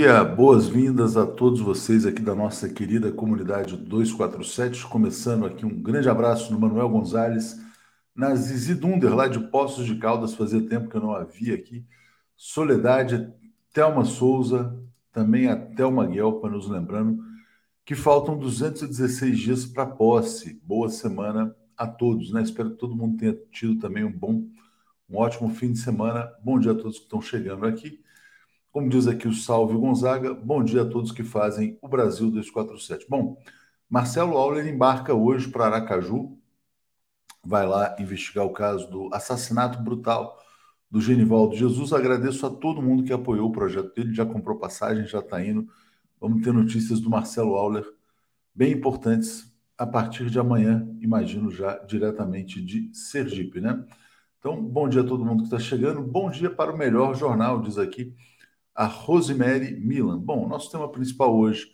Dia, boas-vindas a todos vocês aqui da nossa querida comunidade 247. Começando aqui um grande abraço no Manuel Gonzalez, na Zizi Dunder, lá de Poços de Caldas, fazia tempo que eu não havia aqui. Soledade, Thelma Souza, também a Thelma Guelpa, nos lembrando que faltam 216 dias para posse. Boa semana a todos, né? Espero que todo mundo tenha tido também um bom, um ótimo fim de semana. Bom dia a todos que estão chegando aqui. Como diz aqui o Salve Gonzaga, bom dia a todos que fazem o Brasil 247. Bom, Marcelo Auler embarca hoje para Aracaju, vai lá investigar o caso do assassinato brutal do Genivaldo Jesus. Agradeço a todo mundo que apoiou o projeto dele, já comprou passagem, já está indo. Vamos ter notícias do Marcelo Auler bem importantes a partir de amanhã, imagino já diretamente de Sergipe, né? Então, bom dia a todo mundo que está chegando. Bom dia para o melhor jornal, diz aqui a Rosemary Milan. Bom, nosso tema principal hoje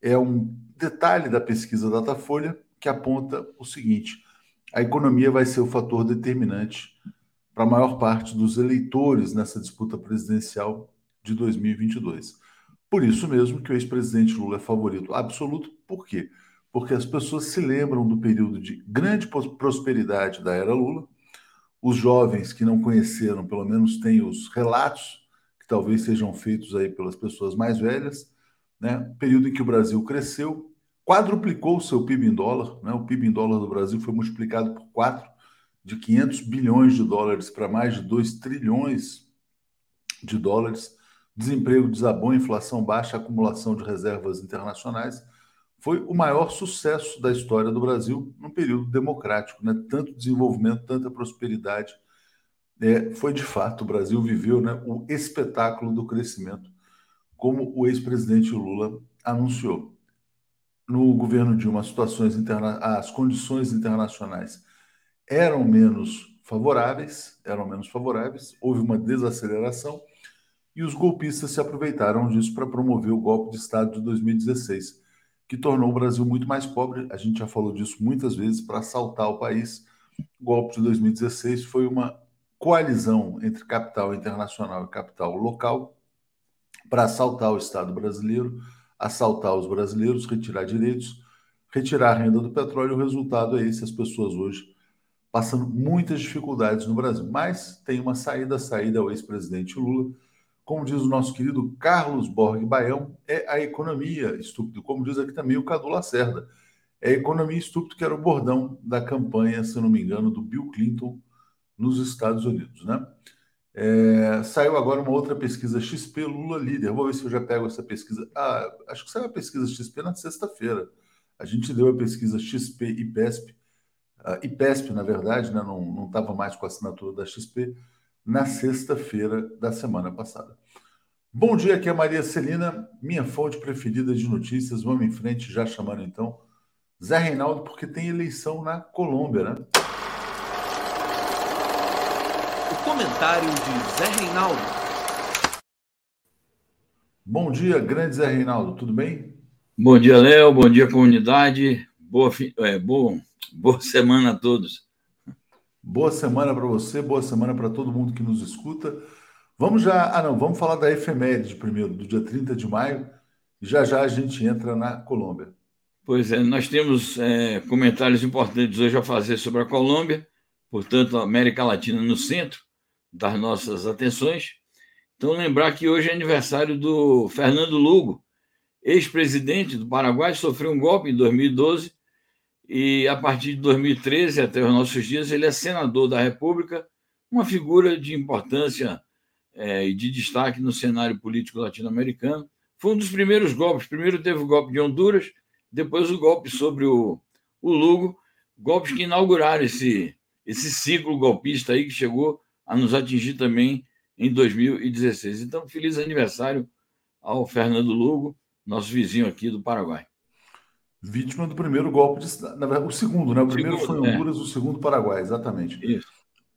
é um detalhe da pesquisa Datafolha que aponta o seguinte: a economia vai ser o fator determinante para a maior parte dos eleitores nessa disputa presidencial de 2022. Por isso mesmo que o ex-presidente Lula é favorito absoluto. Por quê? Porque as pessoas se lembram do período de grande prosperidade da era Lula. Os jovens que não conheceram, pelo menos têm os relatos que talvez sejam feitos aí pelas pessoas mais velhas, né? Período em que o Brasil cresceu, quadruplicou o seu PIB em dólar, né? O PIB em dólar do Brasil foi multiplicado por quatro, de 500 bilhões de dólares para mais de 2 trilhões de dólares. Desemprego desabou, inflação baixa, acumulação de reservas internacionais. Foi o maior sucesso da história do Brasil num período democrático, né? Tanto desenvolvimento, tanta prosperidade é, foi de fato, o Brasil viveu né, o espetáculo do crescimento, como o ex-presidente Lula anunciou. No governo Dilma, as, situações interna as condições internacionais eram menos favoráveis, eram menos favoráveis, houve uma desaceleração e os golpistas se aproveitaram disso para promover o golpe de Estado de 2016, que tornou o Brasil muito mais pobre. A gente já falou disso muitas vezes para assaltar o país. O golpe de 2016 foi uma coalizão entre capital internacional e capital local para assaltar o Estado brasileiro, assaltar os brasileiros, retirar direitos, retirar a renda do petróleo. O resultado é esse: as pessoas hoje passando muitas dificuldades no Brasil. Mas tem uma saída, a saída ao ex-presidente Lula. Como diz o nosso querido Carlos Borg Baião, é a economia estúpido. Como diz aqui também o Cadu Lacerda. É a economia estúpido, que era o bordão da campanha, se não me engano, do Bill Clinton nos Estados Unidos, né? É, saiu agora uma outra pesquisa XP Lula líder. Vou ver se eu já pego essa pesquisa. Ah, acho que saiu a pesquisa XP na sexta-feira. A gente deu a pesquisa XP e PESP, uh, e PESP, na verdade, né, não estava mais com a assinatura da XP, na sexta-feira da semana passada. Bom dia, aqui é Maria Celina, minha fonte preferida de notícias. Vamos em frente, já chamando então Zé Reinaldo, porque tem eleição na Colômbia, né? Comentário de Zé Reinaldo. Bom dia, grande Zé Reinaldo, tudo bem? Bom dia, Léo, bom dia, comunidade. Boa, é, boa, boa semana a todos. Boa semana para você, boa semana para todo mundo que nos escuta. Vamos já. Ah, não, vamos falar da efeméride primeiro, do dia 30 de maio. E já já a gente entra na Colômbia. Pois é, nós temos é, comentários importantes hoje a fazer sobre a Colômbia, portanto, a América Latina no centro das nossas atenções. Então, lembrar que hoje é aniversário do Fernando Lugo, ex-presidente do Paraguai, sofreu um golpe em 2012 e, a partir de 2013 até os nossos dias, ele é senador da República, uma figura de importância é, e de destaque no cenário político latino-americano. Foi um dos primeiros golpes. Primeiro teve o golpe de Honduras, depois o golpe sobre o, o Lugo, golpes que inauguraram esse, esse ciclo golpista aí que chegou a nos atingir também em 2016. Então, feliz aniversário ao Fernando Lugo, nosso vizinho aqui do Paraguai. Vítima do primeiro golpe de Na verdade, o segundo, né? O primeiro segundo, foi Honduras, é. o segundo Paraguai, exatamente. Isso.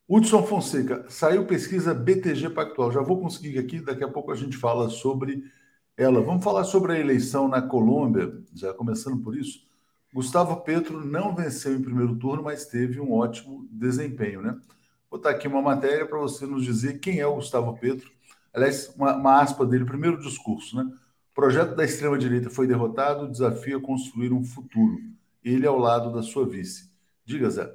Hudson Fonseca, saiu pesquisa BTG Pactual. Já vou conseguir aqui, daqui a pouco a gente fala sobre ela. Vamos falar sobre a eleição na Colômbia, já começando por isso. Gustavo Petro não venceu em primeiro turno, mas teve um ótimo desempenho, né? Botar aqui uma matéria para você nos dizer quem é o Gustavo Petro. Aliás, uma, uma aspa dele, primeiro discurso, né? O projeto da extrema-direita foi derrotado, o desafio é construir um futuro. Ele ao lado da sua vice. Diga, Zé.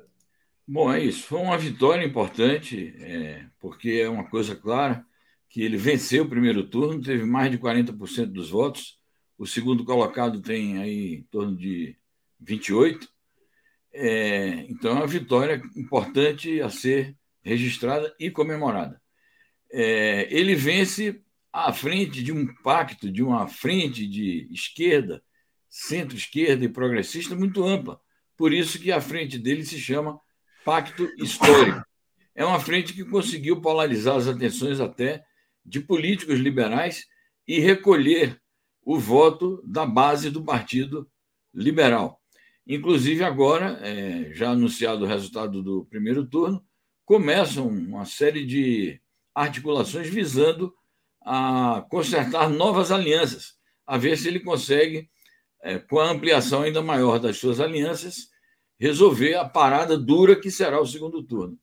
Bom, é isso. Foi uma vitória importante, é, porque é uma coisa clara que ele venceu o primeiro turno, teve mais de 40% dos votos. O segundo colocado tem aí em torno de 28%. É, então, é uma vitória importante a ser registrada e comemorada. É, ele vence à frente de um pacto, de uma frente de esquerda, centro-esquerda e progressista muito ampla. Por isso que a frente dele se chama Pacto Histórico. É uma frente que conseguiu polarizar as atenções até de políticos liberais e recolher o voto da base do Partido Liberal. Inclusive, agora, é, já anunciado o resultado do primeiro turno, começam uma série de articulações visando a consertar novas alianças, a ver se ele consegue, é, com a ampliação ainda maior das suas alianças, resolver a parada dura que será o segundo turno.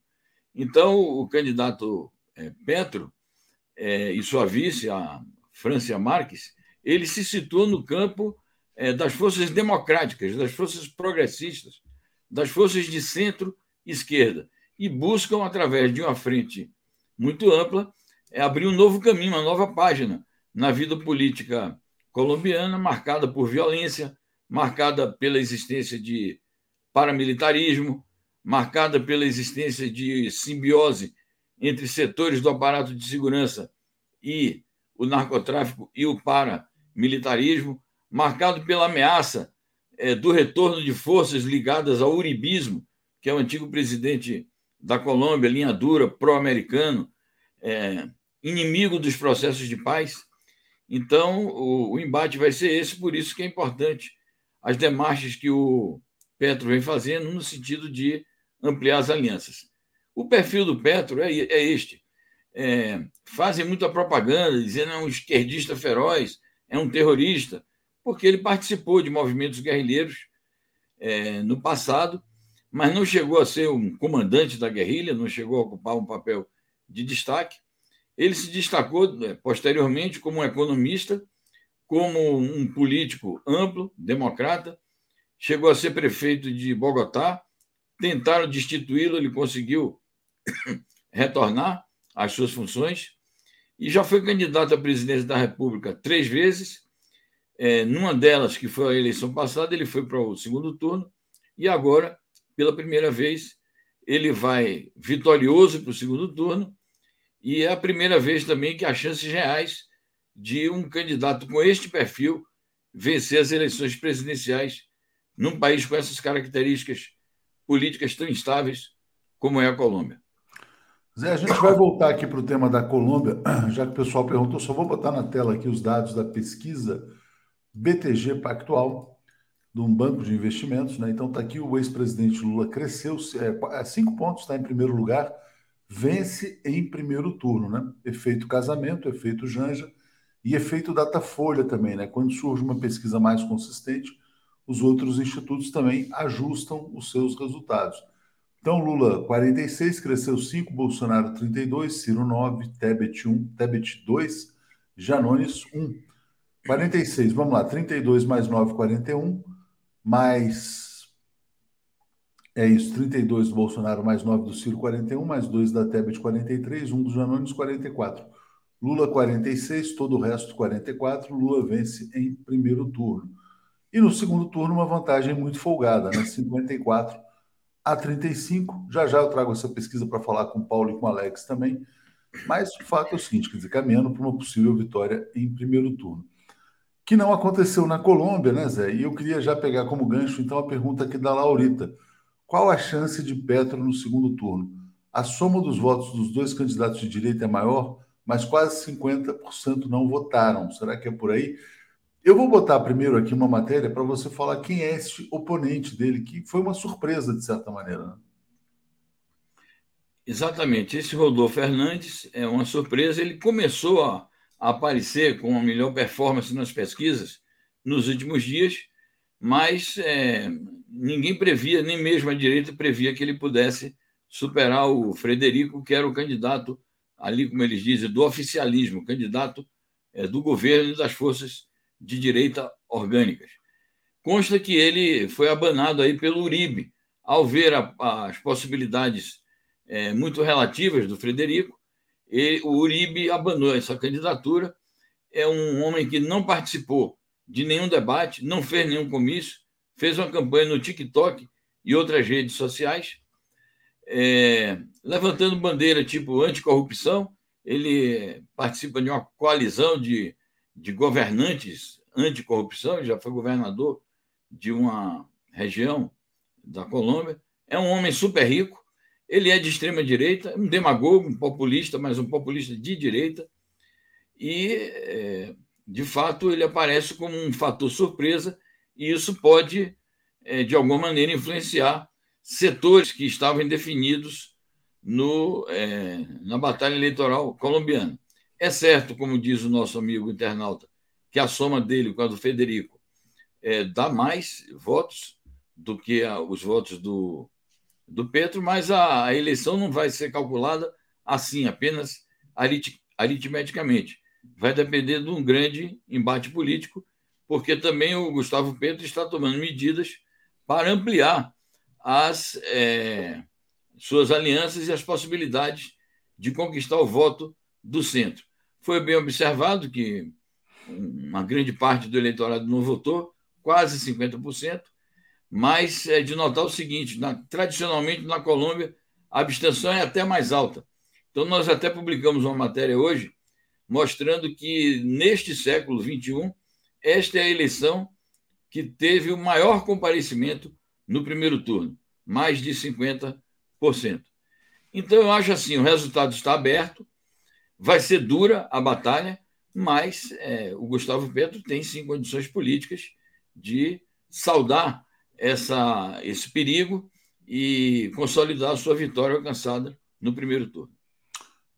Então, o candidato é, Petro é, e sua vice, a Francia Marques, ele se situa no campo das forças democráticas, das forças progressistas, das forças de centro-esquerda, e buscam, através de uma frente muito ampla, é, abrir um novo caminho, uma nova página na vida política colombiana, marcada por violência, marcada pela existência de paramilitarismo, marcada pela existência de simbiose entre setores do aparato de segurança e o narcotráfico e o paramilitarismo, marcado pela ameaça é, do retorno de forças ligadas ao uribismo, que é o antigo presidente da Colômbia, linha dura, pró-americano, é, inimigo dos processos de paz. Então, o, o, embate vai ser esse, por isso que é importante as demarches que o Petro vem fazendo no sentido de ampliar as alianças. O perfil do Petro é, é este. É, fazem muita propaganda, dizendo que é um esquerdista feroz, é um terrorista, porque ele participou de movimentos guerrilheiros é, no passado, mas não chegou a ser um comandante da guerrilha, não chegou a ocupar um papel de destaque. Ele se destacou né, posteriormente como um economista, como um político amplo, democrata, chegou a ser prefeito de Bogotá, tentaram destituí-lo, ele conseguiu retornar às suas funções e já foi candidato à presidência da República três vezes. É, numa delas, que foi a eleição passada, ele foi para o segundo turno e agora, pela primeira vez, ele vai vitorioso para o segundo turno e é a primeira vez também que há chances reais de um candidato com este perfil vencer as eleições presidenciais num país com essas características políticas tão instáveis como é a Colômbia. Zé, a gente vai voltar aqui para o tema da Colômbia, já que o pessoal perguntou, só vou botar na tela aqui os dados da pesquisa BTG Pactual, de um banco de investimentos, né? Então está aqui o ex-presidente Lula cresceu é, é, cinco pontos, está em primeiro lugar, vence em primeiro turno, né? Efeito casamento, efeito Janja e efeito Datafolha também, né? Quando surge uma pesquisa mais consistente, os outros institutos também ajustam os seus resultados. Então, Lula 46, cresceu 5, Bolsonaro 32, Ciro 9, Tebet 1, Tebet 2, Janones 1. 46, vamos lá, 32 mais 9, 41, mais. É isso, 32 do Bolsonaro mais 9 do Ciro 41, mais 2 da Tebet 43, 1 do Janones 44. Lula 46, todo o resto 44. Lula vence em primeiro turno. E no segundo turno, uma vantagem muito folgada, né? 54 a 35. Já já eu trago essa pesquisa para falar com o Paulo e com o Alex também. Mas o fato é o seguinte: quer dizer, caminhando para uma possível vitória em primeiro turno. Que não aconteceu na Colômbia, né, Zé? E eu queria já pegar como gancho, então, a pergunta aqui da Laurita. Qual a chance de Petro no segundo turno? A soma dos votos dos dois candidatos de direita é maior, mas quase 50% não votaram. Será que é por aí? Eu vou botar primeiro aqui uma matéria para você falar quem é esse oponente dele, que foi uma surpresa, de certa maneira. Né? Exatamente. Esse Rodolfo Fernandes é uma surpresa. Ele começou a, a aparecer com uma melhor performance nas pesquisas nos últimos dias, mas é, ninguém previa, nem mesmo a direita previa que ele pudesse superar o Frederico, que era o candidato ali, como eles dizem, do oficialismo, candidato é, do governo e das forças de direita orgânicas. Consta que ele foi abanado aí pelo Uribe, ao ver a, as possibilidades é, muito relativas do Frederico, o Uribe abandonou essa candidatura. É um homem que não participou de nenhum debate, não fez nenhum comício, fez uma campanha no TikTok e outras redes sociais, é, levantando bandeira tipo anticorrupção. Ele participa de uma coalizão de, de governantes anticorrupção, já foi governador de uma região da Colômbia. É um homem super rico. Ele é de extrema direita, um demagogo, um populista, mas um populista de direita. E, é, de fato, ele aparece como um fator surpresa, e isso pode, é, de alguma maneira, influenciar setores que estavam indefinidos no, é, na batalha eleitoral colombiana. É certo, como diz o nosso amigo internauta, que a soma dele com a do Federico é, dá mais votos do que a, os votos do, do Petro, mas a, a, eleição não vai ser calculada assim, apenas arit, aritmeticamente. Vai depender de um grande embate político, porque também o Gustavo Petro está tomando medidas para ampliar as é, suas alianças e as possibilidades de conquistar o voto do centro. Foi bem observado que uma grande parte do eleitorado não votou, quase 50%, mas é de notar o seguinte: na, tradicionalmente na Colômbia, a abstenção é até mais alta. Então, nós até publicamos uma matéria hoje mostrando que neste século XXI, esta é a eleição que teve o maior comparecimento no primeiro turno, mais de 50%. Então, eu acho assim: o resultado está aberto, vai ser dura a batalha, mas é, o Gustavo Petro tem sim condições políticas de saudar essa, esse perigo e consolidar a sua vitória alcançada no primeiro turno.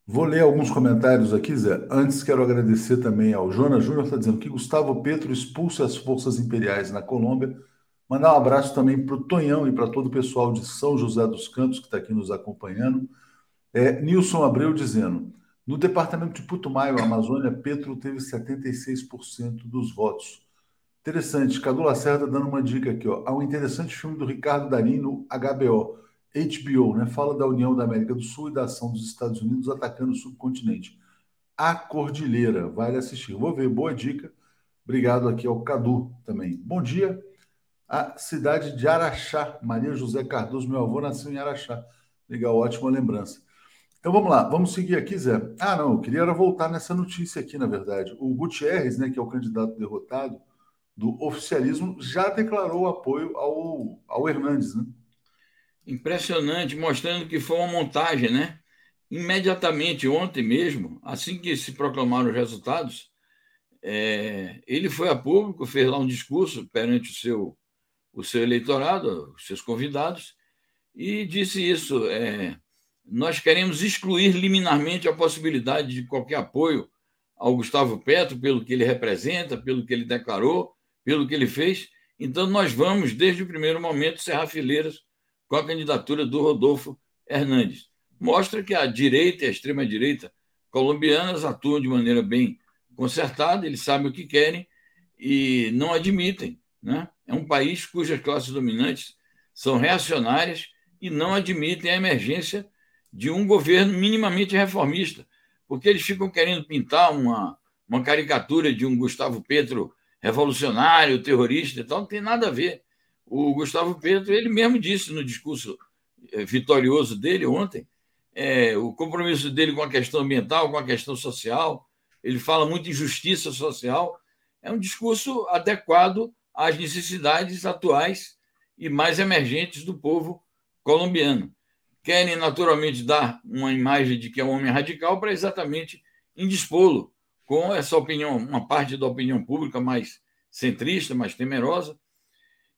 Vou ler alguns comentários aqui, Zé. Antes, quero agradecer também ao Jonas Júnior, está dizendo que Gustavo Petro expulsa as forças imperiais na Colômbia. Mandar um abraço também para o Tonhão e para todo o pessoal de São José dos Campos que está aqui nos acompanhando. É, Nilson Abreu dizendo: no departamento de Putumayo, Amazônia, Petro teve 76% dos votos. Interessante. Cadu Lacerda dando uma dica aqui. Ó. Há um interessante filme do Ricardo Darim HBO, HBO, né? Fala da União da América do Sul e da ação dos Estados Unidos atacando o subcontinente. A Cordilheira. Vale assistir. Vou ver. Boa dica. Obrigado aqui ao Cadu também. Bom dia. A cidade de Araxá. Maria José Cardoso, meu avô, nasceu em Araxá. Legal, ótima lembrança. Então vamos lá, vamos seguir aqui, Zé. Ah, não, eu queria voltar nessa notícia aqui, na verdade. O Gutierrez, né, que é o candidato derrotado, do oficialismo já declarou apoio ao, ao Hernandes, né? Impressionante, mostrando que foi uma montagem, né? Imediatamente, ontem mesmo, assim que se proclamaram os resultados, é, ele foi a público, fez lá um discurso perante o seu, o seu eleitorado, os seus convidados, e disse isso: é, nós queremos excluir liminarmente a possibilidade de qualquer apoio ao Gustavo Petro, pelo que ele representa, pelo que ele declarou, pelo que ele fez. Então, nós vamos, desde o primeiro momento, cerrar fileiras com a candidatura do Rodolfo Hernandes. Mostra que a direita e a extrema-direita colombianas atuam de maneira bem concertada, eles sabem o que querem e não admitem. Né? É um país cujas classes dominantes são reacionárias e não admitem a emergência de um governo minimamente reformista, porque eles ficam querendo pintar uma, uma caricatura de um Gustavo Petro revolucionário, terrorista e tal, não tem nada a ver. O Gustavo Petro, ele mesmo disse no discurso eh, vitorioso dele ontem, é, o compromisso dele com a questão ambiental, com a questão social, ele fala muito em justiça social, é um discurso adequado às necessidades atuais e mais emergentes do povo colombiano. Querem naturalmente dar uma imagem de que é um homem radical para exatamente indispô-lo com essa opinião, uma parte da opinião pública mais centrista, mais temerosa.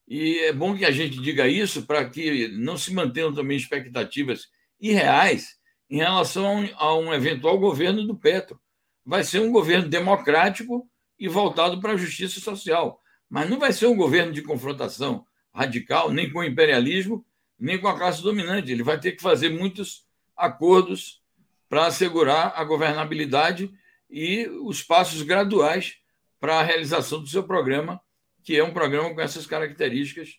E é bom que a gente diga isso para que não se mantenham também expectativas irreais em relação a um eventual governo do Petro. Vai ser um governo democrático e voltado para a justiça social, mas não vai ser um governo de confrontação radical, nem com o imperialismo, nem com a classe dominante. Ele vai ter que fazer muitos acordos para assegurar a governabilidade e os passos graduais para a realização do seu programa, que é um programa com essas características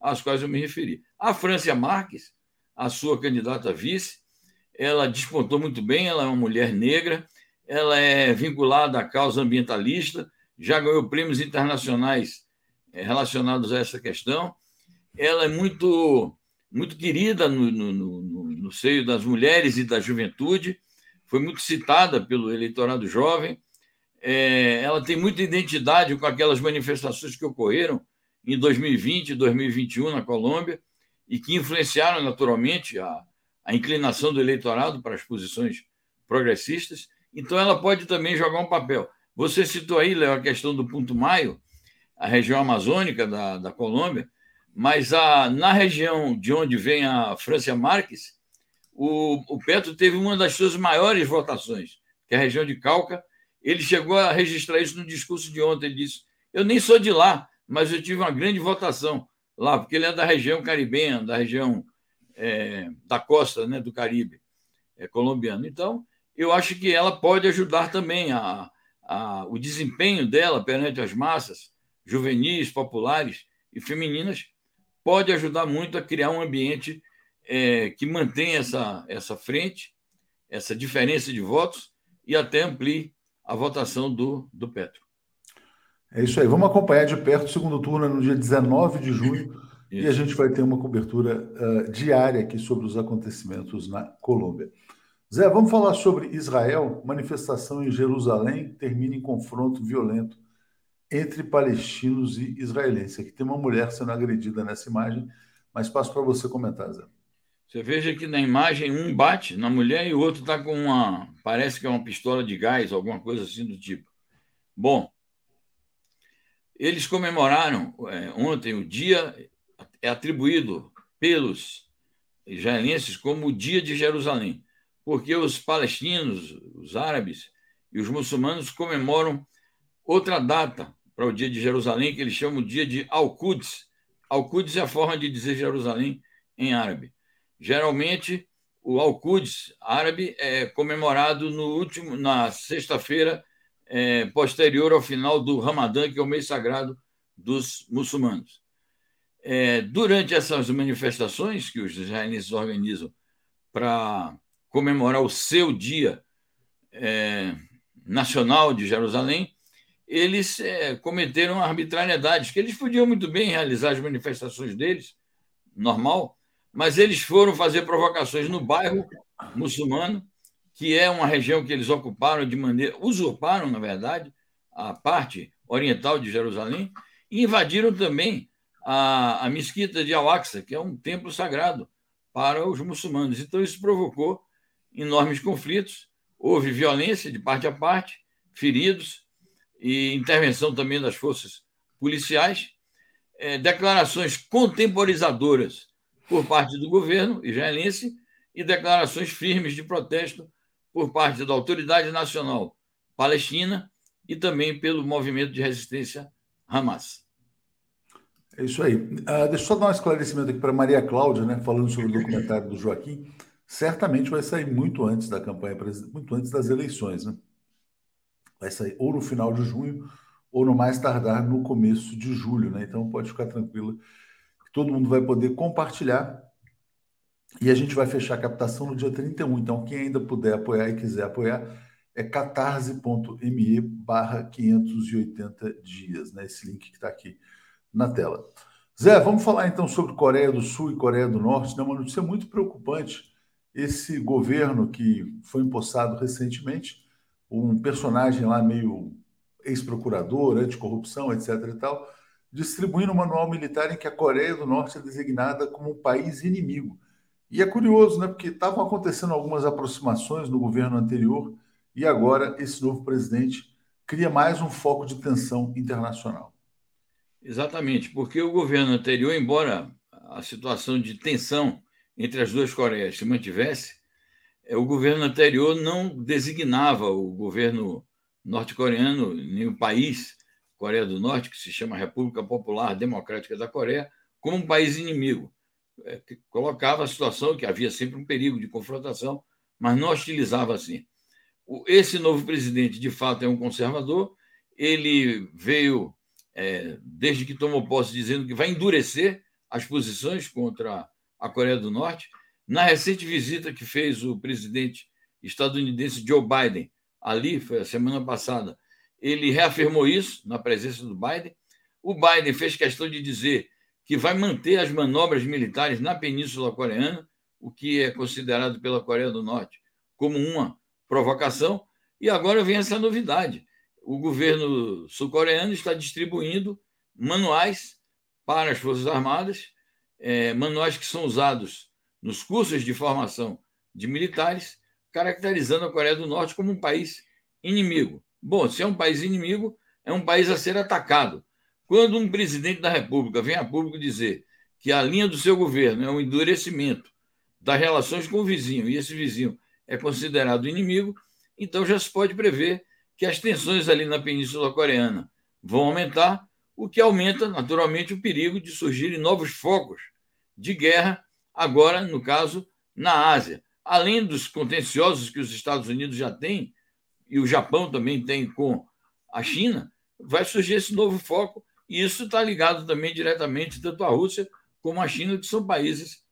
às quais eu me referi. A Francia Marques, a sua candidata a vice, ela despontou muito bem, ela é uma mulher negra, ela é vinculada à causa ambientalista, já ganhou prêmios internacionais eh, relacionados a essa questão. Ela é muito muito querida no, no, no, no seio das mulheres e da juventude, foi muito citada pelo eleitorado jovem. É, ela tem muita identidade com aquelas manifestações que ocorreram em 2020 e 2021 na Colômbia e que influenciaram naturalmente a, a inclinação do eleitorado para as posições progressistas. Então, ela pode também jogar um papel. Você citou aí, Léo, a questão do Ponto Maio, a região amazônica da, da Colômbia, mas a, na região de onde vem a França Marques, o, o Petro teve uma das suas maiores votações, que é a região de Calca. Ele chegou a registrar isso no discurso de ontem. Ele disse: Eu nem sou de lá, mas eu tive uma grande votação lá, porque ele é da região caribenha, da região é, da costa né, do Caribe é, colombiano. Então, eu acho que ela pode ajudar também a, a, o desempenho dela perante as massas juvenis, populares e femininas, pode ajudar muito a criar um ambiente é, que mantenha essa, essa frente, essa diferença de votos e até amplie a votação do, do Petro. É isso aí. Vamos acompanhar de perto o segundo turno no dia 19 de junho isso. e a gente vai ter uma cobertura uh, diária aqui sobre os acontecimentos na Colômbia. Zé, vamos falar sobre Israel. Manifestação em Jerusalém termina em confronto violento entre palestinos e israelenses. Aqui tem uma mulher sendo agredida nessa imagem, mas passo para você comentar, Zé. Você veja que na imagem um bate na mulher e o outro está com uma. Parece que é uma pistola de gás, alguma coisa assim do tipo. Bom, eles comemoraram é, ontem o dia, é atribuído pelos israelenses como o Dia de Jerusalém, porque os palestinos, os árabes e os muçulmanos comemoram outra data para o Dia de Jerusalém, que eles chamam de Dia de Al-Quds. Al-Quds é a forma de dizer Jerusalém em árabe. Geralmente, o Al-Quds árabe é comemorado no último, na sexta-feira é, posterior ao final do Ramadã, que é o mês sagrado dos muçulmanos. É, durante essas manifestações que os israelenses organizam para comemorar o seu dia é, nacional de Jerusalém, eles é, cometeram arbitrariedades, que eles podiam muito bem realizar as manifestações deles, normal, mas eles foram fazer provocações no bairro muçulmano que é uma região que eles ocuparam de maneira. usurparam, na verdade, a parte oriental de Jerusalém, e invadiram também a, a mesquita de Al-Aqsa, que é um templo sagrado para os muçulmanos. Então, isso provocou enormes conflitos, houve violência de parte a parte, feridos, e intervenção também das forças policiais, é, declarações contemporizadoras por parte do governo israelense e declarações firmes de protesto por parte da Autoridade Nacional Palestina e também pelo movimento de resistência Hamas. É isso aí. Uh, deixa eu só dar um esclarecimento aqui para Maria Cláudia, né, falando sobre o documentário do Joaquim. Certamente vai sair muito antes da campanha, muito antes das eleições. Né? Vai sair ou no final de junho ou no mais tardar no começo de julho. Né? Então pode ficar tranquilo que todo mundo vai poder compartilhar e a gente vai fechar a captação no dia 31. Então, quem ainda puder apoiar e quiser apoiar, é catarse.me barra 580 dias, né? Esse link que está aqui na tela. Zé, vamos falar então sobre Coreia do Sul e Coreia do Norte. É uma notícia muito preocupante. Esse governo que foi empossado recentemente, um personagem lá meio ex-procurador, anticorrupção, etc. e tal, distribuindo um manual militar em que a Coreia do Norte é designada como um país inimigo e é curioso, né? Porque estavam acontecendo algumas aproximações no governo anterior e agora esse novo presidente cria mais um foco de tensão internacional. Exatamente, porque o governo anterior, embora a situação de tensão entre as duas Coreias se mantivesse, é, o governo anterior não designava o governo norte-coreano, nem o país, Coreia do Norte, que se chama República Popular Democrática da Coreia, como um país inimigo. É, colocava a situação que havia sempre um perigo de confrontação, mas não hostilizava assim. Esse novo presidente, de fato, é um conservador. Ele veio, é, desde que tomou posse, dizendo que vai endurecer as posições contra a Coreia do Norte. Na recente visita que fez o presidente estadunidense Joe Biden, ali, foi a semana passada, ele reafirmou isso na presença do Biden. O Biden fez questão de dizer que vai manter as manobras militares na Península Coreana, o que é considerado pela Coreia do Norte como uma provocação. E agora vem essa novidade: o governo sul-coreano está distribuindo manuais para as Forças Armadas, é, manuais que são usados nos cursos de formação de militares, caracterizando a Coreia do Norte como um país inimigo. Bom, se é um país inimigo, é um país a ser atacado. Quando um presidente da República vem a público dizer que a linha do seu governo é um endurecimento das relações com o vizinho e esse vizinho é considerado inimigo, então já se pode prever que as tensões ali na Península Coreana vão aumentar, o que aumenta naturalmente o perigo de surgirem novos focos de guerra, agora, no caso, na Ásia. Além dos contenciosos que os Estados Unidos já têm e o Japão também tem com a China, vai surgir esse novo foco, e isso está ligado também diretamente tanto à Rússia como à China, que são países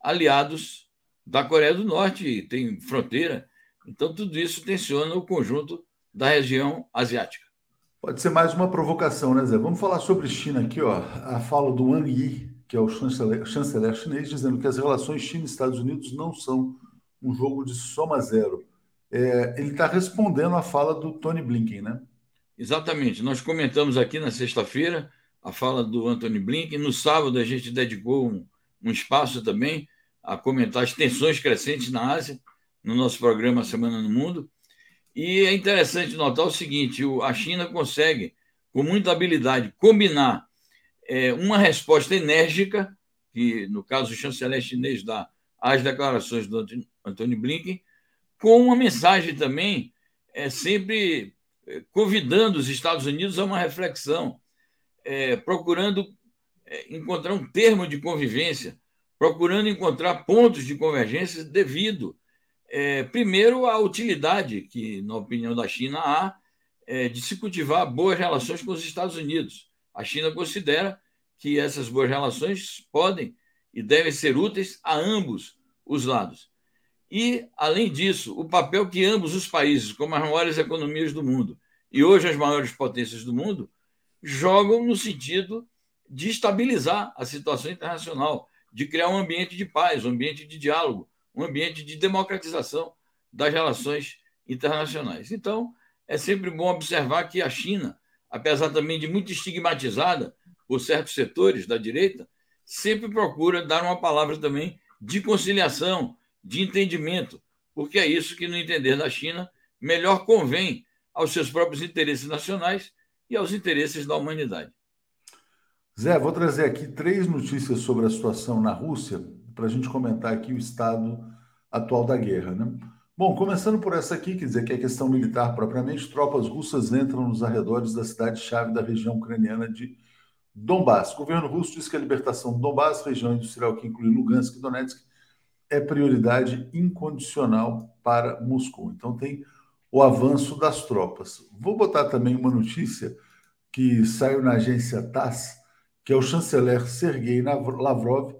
aliados da Coreia do Norte, e tem fronteira. Então, tudo isso tensiona o conjunto da região asiática. Pode ser mais uma provocação, né, Zé? Vamos falar sobre China aqui, ó. A fala do Wang Yi, que é o chanceler, chanceler chinês, dizendo que as relações China e Estados Unidos não são um jogo de soma zero é, ele está respondendo à fala do Tony Blinken, né? Exatamente. Nós comentamos aqui na sexta-feira a fala do Anthony Blinken. No sábado, a gente dedicou um, um espaço também a comentar as tensões crescentes na Ásia, no nosso programa Semana no Mundo. E é interessante notar o seguinte: a China consegue, com muita habilidade, combinar é, uma resposta enérgica, que no caso o chanceler chinês dá às declarações do Anthony Blinken, com uma mensagem também é, sempre é, convidando os Estados Unidos a uma reflexão, é, procurando é, encontrar um termo de convivência, procurando encontrar pontos de convergência devido, é, primeiro, à utilidade que, na opinião da China, há é, de se cultivar boas relações com os Estados Unidos. A China considera que essas boas relações podem e devem ser úteis a ambos os lados. E, além disso, o papel que ambos os países, como as maiores economias do mundo e hoje as maiores potências do mundo, jogam no sentido de estabilizar a situação internacional, de criar um ambiente de paz, um ambiente de diálogo, um ambiente de democratização das relações internacionais. Então, é sempre bom observar que a China, apesar também de muito estigmatizada por certos setores da direita, sempre procura dar uma palavra também de conciliação, de entendimento, porque é isso que, no entender da China, melhor convém aos seus próprios interesses nacionais e aos interesses da humanidade. Zé, vou trazer aqui três notícias sobre a situação na Rússia para a gente comentar aqui o estado atual da guerra. Né? Bom, começando por essa aqui, quer dizer que é questão militar propriamente, tropas russas entram nos arredores da cidade-chave da região ucraniana de Donbass. O governo russo diz que a libertação de Donbass, região industrial que inclui Lugansk e Donetsk, é prioridade incondicional para Moscou. Então tem o avanço das tropas. Vou botar também uma notícia que saiu na agência TASS, que é o chanceler Sergei Lavrov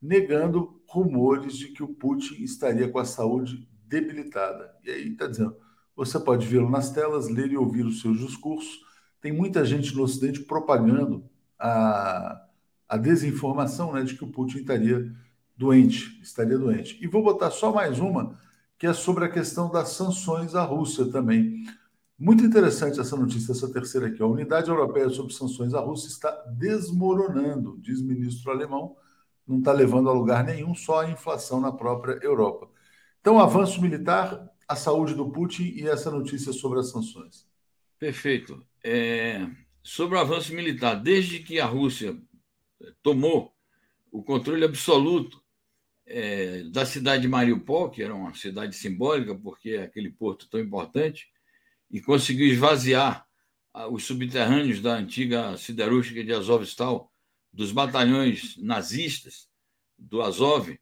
negando rumores de que o Putin estaria com a saúde debilitada. E aí está dizendo, você pode vê-lo nas telas, ler e ouvir os seus discursos. Tem muita gente no Ocidente propagando a, a desinformação né, de que o Putin estaria doente, estaria doente. E vou botar só mais uma, que é sobre a questão das sanções à Rússia também. Muito interessante essa notícia, essa terceira aqui. A unidade europeia sobre sanções à Rússia está desmoronando, diz ministro alemão. Não está levando a lugar nenhum, só a inflação na própria Europa. Então, avanço militar, a saúde do Putin e essa notícia sobre as sanções. Perfeito. É, sobre o avanço militar, desde que a Rússia tomou o controle absoluto é, da cidade de Mariupol, que era uma cidade simbólica, porque é aquele porto tão importante, e conseguiu esvaziar os subterrâneos da antiga siderúrgica de Azovstal, dos batalhões nazistas do Azov,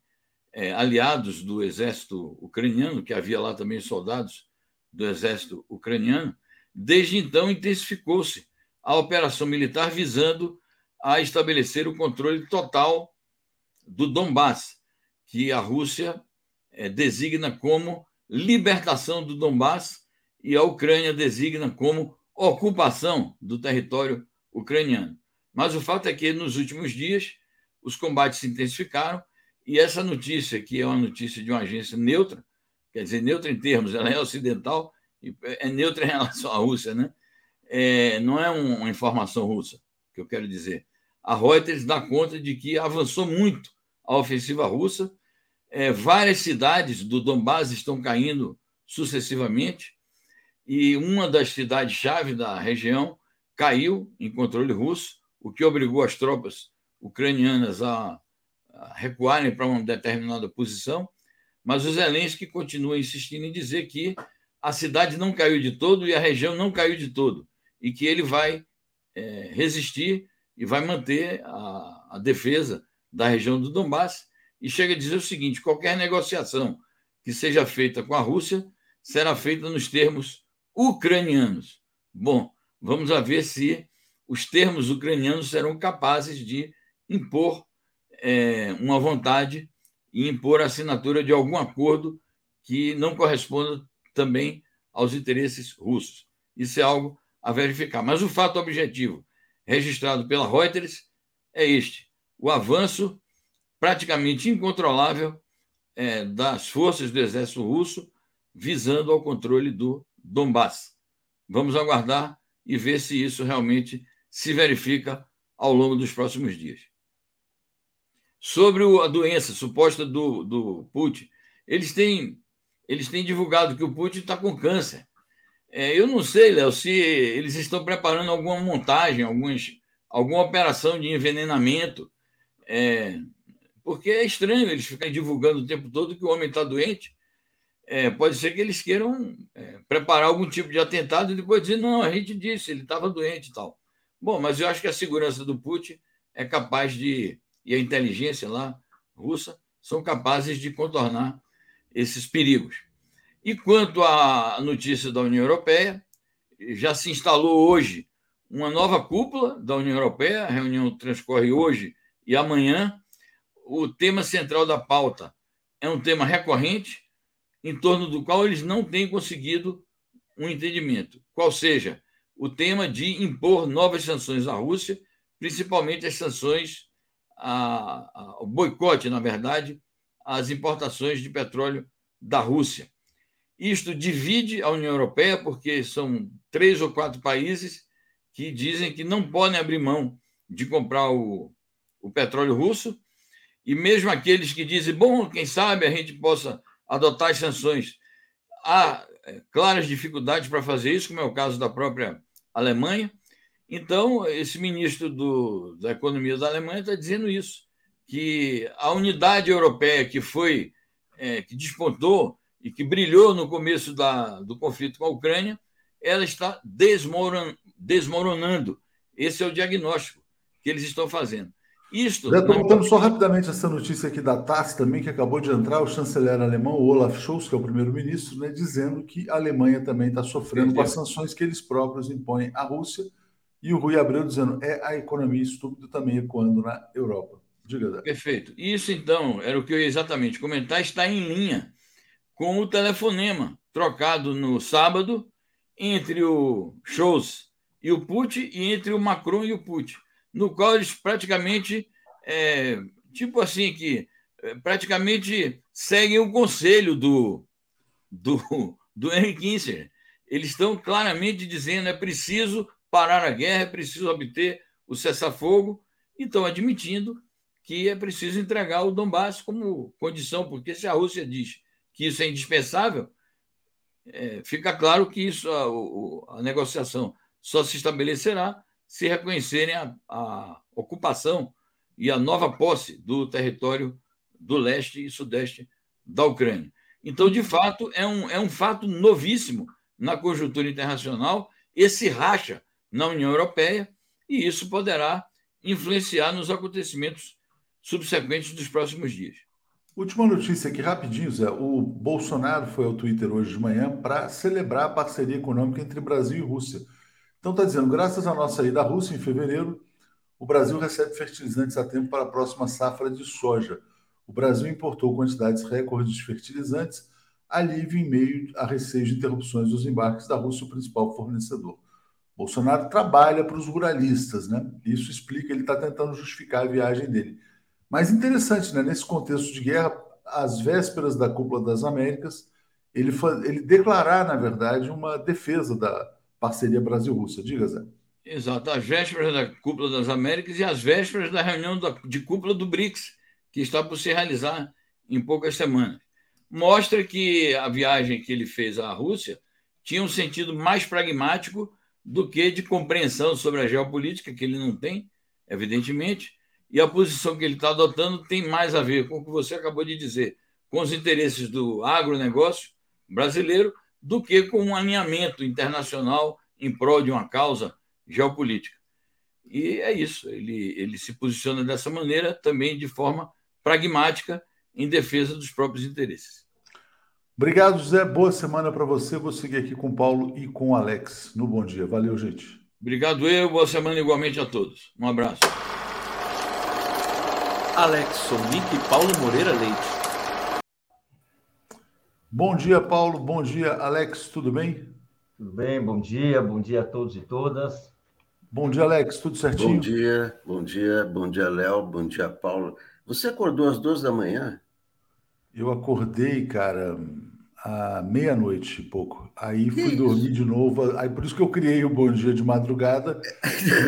é, aliados do exército ucraniano, que havia lá também soldados do exército ucraniano. Desde então, intensificou-se a operação militar visando a estabelecer o controle total do Donbass, que a Rússia é, designa como libertação do Donbass e a Ucrânia designa como ocupação do território ucraniano. Mas o fato é que nos últimos dias os combates se intensificaram e essa notícia, que é uma notícia de uma agência neutra, quer dizer, neutra em termos, ela é ocidental e é neutra em relação à Rússia, né? É, não é uma informação russa, que eu quero dizer. A Reuters dá conta de que avançou muito a ofensiva russa, é, várias cidades do Donbass estão caindo sucessivamente, e uma das cidades-chave da região caiu em controle russo, o que obrigou as tropas ucranianas a, a recuarem para uma determinada posição, mas o Zelensky continua insistindo em dizer que a cidade não caiu de todo e a região não caiu de todo, e que ele vai é, resistir e vai manter a, a defesa da região do Donbass, e chega a dizer o seguinte: qualquer negociação que seja feita com a Rússia será feita nos termos ucranianos. Bom, vamos a ver se os termos ucranianos serão capazes de impor é, uma vontade e impor a assinatura de algum acordo que não corresponda também aos interesses russos. Isso é algo a verificar. Mas o fato objetivo registrado pela Reuters é este: o avanço praticamente incontrolável é, das forças do exército russo visando ao controle do Donbass. Vamos aguardar e ver se isso realmente se verifica ao longo dos próximos dias. Sobre a doença suposta do, do Putin, eles têm, eles têm divulgado que o Putin está com câncer. É, eu não sei, Léo, se eles estão preparando alguma montagem, algumas, alguma operação de envenenamento. É, porque é estranho eles ficarem divulgando o tempo todo que o homem está doente. É, pode ser que eles queiram é, preparar algum tipo de atentado e depois dizer, não, a gente disse, ele estava doente e tal. Bom, mas eu acho que a segurança do Putin é capaz de, e a inteligência lá russa, são capazes de contornar esses perigos. E quanto à notícia da União Europeia, já se instalou hoje uma nova cúpula da União Europeia, a reunião transcorre hoje e amanhã, o tema central da pauta é um tema recorrente, em torno do qual eles não têm conseguido um entendimento, qual seja o tema de impor novas sanções à Rússia, principalmente as sanções, a, a, o boicote, na verdade, às importações de petróleo da Rússia. Isto divide a União Europeia, porque são três ou quatro países que dizem que não podem abrir mão de comprar o, o petróleo russo e mesmo aqueles que dizem, bom, quem sabe a gente possa adotar as sanções. Há é, claras dificuldades para fazer isso, como é o caso da própria Alemanha. Então, esse ministro do, da Economia da Alemanha está dizendo isso, que a unidade europeia que foi, é, que despontou e que brilhou no começo da, do conflito com a Ucrânia, ela está desmoron, desmoronando. Esse é o diagnóstico que eles estão fazendo. Isto. Já comentando só rapidamente essa notícia aqui da TASS também, que acabou de entrar, o chanceler alemão Olaf Scholz, que é o primeiro-ministro, né, dizendo que a Alemanha também está sofrendo com as sanções que eles próprios impõem à Rússia. E o Rui Abreu dizendo é a economia estúpida também ecoando na Europa. Diga. Perfeito. Isso, então, era o que eu ia exatamente comentar, está em linha com o telefonema trocado no sábado entre o Scholz e o Putin e entre o Macron e o Putin no qual eles praticamente, é, tipo assim, que é, praticamente seguem o conselho do, do, do Henry Kissinger. Eles estão claramente dizendo é preciso parar a guerra, é preciso obter o cessar-fogo, e estão admitindo que é preciso entregar o Donbass como condição, porque se a Rússia diz que isso é indispensável, é, fica claro que isso a, a negociação só se estabelecerá se reconhecerem a, a ocupação e a nova posse do território do leste e sudeste da Ucrânia. Então, de fato, é um, é um fato novíssimo na conjuntura internacional esse racha na União Europeia, e isso poderá influenciar nos acontecimentos subsequentes dos próximos dias. Última notícia aqui, rapidinho, Zé. O Bolsonaro foi ao Twitter hoje de manhã para celebrar a parceria econômica entre Brasil e Rússia. Então está dizendo, graças à nossa ida à Rússia em fevereiro, o Brasil recebe fertilizantes a tempo para a próxima safra de soja. O Brasil importou quantidades recordes de fertilizantes, alívio em meio a receio de interrupções dos embarques da Rússia, o principal fornecedor. Bolsonaro trabalha para os ruralistas, né? Isso explica, ele está tentando justificar a viagem dele. Mas interessante, né? Nesse contexto de guerra, às vésperas da Cúpula das Américas, ele, ele declarar, na verdade, uma defesa da parceria Brasil-Rússia. Diga, Zé. Exato, às vésperas da Cúpula das Américas e às vésperas da reunião de cúpula do BRICS, que está por se realizar em poucas semanas. Mostra que a viagem que ele fez à Rússia tinha um sentido mais pragmático do que de compreensão sobre a geopolítica, que ele não tem, evidentemente, e a posição que ele está adotando tem mais a ver com o que você acabou de dizer, com os interesses do agronegócio brasileiro, do que com um alinhamento internacional em prol de uma causa geopolítica. E é isso, ele, ele se posiciona dessa maneira também de forma pragmática em defesa dos próprios interesses. Obrigado, José. Boa semana para você. Vou seguir aqui com o Paulo e com o Alex no Bom Dia. Valeu, gente. Obrigado eu. Boa semana igualmente a todos. Um abraço. Alex Sonic e Paulo Moreira Leite. Bom dia, Paulo. Bom dia, Alex. Tudo bem? Tudo bem, bom dia, bom dia a todos e todas. Bom dia, Alex. Tudo certinho? Bom dia, bom dia, bom dia, Léo, bom dia, Paulo. Você acordou às duas da manhã? Eu acordei, cara, à meia-noite e pouco. Aí fui dormir de novo. Aí por isso que eu criei o Bom Dia de Madrugada.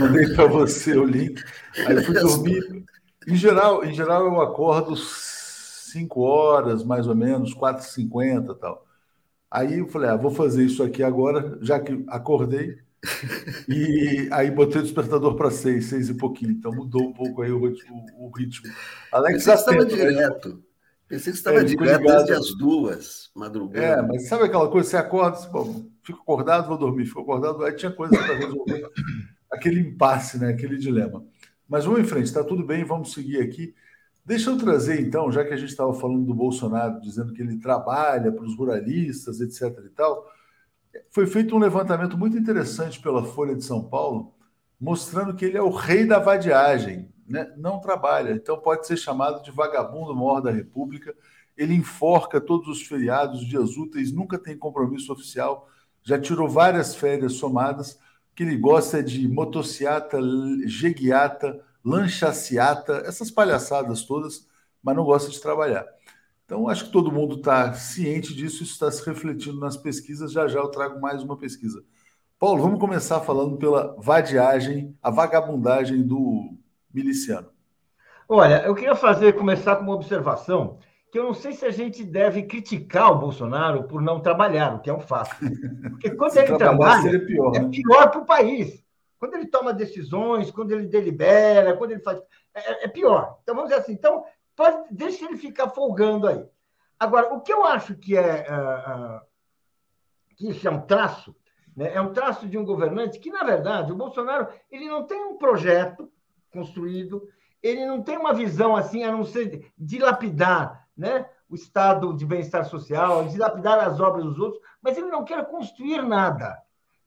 Mandei para você o link. Aí fui dormir em geral, em geral, eu acordo 5 horas, mais ou menos, 4h50 e tal. Aí eu falei, ah, vou fazer isso aqui agora, já que acordei. E aí botei o despertador para seis, seis e pouquinho. Então mudou um pouco aí o, o, o ritmo. Alex Pensei estava né? direto. Pensei que estava é, direto desde as duas, madrugada. É, mas sabe aquela coisa, você acorda, você, bom, fico acordado, vou dormir, fico acordado, aí tinha coisa para resolver. Aquele impasse, né? aquele dilema. Mas vamos em frente, está tudo bem, vamos seguir aqui. Deixa eu trazer, então, já que a gente estava falando do Bolsonaro, dizendo que ele trabalha para os ruralistas, etc. e tal, foi feito um levantamento muito interessante pela Folha de São Paulo, mostrando que ele é o rei da vadiagem, né? não trabalha, então pode ser chamado de vagabundo maior da República. Ele enforca todos os feriados, dias úteis, nunca tem compromisso oficial, já tirou várias férias somadas que ele gosta de motociata, jeguiata, lanchaciata, essas palhaçadas todas, mas não gosta de trabalhar. Então, acho que todo mundo está ciente disso, isso está se refletindo nas pesquisas. Já já eu trago mais uma pesquisa. Paulo, vamos começar falando pela vadiagem, a vagabundagem do miliciano. Olha, eu queria fazer, começar com uma observação que eu não sei se a gente deve criticar o Bolsonaro por não trabalhar, o que é um fato. Porque quando ele trabalha, pior, é né? pior para o país. Quando ele toma decisões, quando ele delibera, quando ele faz. É, é, pior. Então, vamos dizer assim, então, pode, deixa ele ficar folgando aí. Agora, o que eu acho que é, uh, uh, que isso é um traço, né? é um traço de um governante que, na verdade, o Bolsonaro ele não tem um projeto construído, ele não tem uma visão assim, a não ser dilapidar né? o estado de bem-estar social, dilapidar as obras dos outros, mas ele não quer construir nada.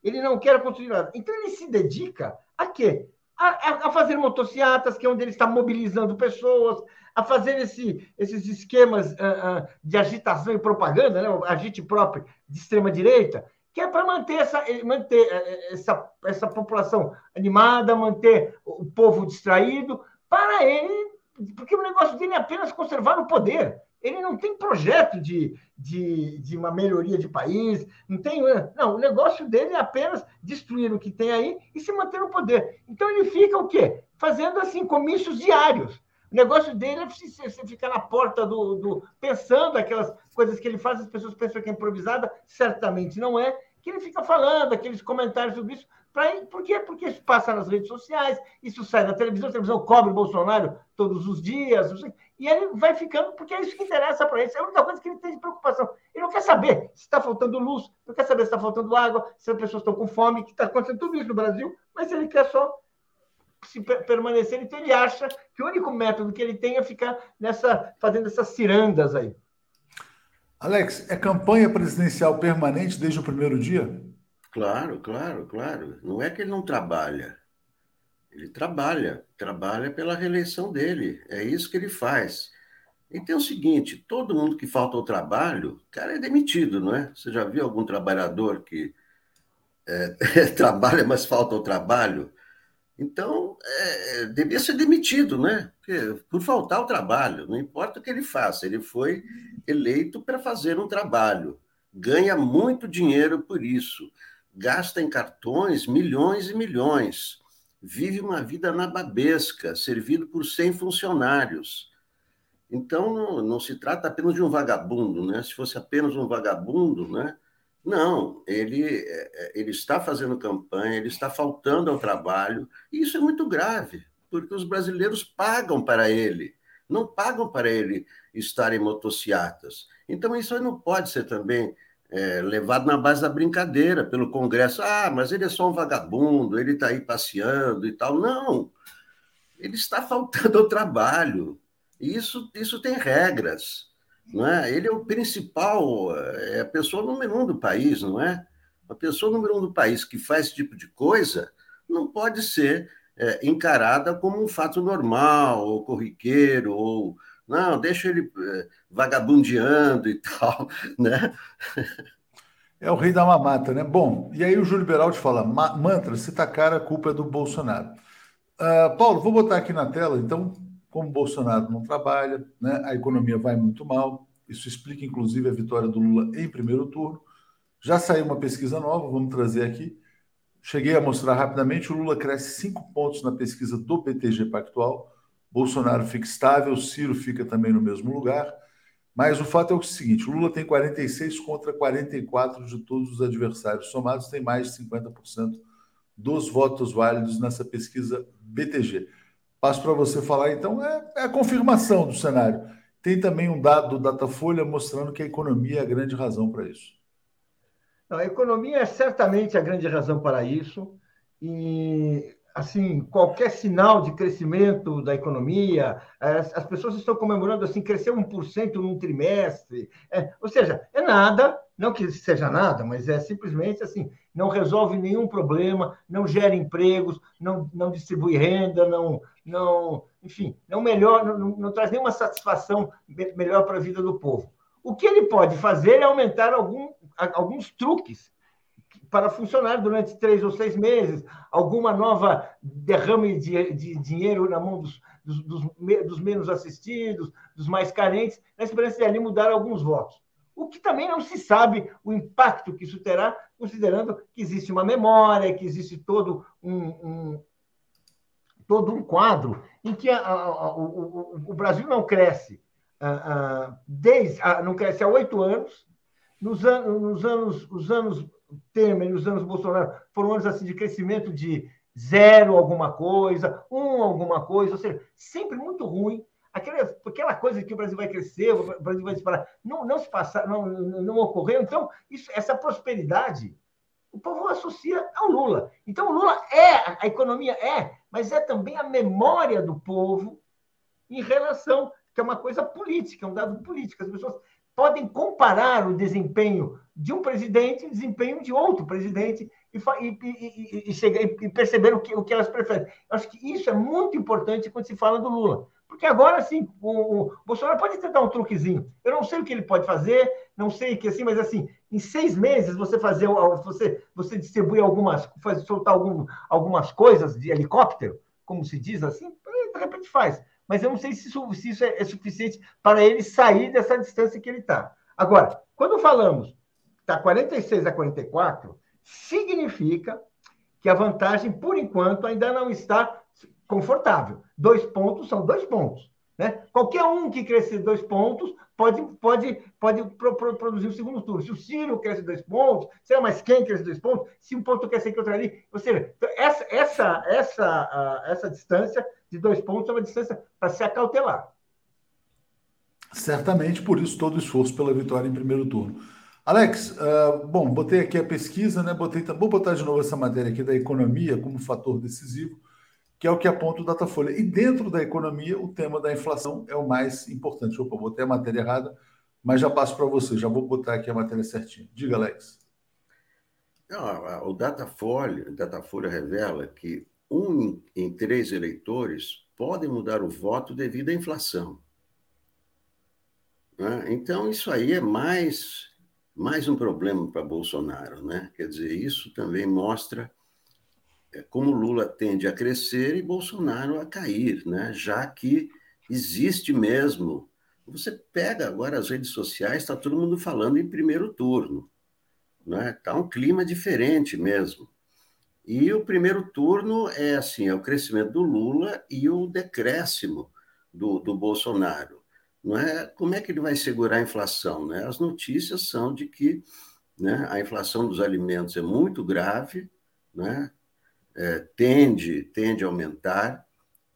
Ele não quer construir nada. Então ele se dedica a quê? A, a, fazer motocicletas, que é onde ele está mobilizando pessoas, a fazer esse, esses esquemas uh, uh, de agitação e propaganda, né? agite próprio de extrema-direita, que é para manter, essa, manter essa, essa população animada, manter o povo distraído, para ele porque o negócio dele é apenas conservar o poder. Ele não tem projeto de, de, de uma melhoria de país, não tem. Não, o negócio dele é apenas destruir o que tem aí e se manter no poder. Então ele fica o quê? Fazendo assim, comícios diários. O negócio dele é você ficar na porta do, do. pensando aquelas coisas que ele faz, as pessoas pensam que é improvisada, certamente não é, que ele fica falando, aqueles comentários sobre isso, Pra, por quê? Porque isso passa nas redes sociais, isso sai na televisão, a televisão cobre o Bolsonaro todos os dias, e ele vai ficando, porque é isso que interessa para ele. É a única coisa que ele tem de preocupação. Ele não quer saber se está faltando luz, não quer saber se está faltando água, se as pessoas estão com fome, que está acontecendo tudo isso no Brasil, mas ele quer só se permanecer. Então ele acha que o único método que ele tem é ficar nessa fazendo essas cirandas aí. Alex, é campanha presidencial permanente desde o primeiro dia? Claro, claro, claro. Não é que ele não trabalha. Ele trabalha, trabalha pela reeleição dele. É isso que ele faz. Então é o seguinte: todo mundo que falta ao trabalho, cara, é demitido, não é? Você já viu algum trabalhador que é, trabalha, mas falta ao trabalho? Então, é, devia ser demitido, né? Porque, por faltar ao trabalho, não importa o que ele faça, ele foi eleito para fazer um trabalho, ganha muito dinheiro por isso, gasta em cartões milhões e milhões, vive uma vida nababesca, servido por 100 funcionários. Então, não, se trata apenas de um vagabundo, né? Se fosse apenas um vagabundo, né? Não, ele, é, é, ele está fazendo campanha, ele está faltando ao trabalho, e isso é muito grave, porque os brasileiros pagam para ele, não pagam para ele estar em motocicletas. Então, isso não pode ser também é, levado na base da brincadeira pelo Congresso. Ah, mas ele é só um vagabundo, ele está aí passeando e tal. Não, ele está faltando ao trabalho. Isso, isso tem regras. Não é? Ele é o principal, é a pessoa número um do país, não é? A pessoa número um do país que faz esse tipo de coisa não pode ser é, encarada como um fato normal, ou corriqueiro, ou não, deixa ele é, vagabundeando e tal, né? É o rei da mamata, né? Bom, e aí o Júlio Beraldi fala: mantra, se tá cara, a culpa é do Bolsonaro. Uh, Paulo, vou botar aqui na tela, então, como Bolsonaro não trabalha, né, a economia vai muito mal. Isso explica, inclusive, a vitória do Lula em primeiro turno. Já saiu uma pesquisa nova, vamos trazer aqui. Cheguei a mostrar rapidamente: o Lula cresce cinco pontos na pesquisa do BTG Pactual. Bolsonaro fica estável, Ciro fica também no mesmo lugar. Mas o fato é o seguinte: Lula tem 46 contra 44 de todos os adversários somados, tem mais de 50% dos votos válidos nessa pesquisa BTG. Passo para você falar, então, é, é, a confirmação do cenário. Tem também um dado do Datafolha mostrando que a economia é a grande razão para isso. Não, a economia é certamente a grande razão para isso. E, assim, qualquer sinal de crescimento da economia, as, as pessoas estão comemorando, assim, cresceu 1% num trimestre. É, ou seja, é nada, não que seja nada, mas é simplesmente assim, não resolve nenhum problema, não gera empregos, não, não distribui renda, não, não, enfim, não melhor, não, não traz nenhuma satisfação melhor para a vida do povo. O que ele pode fazer é aumentar algum, alguns truques para funcionar durante três ou seis meses, alguma nova derrame de, de dinheiro na mão dos, dos, dos, dos menos assistidos, dos mais carentes, na esperança de ali mudar alguns votos o que também não se sabe o impacto que isso terá, considerando que existe uma memória, que existe todo um, um todo um quadro em que a, a, a, o, o, Brasil não cresce desde não cresce há oito anos. Nos, an, nos anos os anos Temer e os anos Bolsonaro foram anos assim de crescimento de zero alguma coisa, um alguma coisa, ou seja, sempre muito ruim aquela, aquela coisa que o Brasil vai crescer, o Brasil vai disparar, não, não se passar, não, não ocorreu. Então, isso, essa prosperidade, o povo associa ao Lula. Então, o Lula é, a economia é, mas é também a memória do povo em relação, que é uma coisa política, é um dado político. As pessoas podem comparar o desempenho de um presidente e o desempenho de outro presidente e, e, e, e, perceber o que, o que elas preferem. Acho que isso é muito importante quando se fala do Lula. Porque agora, sim, o, o Bolsonaro pode tentar um truquezinho. Eu não sei o que ele pode fazer, não sei que assim, mas assim, em seis meses você fazer, você, você distribui algumas, faz, soltar algum, algumas coisas de helicóptero, como se diz assim, de repente faz. Mas eu não sei se isso, se isso é, é suficiente para ele sair dessa distância que ele está. Agora, quando falamos está 46 a 44, significa que a vantagem, por enquanto, ainda não está confortável. Dois pontos são dois pontos. Né? Qualquer um que crescer dois pontos pode, pode, pode pro, pro, produzir o segundo turno. Se o Ciro cresce dois pontos, sei lá, mas quem cresce dois pontos, se um ponto crescer que outro ali. Ou seja, então, essa, essa, essa, essa distância de dois pontos é uma distância para se acautelar. Certamente, por isso, todo esforço pela vitória em primeiro turno. Alex, uh, bom, botei aqui a pesquisa, né? Botei, vou botar de novo essa matéria aqui da economia como fator decisivo. Que é o que aponta o Datafolha. E dentro da economia, o tema da inflação é o mais importante. Opa, botei a matéria errada, mas já passo para você, já vou botar aqui a matéria certinha. Diga, Alex. Não, o Datafolha, revela que um em três eleitores podem mudar o voto devido à inflação. Né? Então, isso aí é mais, mais um problema para Bolsonaro. Né? Quer dizer, isso também mostra como Lula tende a crescer e Bolsonaro a cair, né? já que existe mesmo. Você pega agora as redes sociais, está todo mundo falando em primeiro turno. Está né? Tá um clima diferente mesmo. E o primeiro turno é assim, é o crescimento do Lula e o decréscimo do, do Bolsonaro. Não é? Como é que ele vai segurar a inflação? Né? As notícias são de que né, a inflação dos alimentos é muito grave, né? É, tende, tende a aumentar,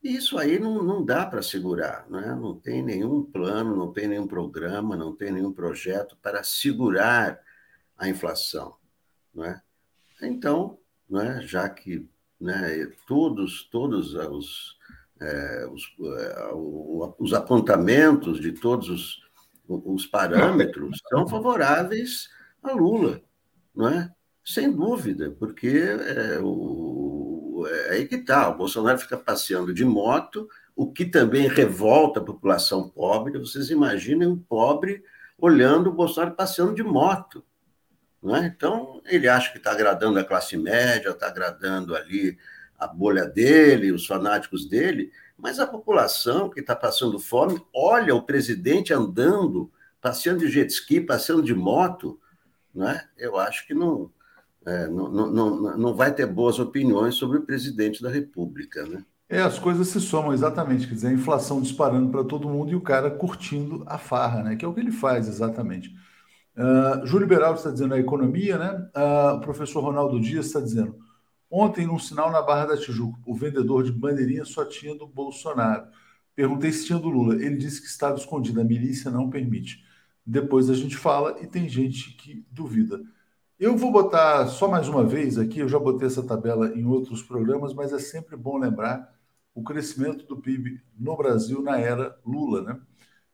e isso aí não, não dá para segurar, né? não tem nenhum plano, não tem nenhum programa, não tem nenhum projeto para segurar a inflação. Não é? Então, né, já que né, todos, todos os, é, os, é, os, apontamentos de todos os, os parâmetros são favoráveis a Lula, não é? Sem dúvida, porque é, o, é aí que está, o Bolsonaro fica passeando de moto, o que também revolta a população pobre. Vocês imaginem um pobre olhando o Bolsonaro passeando de moto. É? Então, ele acha que está agradando a classe média, está agradando ali a bolha dele, os fanáticos dele, mas a população que está passando fome olha o presidente andando, passeando de jet ski, passeando de moto, né? eu acho que não, é, não, não, não, vai ter boas opiniões sobre o presidente da República. Né? É, as coisas se somam, exatamente. Quer dizer, a inflação disparando para todo mundo e o cara curtindo a farra, né? que é o que ele faz, exatamente. Uh, Júlio Beraldo está dizendo a economia, né? Uh, o professor Ronaldo Dias está dizendo ontem, num sinal na Barra da Tijuca, o vendedor de bandeirinha só tinha do Bolsonaro. Perguntei se tinha do Lula. Ele disse que estava escondido, a milícia não permite. Depois a gente fala e tem gente que duvida. Eu vou botar só mais uma vez aqui, eu já botei essa tabela em outros programas, mas é sempre bom lembrar o crescimento do PIB no Brasil na era Lula, né?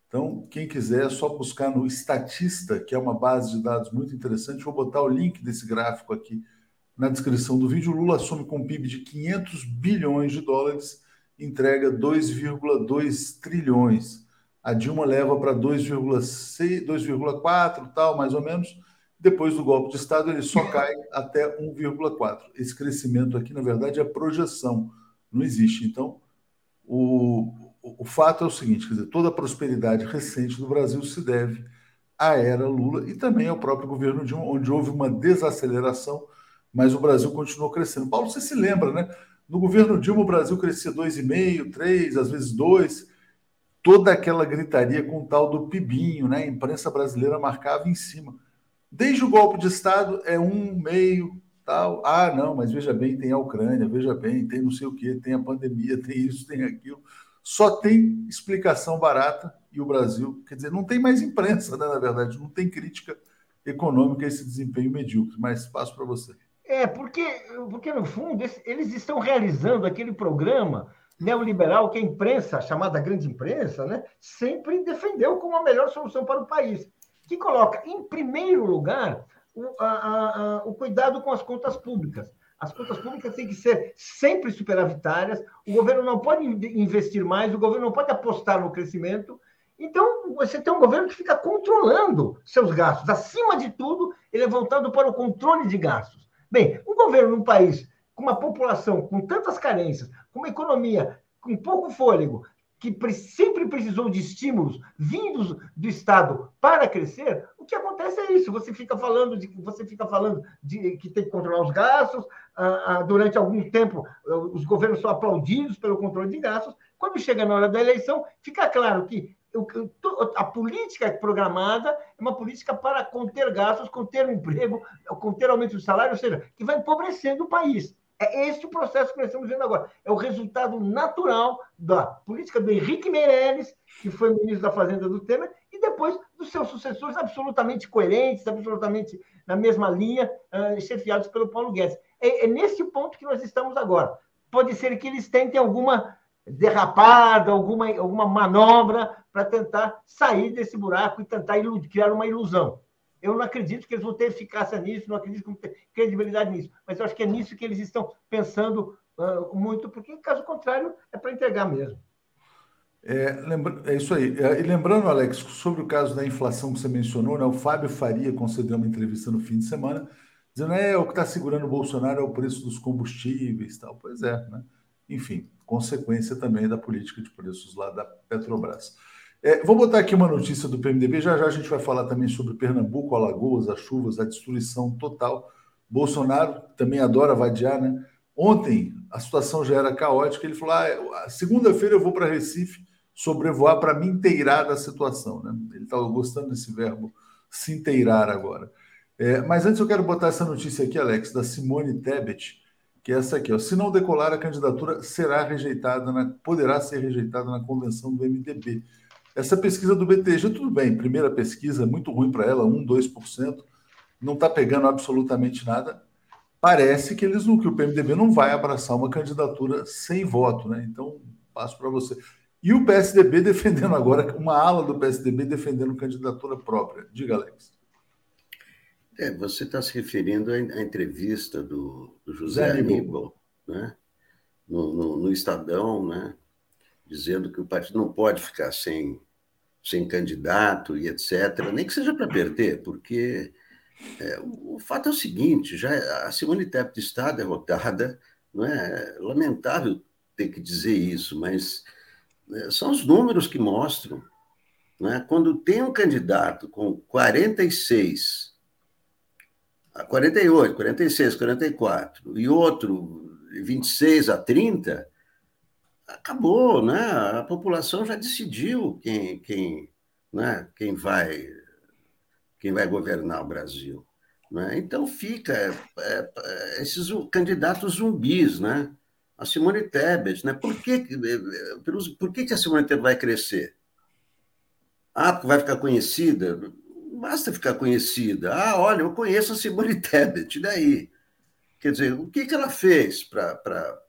Então, quem quiser, é só buscar no Estatista, que é uma base de dados muito interessante. Vou botar o link desse gráfico aqui na descrição do vídeo. O Lula assume com um PIB de 500 bilhões de dólares, entrega 2,2 trilhões. A Dilma leva para 2,4 tal, mais ou menos. Depois do golpe de Estado, ele só cai até 1,4. Esse crescimento aqui, na verdade, é projeção, não existe. Então, o, o fato é o seguinte: quer dizer, toda a prosperidade recente do Brasil se deve à era Lula e também ao próprio governo Dilma, onde houve uma desaceleração, mas o Brasil continuou crescendo. Paulo, você se lembra, né? No governo Dilma, o Brasil crescia 2,5%, 3%, às vezes 2%. Toda aquela gritaria com o tal do Pibinho, né? A imprensa brasileira marcava em cima. Desde o golpe de Estado é um meio, tal. Ah, não, mas veja bem, tem a Ucrânia, veja bem, tem não sei o quê, tem a pandemia, tem isso, tem aquilo só tem explicação barata e o Brasil, quer dizer, não tem mais imprensa, né, na verdade, não tem crítica econômica a esse desempenho medíocre, mas passo para você. É, porque, porque, no fundo, eles estão realizando aquele programa neoliberal que a imprensa, chamada grande imprensa, né, sempre defendeu como a melhor solução para o país, que coloca, em primeiro lugar, o, a, a, o cuidado com as contas públicas. As contas públicas têm que ser sempre superavitárias, o governo não pode investir mais, o governo não pode apostar no crescimento. Então, você tem um governo que fica controlando seus gastos. Acima de tudo, ele é voltado para o controle de gastos. Bem, um governo num país com uma população com tantas carências, com uma economia com pouco fôlego, que sempre precisou de estímulos vindos do Estado para crescer, o que acontece é isso. Você fica falando de você fica falando de que tem que controlar os gastos. Ah, ah, durante algum tempo, os governos são aplaudidos pelo controle de gastos. Quando chega na hora da eleição, fica claro que a política programada é uma política para conter gastos, conter o emprego, conter aumento do salário, ou seja, que vai empobrecendo o país. É este o processo que nós estamos vendo agora. É o resultado natural da política do Henrique Meirelles, que foi ministro da Fazenda do Temer, e depois dos seus sucessores absolutamente coerentes, absolutamente na mesma linha, uh, chefiados pelo Paulo Guedes. É, é nesse ponto que nós estamos agora. pode ser que eles tentem alguma derrapada, alguma, alguma manobra para tentar sair desse buraco e tentar criar uma ilusão. Eu não acredito que eles vão ter eficácia nisso, não acredito que vão ter credibilidade nisso, mas eu acho que é nisso que eles estão pensando uh, muito, porque, caso contrário, é para entregar mesmo. É, lembra, é isso aí. É, e lembrando, Alex, sobre o caso da inflação que você mencionou, né, o Fábio Faria concedeu uma entrevista no fim de semana, dizendo é o que está segurando o Bolsonaro é o preço dos combustíveis tal. Pois é, né? Enfim, consequência também da política de preços lá da Petrobras. É, vou botar aqui uma notícia do PMDB, já já a gente vai falar também sobre Pernambuco, Alagoas, as chuvas, a destruição total. Bolsonaro também adora vadiar, né? Ontem a situação já era caótica, ele falou: ah, segunda-feira eu vou para Recife sobrevoar para me inteirar da situação. Né? Ele estava gostando desse verbo se inteirar agora. É, mas antes eu quero botar essa notícia aqui, Alex, da Simone Tebet, que é essa aqui. Ó. Se não decolar, a candidatura será rejeitada, na, poderá ser rejeitada na convenção do MDB. Essa pesquisa do BTG, tudo bem, primeira pesquisa, muito ruim para ela, 1, 2%, não está pegando absolutamente nada. Parece que eles que o PMDB não vai abraçar uma candidatura sem voto, né? Então, passo para você. E o PSDB defendendo agora, uma ala do PSDB defendendo candidatura própria. Diga, Alex. É, você está se referindo à, entrevista do, do José Aníbal, né? No, no, no, Estadão, né? dizendo que o partido não pode ficar sem, sem candidato e etc., nem que seja para perder, porque é, o, fato é o seguinte: já a Simone Tebet está derrotada, não é lamentável ter que dizer isso, mas é, são os números que mostram. Né? Quando tem um candidato com 46, 48, 46, 44, e outro 26 a 30, acabou, né? A população já decidiu quem, quem, né? quem vai quem vai governar o Brasil. Né? Então fica é, é, esses candidatos zumbis, né? a Simone Tebet, né? Por que, eh, eh, por que, que a Simone Tebet vai crescer? Ah, porque vai ficar conhecida? Basta ficar conhecida. Ah, olha, eu conheço a Simone Tebet, daí? Quer dizer, o que, que ela fez para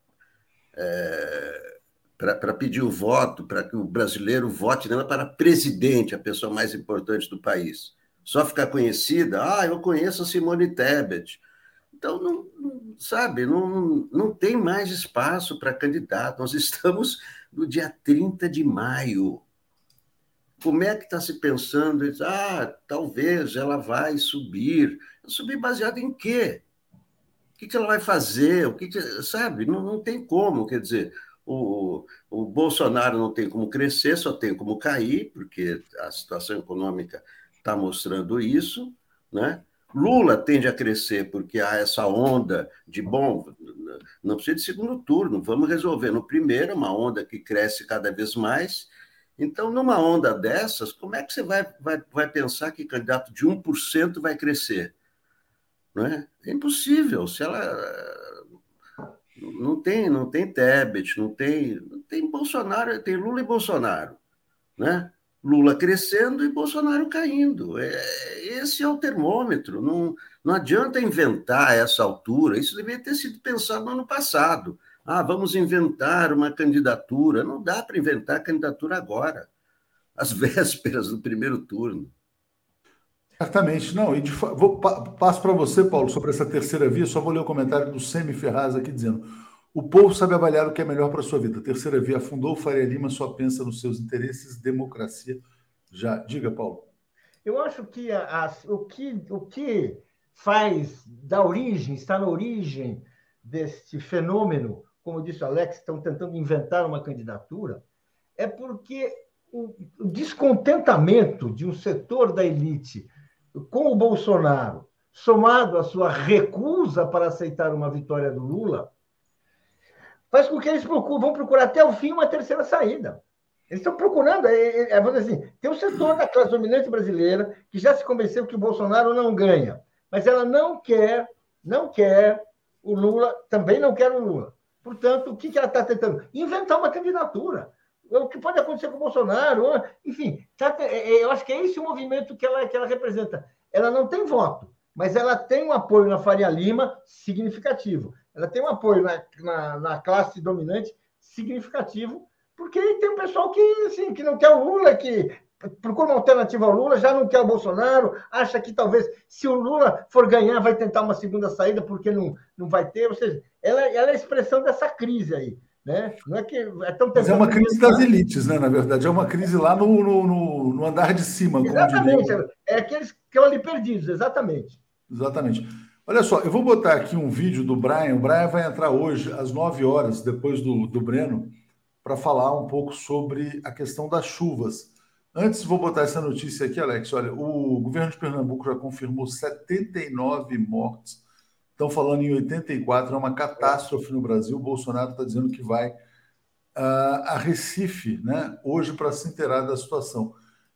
é, para pedir o voto, para que o brasileiro vote nela para presidente, a pessoa mais importante do país? Só ficar conhecida? Ah, eu conheço a Simone Tebet. Então, não, não, sabe, não, não tem mais espaço para candidato. Nós estamos no dia 30 de maio. Como é que está se pensando? Ah, talvez ela vai subir. Subir baseado em quê? O que, que ela vai fazer? O que, que sabe? Não, não tem como. Quer dizer, o, o Bolsonaro não tem como crescer, só tem como cair, porque a situação econômica está mostrando isso, né? Lula tende a crescer porque há essa onda de, bom, não precisa de segundo turno, vamos resolver no primeiro, uma onda que cresce cada vez mais. Então, numa onda dessas, como é que você vai, vai, vai pensar que candidato de 1% vai crescer? Não é? é impossível. Se ela não tem, não tem Tebet, não tem, não tem Bolsonaro, tem Lula e Bolsonaro, né? Lula crescendo e Bolsonaro caindo. É, esse é o termômetro. Não, não adianta inventar essa altura. Isso deveria ter sido pensado no ano passado. Ah, vamos inventar uma candidatura. Não dá para inventar candidatura agora, às vésperas do primeiro turno. Certamente, não. E de, vou, passo para você, Paulo, sobre essa terceira via. Só vou ler o comentário do Semi Ferraz aqui dizendo: o povo sabe avaliar o que é melhor para a sua vida. Terceira via afundou, Faria Lima só pensa nos seus interesses, democracia. Já. Diga, Paulo. Eu acho que a, a, o, que o que faz da origem, está na origem deste fenômeno, como disse o Alex, estão tentando inventar uma candidatura, é porque o, o descontentamento de um setor da elite com o Bolsonaro, somado à sua recusa para aceitar uma vitória do Lula, faz com que eles procuram, vão procurar até o fim uma terceira saída. Eles estão procurando, é, é, é dizer assim, tem um setor da classe dominante brasileira que já se convenceu que o Bolsonaro não ganha, mas ela não quer, não quer o Lula, também não quer o Lula. Portanto, o que ela está tentando? Inventar uma candidatura. O que pode acontecer com o Bolsonaro, enfim, tá, é, é, eu acho que é esse o movimento que ela, que ela representa. Ela não tem voto, mas ela tem um apoio na Faria Lima significativo. Ela tem um apoio na, na, na classe dominante significativo, porque tem um pessoal que, assim, que não quer o Lula, que procura uma alternativa ao Lula, já não quer o Bolsonaro, acha que talvez, se o Lula for ganhar, vai tentar uma segunda saída, porque não, não vai ter. Ou seja, ela, ela é a expressão dessa crise aí. Né? Não é que é tão Mas é uma crise das elites, né? Na verdade, é uma crise lá no, no, no andar de cima. Exatamente, é aqueles que estão ali perdidos, exatamente. Exatamente. Olha só, eu vou botar aqui um vídeo do Brian. O Brian vai entrar hoje às 9 horas, depois do, do Breno, para falar um pouco sobre a questão das chuvas. Antes, vou botar essa notícia aqui, Alex. Olha, o governo de Pernambuco já confirmou 79 mortes. Estão falando em 84, é uma catástrofe no Brasil. O Bolsonaro está dizendo que vai uh, a Recife, né, hoje, para se inteirar da situação.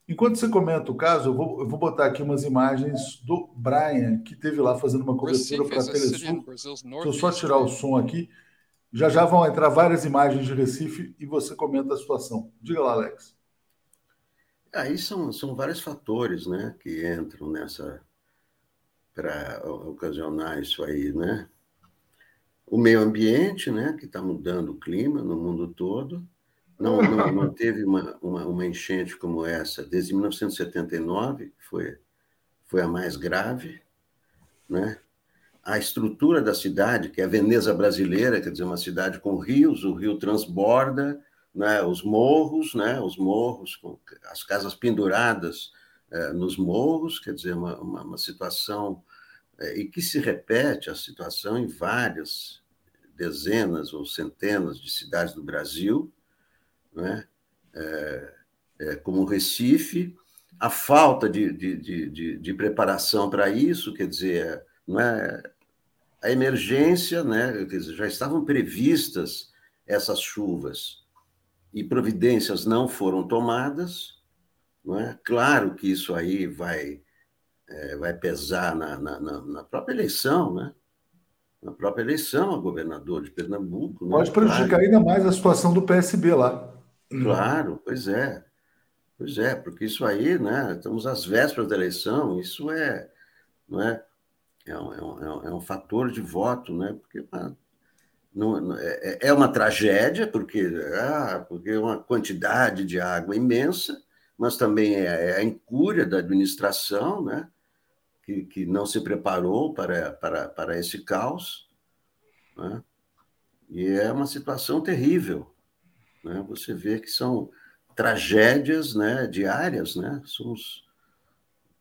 Enquanto você comenta o caso, eu vou, eu vou botar aqui umas imagens do Brian, que teve lá fazendo uma cobertura para a Telesul. Deixa eu só tirar o som aqui. Já já vão entrar várias imagens de Recife e você comenta a situação. Diga lá, Alex. Aí são, são vários fatores né, que entram nessa para ocasionar isso aí, né? O meio ambiente, né, que está mudando o clima no mundo todo, não, não, não teve uma, uma, uma, enchente como essa desde 1979, que foi, foi a mais grave. Né? A estrutura da cidade, que é a Veneza brasileira, quer dizer, uma cidade com rios, o rio transborda, né? os morros, né? os morros, com as casas penduradas eh, nos morros, quer dizer, uma, uma, uma situação. Eh, e que se repete a situação em várias dezenas ou centenas de cidades do Brasil, né? É, é, como Recife, a falta de, de, de, de preparação para isso, quer dizer, não é, a emergência, né, quer dizer, já estavam previstas essas chuvas e providências não foram tomadas, não é? Claro que isso aí vai é, vai pesar na, na, na, própria eleição, né? Na própria eleição a governador de Pernambuco. Né? Pode prejudicar claro. ainda mais a situação do PSB lá. Claro, pois é. Pois é, porque isso aí, né? Estamos às vésperas da eleição, isso é, não é, é um, é um, é um fator de voto, né? Porque uma, não, é, é, é uma tragédia, porque, ah, porque é uma quantidade de água imensa, mas também é, é a incúria da administração, né? Que, que não se preparou para, para, para esse caos, né? E é uma situação terrível, né? Você vê que são tragédias né, diárias, né? somos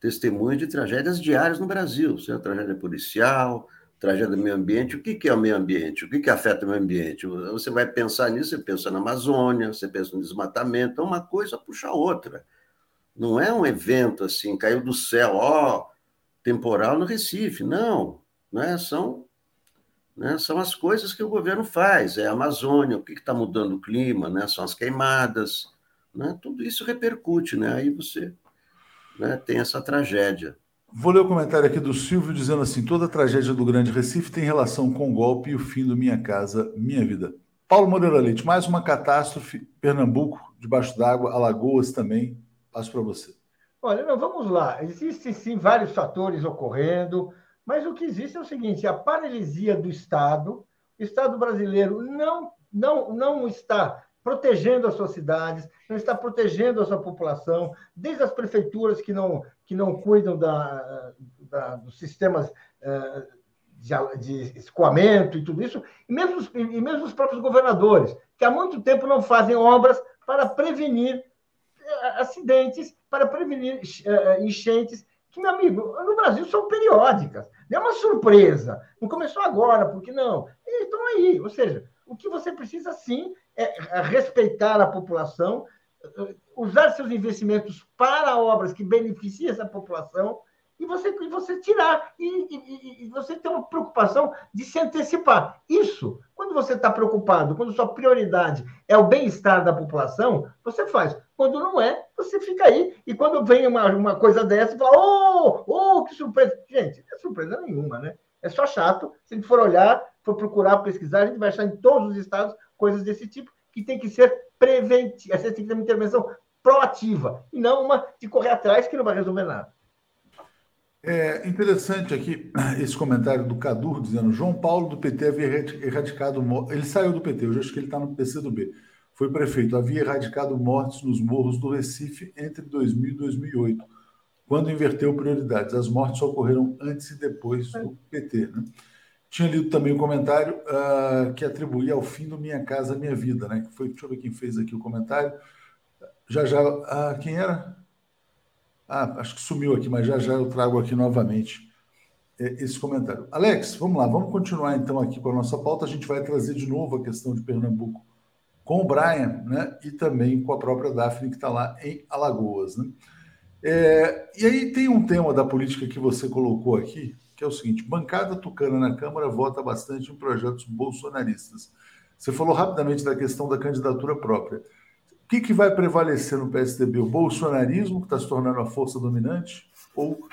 testemunhas de tragédias diárias no Brasil, seja tragédia policial, tragédia do meio ambiente. O que é o meio ambiente? O que afeta o meio ambiente? Você vai pensar nisso, você pensa na Amazônia, você pensa no desmatamento, uma coisa puxa a outra. Não é um evento assim, caiu do céu, ó, temporal no Recife. Não, né? são né? São as coisas que o governo faz, é a Amazônia, o que está mudando o clima, né? são as queimadas, né? tudo isso repercute, né? aí você né, tem essa tragédia. Vou ler o comentário aqui do Silvio dizendo assim: toda a tragédia do Grande Recife tem relação com o golpe e o fim do Minha Casa, Minha Vida. Paulo Moreira Leite, mais uma catástrofe, Pernambuco, debaixo d'água, Alagoas também. Passo para você. Olha, não, vamos lá. Existem sim vários fatores ocorrendo. Mas o que existe é o seguinte: a paralisia do Estado, o Estado brasileiro não, não, não está protegendo as suas cidades, não está protegendo a sua população, desde as prefeituras que não, que não cuidam da, da dos sistemas uh, de, de, escoamento e tudo isso, e mesmo, e mesmo os próprios governadores, que há muito tempo não fazem obras para prevenir acidentes, para prevenir uh, enchentes, que, meu amigo, no Brasil são periódicas. Não é uma surpresa. Não começou agora, porque não? Estão aí. Ou seja, o que você precisa, sim, é respeitar a população, usar seus investimentos para obras que beneficiem essa população e você, e você tirar, e, e, e, você ter uma preocupação de se antecipar. Isso, quando você está preocupado, quando sua prioridade é o bem-estar da população, você faz. Quando não é, você fica aí. E quando vem uma, uma coisa dessa, fala, oh, oh, que surpresa. Gente, não é surpresa nenhuma, né? É só chato. Se a gente for olhar, for procurar, pesquisar, a gente vai achar em todos os estados coisas desse tipo que tem que ser preventiva. Você tem que ter uma intervenção proativa e não uma de correr atrás que não vai resolver nada. É interessante aqui esse comentário do Cadur dizendo João Paulo do PT havia erradicado ele saiu do PT, eu acho que ele está no PCdoB. Foi prefeito, havia erradicado mortes nos morros do Recife entre 2000 e 2008, quando inverteu prioridades. As mortes ocorreram antes e depois do PT. Né? Tinha lido também o um comentário uh, que atribuía ao fim do Minha Casa Minha Vida, né? Que foi, deixa eu ver quem fez aqui o comentário. Já já, uh, quem era? Ah, acho que sumiu aqui, mas já já eu trago aqui novamente é, esse comentário. Alex, vamos lá, vamos continuar então aqui com a nossa pauta. A gente vai trazer de novo a questão de Pernambuco com o Brian, né? E também com a própria Daphne, que está lá em Alagoas, né? É, e aí tem um tema da política que você colocou aqui, que é o seguinte: bancada tucana na Câmara vota bastante em projetos bolsonaristas. Você falou rapidamente da questão da candidatura própria. O que, que vai prevalecer no PSDB? O bolsonarismo, que está se tornando a força dominante, ou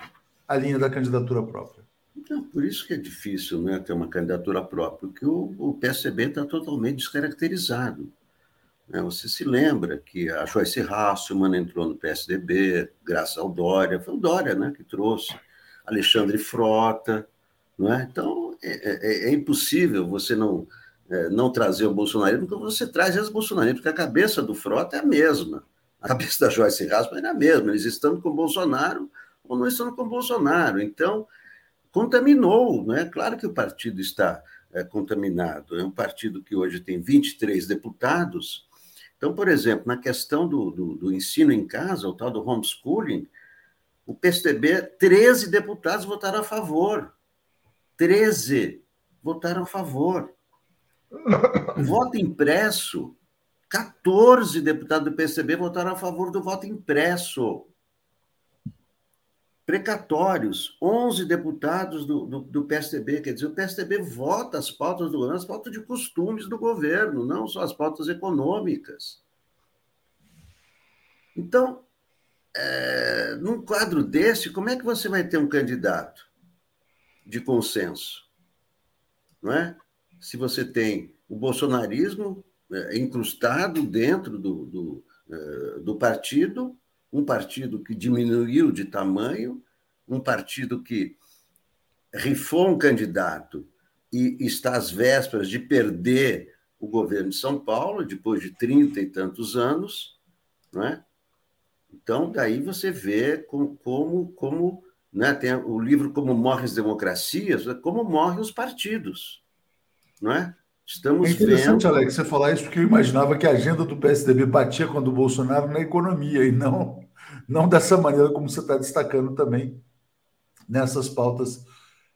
a linha da candidatura própria? Então, por isso que é difícil né, ter uma candidatura própria, porque o, o PSDB está totalmente descaracterizado. Né? Você se lembra que a Joyce Hasselmann entrou no PSDB, graças ao Dória, foi o Dória né, que trouxe. Alexandre Frota, não é? Então, é, é, é impossível você não, é, não trazer o bolsonarismo, porque você traz as bolsonaristas, porque a cabeça do Frota é a mesma. A cabeça da Joyce Raspa é a mesma. Eles estão com o Bolsonaro ou não estão com o Bolsonaro. Então, contaminou, é? Claro que o partido está é, contaminado. É um partido que hoje tem 23 deputados. Então, por exemplo, na questão do, do, do ensino em casa, o tal do homeschooling, o PSDB, 13 deputados votaram a favor. 13 votaram a favor. Voto impresso, 14 deputados do PSDB votaram a favor do voto impresso. Precatórios, 11 deputados do, do, do, PSDB. Quer dizer, o PSDB vota as pautas do governo, as pautas de costumes do governo, não só as pautas econômicas. Então, é, num quadro desse, como é que você vai ter um candidato de consenso? Não é? Se você tem o bolsonarismo é, incrustado dentro do, do, é, do partido, um partido que diminuiu de tamanho, um partido que rifou um candidato e está às vésperas de perder o governo de São Paulo, depois de trinta e tantos anos, não é? Então, daí você vê como, como, como né, tem o livro Como Morrem as Democracias, como morrem os partidos. Não é? Estamos é interessante, vendo... Alex, você falar isso, porque eu imaginava que a agenda do PSDB batia com a do Bolsonaro na economia, e não, não dessa maneira como você está destacando também nessas pautas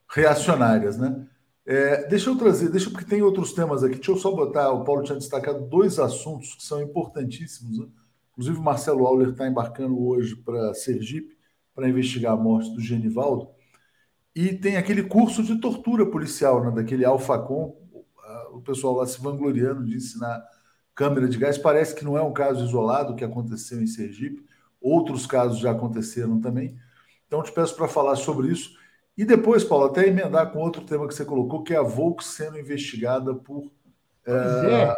reacionárias. Né? É, deixa eu trazer, deixa porque tem outros temas aqui. Deixa eu só botar, o Paulo tinha destacado dois assuntos que são importantíssimos. Né? Inclusive, o Marcelo Auler está embarcando hoje para Sergipe para investigar a morte do Genivaldo. E tem aquele curso de tortura policial, né, daquele Alfacom, o pessoal lá se vangloriando de ensinar câmera de gás. Parece que não é um caso isolado que aconteceu em Sergipe, outros casos já aconteceram também. Então, te peço para falar sobre isso. E depois, Paulo, até emendar com outro tema que você colocou, que é a Volks sendo investigada por. É,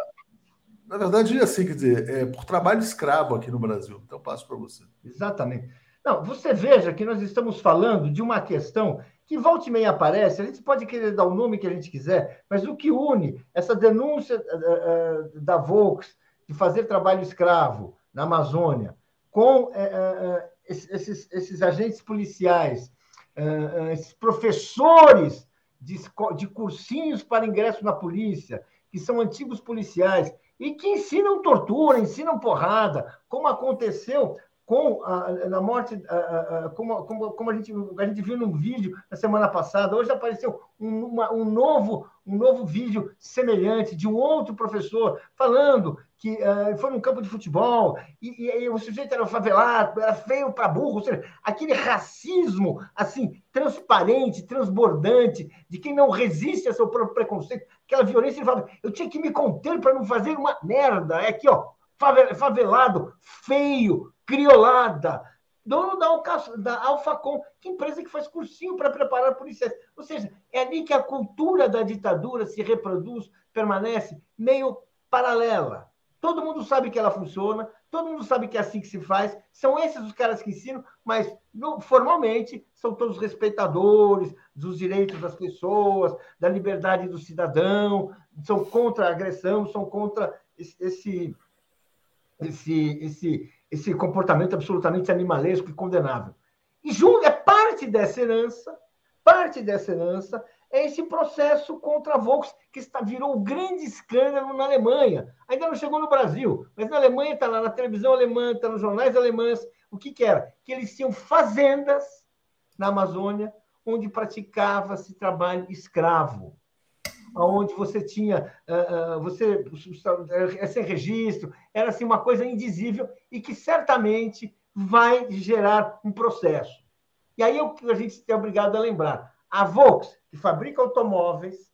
na verdade, é assim, quer dizer, é por trabalho escravo aqui no Brasil. Então, passo para você. Exatamente. Não, você veja que nós estamos falando de uma questão que volta e meia aparece, a gente pode querer dar o nome que a gente quiser, mas o que une essa denúncia uh, uh, da Volks de fazer trabalho escravo na Amazônia com uh, esses, esses, agentes policiais, esses professores de, de cursinhos para ingresso na polícia, que são antigos policiais, e que ensinam tortura, ensinam porrada, como aconteceu com a, na morte, a, a, como, como, como a, gente, a gente viu no vídeo na semana passada, hoje apareceu um, uma, um, novo, um novo vídeo semelhante de um outro professor falando que uh, foi num campo de futebol e, e, e, o sujeito era favelado, era feio para burro, ou seja, aquele racismo assim transparente, transbordante, de quem não resiste a seu próprio preconceito, aquela violência, ele fala, eu tinha que me conter para não fazer uma merda, é aqui, ó, favelado, feio, criolada, dono da, da Alfacom, que empresa que faz cursinho para preparar policiais. Ou seja, é ali que a cultura da ditadura se reproduz, permanece meio paralela. Todo mundo sabe que ela funciona, todo mundo sabe que é assim que se faz, são esses os caras que ensinam, mas no, formalmente são todos respeitadores dos direitos das pessoas, da liberdade do cidadão, são contra a agressão, são contra esse, esse, esse, esse comportamento absolutamente animalesco e condenável. E junto, é parte dessa herança, parte dessa herança é esse processo contra a Volks, que está, virou um grande escândalo na Alemanha. Ainda não chegou no Brasil, mas na Alemanha está lá na televisão alemã, está nos jornais alemães. O que, que era? Que eles tinham fazendas na Amazônia onde praticava-se trabalho escravo onde você tinha uh, uh, você é sem registro, era assim uma coisa indizível e que certamente vai gerar um processo. E aí o que a gente é obrigado a lembrar, a Volks, que fabrica automóveis,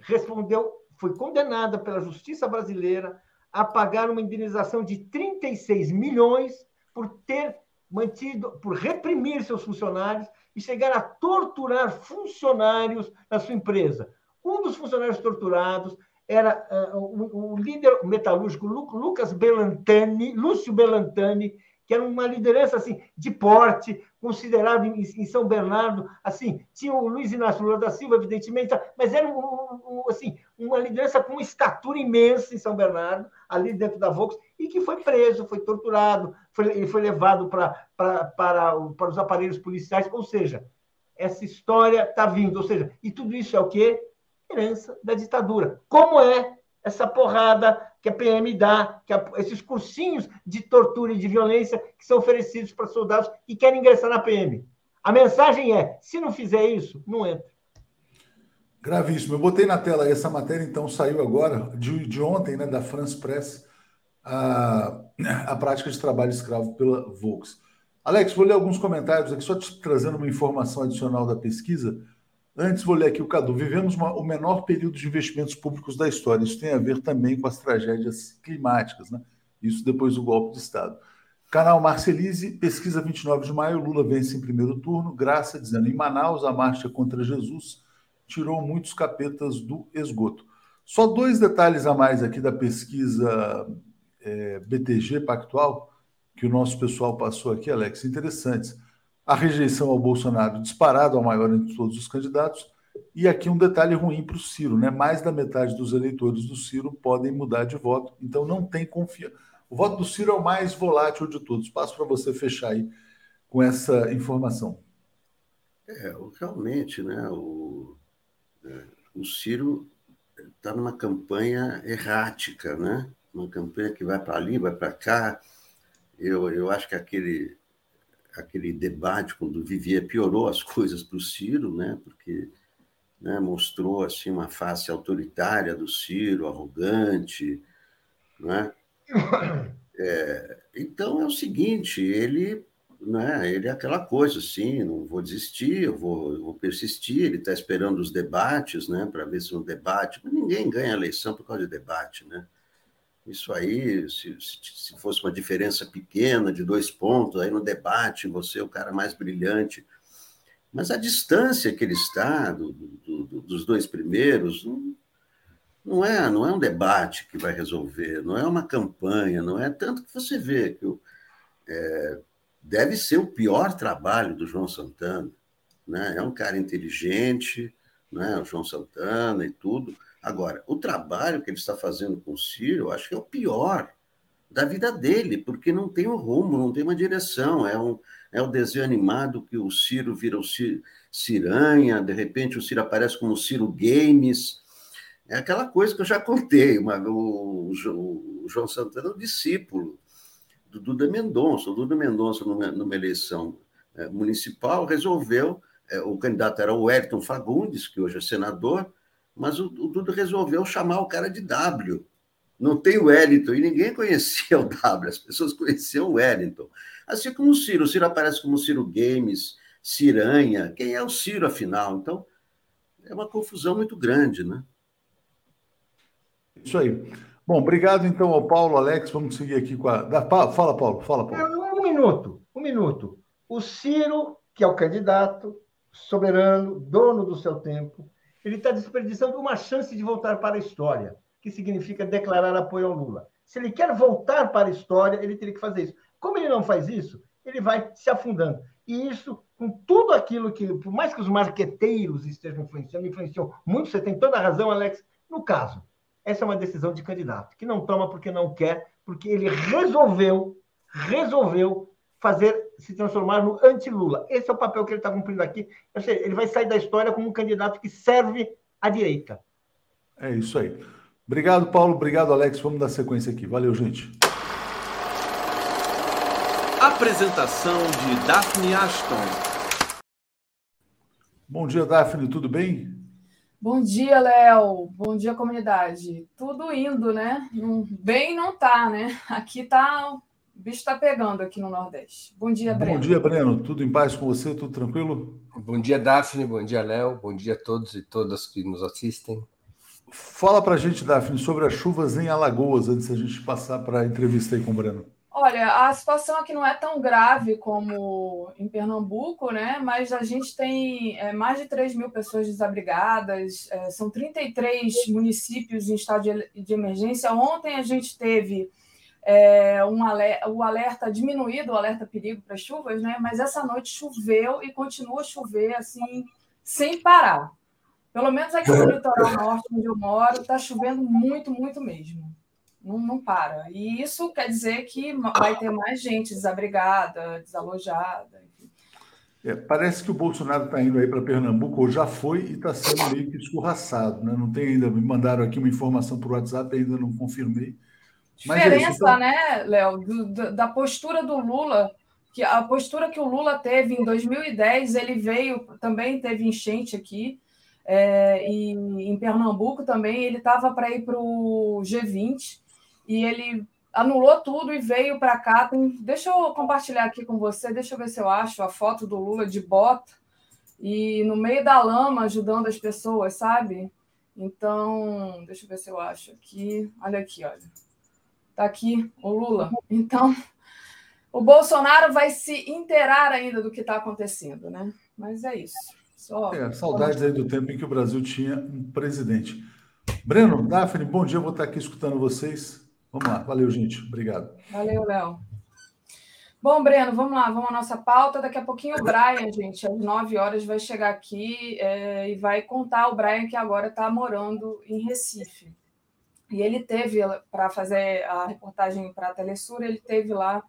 respondeu, foi condenada pela justiça brasileira a pagar uma indenização de 36 milhões por ter mantido, por reprimir seus funcionários e chegar a torturar funcionários da sua empresa. Um dos funcionários torturados era o, o, líder metalúrgico Lucas Belantani, Lúcio Belantani, que era uma liderança assim de porte, considerado em, em, São Bernardo, assim, tinha o Luiz Inácio Lula da Silva, evidentemente, mas era um, um, assim, uma liderança com uma estatura imensa em São Bernardo, ali dentro da Vox, e que foi preso, foi torturado, foi, ele foi levado pra, pra, para, para os aparelhos policiais, ou seja, essa história está vindo, ou seja, e tudo isso é o quê? Herança da ditadura. Como é essa porrada que a PM dá, que a, esses cursinhos de tortura e de violência que são oferecidos para soldados que querem ingressar na PM. A mensagem é: se não fizer isso, não entra. Gravíssimo. Eu botei na tela essa matéria, então saiu agora, de, de ontem, né, da France Press, a, a prática de trabalho escravo pela Volks. Alex, vou ler alguns comentários aqui, só te trazendo uma informação adicional da pesquisa. Antes, vou ler aqui o Cadu. Vivemos uma, o menor período de investimentos públicos da história. Isso tem a ver também com as tragédias climáticas, né? Isso depois do golpe de Estado. Canal Marcelise, pesquisa 29 de maio, Lula vence em primeiro turno. Graça dizendo, em Manaus, a marcha contra Jesus tirou muitos capetas do esgoto. Só dois detalhes a mais aqui da pesquisa é, BTG Pactual, que o nosso pessoal passou aqui, Alex, interessantes a rejeição ao Bolsonaro disparado ao maior entre todos os candidatos. E aqui um detalhe ruim para o Ciro, né? Mais da metade dos eleitores do Ciro podem mudar de voto, então não tem confiança. O voto do Ciro é o mais volátil de todos. Passo para você fechar aí com essa informação. É, realmente, né? O, é, o Ciro está numa campanha errática, né? Uma campanha que vai para ali, vai para cá. Eu, eu acho que aquele aquele debate quando o Vivier piorou as coisas para o Ciro, né? Porque né, mostrou assim uma face autoritária do Ciro, arrogante, né? É, então é o seguinte, ele, né? Ele é aquela coisa assim, não vou desistir, eu vou, eu vou persistir. Ele está esperando os debates, né? Para ver se um debate, mas ninguém ganha eleição por causa de debate, né? Isso aí, se, se fosse uma diferença pequena de dois pontos, aí no debate você é o cara mais brilhante. Mas a distância que ele está do, do, do, dos dois primeiros não, não, é, não é um debate que vai resolver, não é uma campanha, não é tanto que você vê que é, deve ser o pior trabalho do João Santana. Né? É um cara inteligente, né? o João Santana e tudo, Agora, o trabalho que ele está fazendo com o Ciro, eu acho que é o pior da vida dele, porque não tem um rumo, não tem uma direção. É, um, é o desenho animado que o Ciro vira o Ciro, Ciranha, de repente o Ciro aparece como Ciro Games. É aquela coisa que eu já contei. Uma, o, o, o João Santana é um discípulo do Duda Mendonça. O Duda Mendonça, numa, numa eleição é, municipal, resolveu. É, o candidato era o Wellington Fagundes, que hoje é senador, mas o, o Duda resolveu chamar o cara de W. Não tem o Wellington, e ninguém conhecia o W, as pessoas conheciam o Wellington. Assim como o Ciro, o Ciro aparece como Ciro Games, Ciranha, quem é o Ciro, afinal? Então, é uma confusão muito grande, né? Isso aí. Bom, obrigado então ao Paulo, Alex. Vamos seguir aqui com a. Fala, Paulo, fala, Paulo. Um minuto, um minuto. O Ciro, que é o candidato, soberano, dono do seu tempo, ele está desperdiçando uma chance de voltar para a história, que significa declarar apoio ao Lula. Se ele quer voltar para a história, ele teria que fazer isso. Como ele não faz isso, ele vai se afundando. E isso, com tudo aquilo que, por mais que os marqueteiros estejam influenciando, influenciam muito, você tem toda a razão, Alex, no caso. Essa é uma decisão de candidato, que não toma porque não quer, porque ele resolveu, resolveu fazer se transformar no anti-Lula. Esse é o papel que ele está cumprindo aqui. Ele vai sair da história como um candidato que serve à direita. É isso aí. Obrigado, Paulo. Obrigado, Alex. Vamos dar sequência aqui. Valeu, gente. Apresentação de Daphne Ashton. Bom dia, Daphne. Tudo bem? Bom dia, Léo. Bom dia, comunidade. Tudo indo, né? Bem não tá, né? Aqui tá. O bicho tá pegando aqui no Nordeste. Bom dia, Breno. Bom dia, Breno. Tudo em paz com você? Tudo tranquilo? Bom dia, Daphne. Bom dia, Léo. Bom dia a todos e todas que nos assistem. Fala pra gente, Daphne, sobre as chuvas em Alagoas, antes da gente passar para a entrevista aí com o Breno. Olha, a situação aqui não é tão grave como em Pernambuco, né? Mas a gente tem é, mais de 3 mil pessoas desabrigadas, é, são 33 municípios em estado de, de emergência. Ontem a gente teve é, um alerta, o alerta diminuído, o alerta perigo para chuvas, né? Mas essa noite choveu e continua a chover assim, sem parar. Pelo menos aqui no litoral norte, onde eu moro, está chovendo muito, muito mesmo não, não para. E isso quer dizer que vai ter mais gente desabrigada, desalojada. É, parece que o Bolsonaro está indo aí para Pernambuco, ou já foi e está sendo meio que escorraçado. Né? Não tem ainda, me mandaram aqui uma informação por WhatsApp, ainda não confirmei. Diferença, é isso, então... né, Léo, da postura do Lula, que a postura que o Lula teve em 2010, ele veio, também teve enchente aqui, é, e em Pernambuco também, ele estava para ir para o G20, e ele anulou tudo e veio para cá. Tem... Deixa eu compartilhar aqui com você, deixa eu ver se eu acho a foto do Lula de bota e no meio da lama ajudando as pessoas, sabe? Então, deixa eu ver se eu acho aqui. Olha aqui, olha. Tá aqui o Lula. Então, o Bolsonaro vai se inteirar ainda do que está acontecendo, né? Mas é isso. Só... É, saudades aí do tempo em que o Brasil tinha um presidente. Breno, Daphne, bom dia, vou estar aqui escutando vocês. Vamos lá, valeu, gente. Obrigado. Valeu, Léo. Bom, Breno, vamos lá, vamos à nossa pauta. Daqui a pouquinho o Brian, gente, às 9 horas, vai chegar aqui é, e vai contar o Brian que agora está morando em Recife. E ele teve, para fazer a reportagem para a Telesur, ele teve lá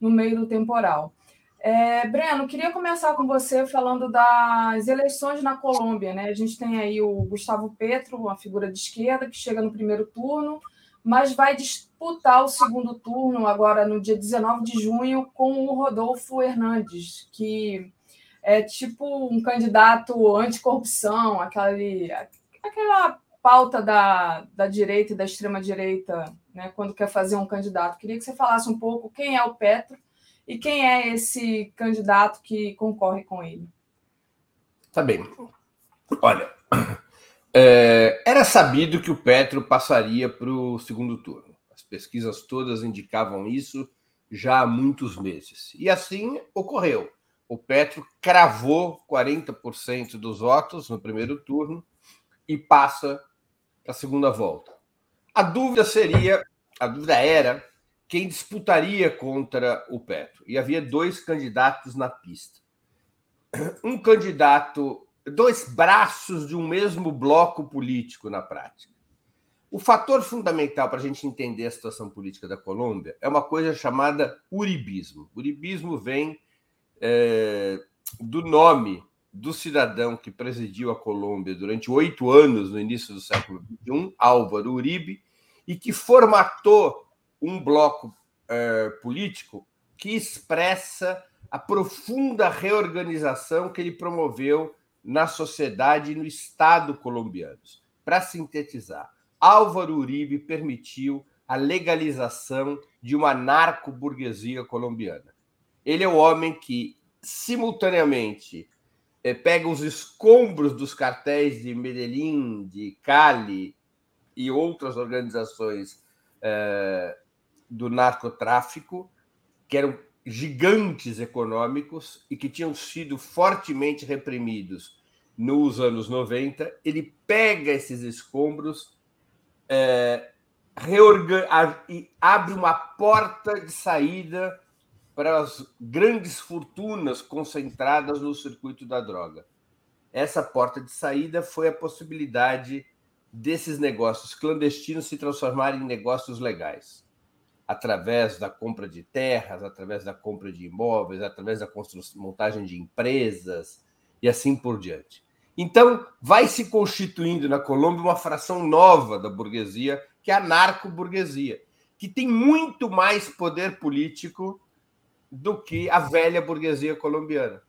no meio do temporal. É, Breno, queria começar com você falando das eleições na Colômbia. Né? A gente tem aí o Gustavo Petro, uma figura de esquerda, que chega no primeiro turno, mas vai disputar o segundo turno agora no dia 19 de junho com o Rodolfo Hernandes, que é tipo um candidato anticorrupção, aquele, aquela pauta da, da direita e da extrema-direita, né, quando quer fazer um candidato. Queria que você falasse um pouco quem é o Petro e quem é esse candidato que concorre com ele. Tá bem. Olha, é, era sabido que o Petro passaria para o segundo turno. As pesquisas todas indicavam isso já há muitos meses. E assim ocorreu. O Petro cravou 40% dos votos no primeiro turno e passa para a segunda volta. A dúvida seria, a dúvida era quem disputaria contra o Petro. E havia dois candidatos na pista. Um candidato dois braços de um mesmo bloco político na prática. O fator fundamental para a gente entender a situação política da Colômbia é uma coisa chamada uribismo. Uribismo vem é, do nome do cidadão que presidiu a Colômbia durante oito anos no início do século XXI, Álvaro Uribe, e que formatou um bloco é, político que expressa a profunda reorganização que ele promoveu na sociedade e no Estado colombianos. Para sintetizar, Álvaro Uribe permitiu a legalização de uma narco-burguesia colombiana. Ele é o homem que, simultaneamente, pega os escombros dos cartéis de Medellín, de Cali e outras organizações eh, do narcotráfico, que eram gigantes econômicos e que tinham sido fortemente reprimidos nos anos 90, ele pega esses escombros é, reorgan... abre uma porta de saída para as grandes fortunas concentradas no circuito da droga. Essa porta de saída foi a possibilidade desses negócios clandestinos se transformarem em negócios legais, através da compra de terras, através da compra de imóveis, através da montagem de empresas e assim por diante. Então, vai se constituindo na Colômbia uma fração nova da burguesia, que é a narco-burguesia, que tem muito mais poder político do que a velha burguesia colombiana.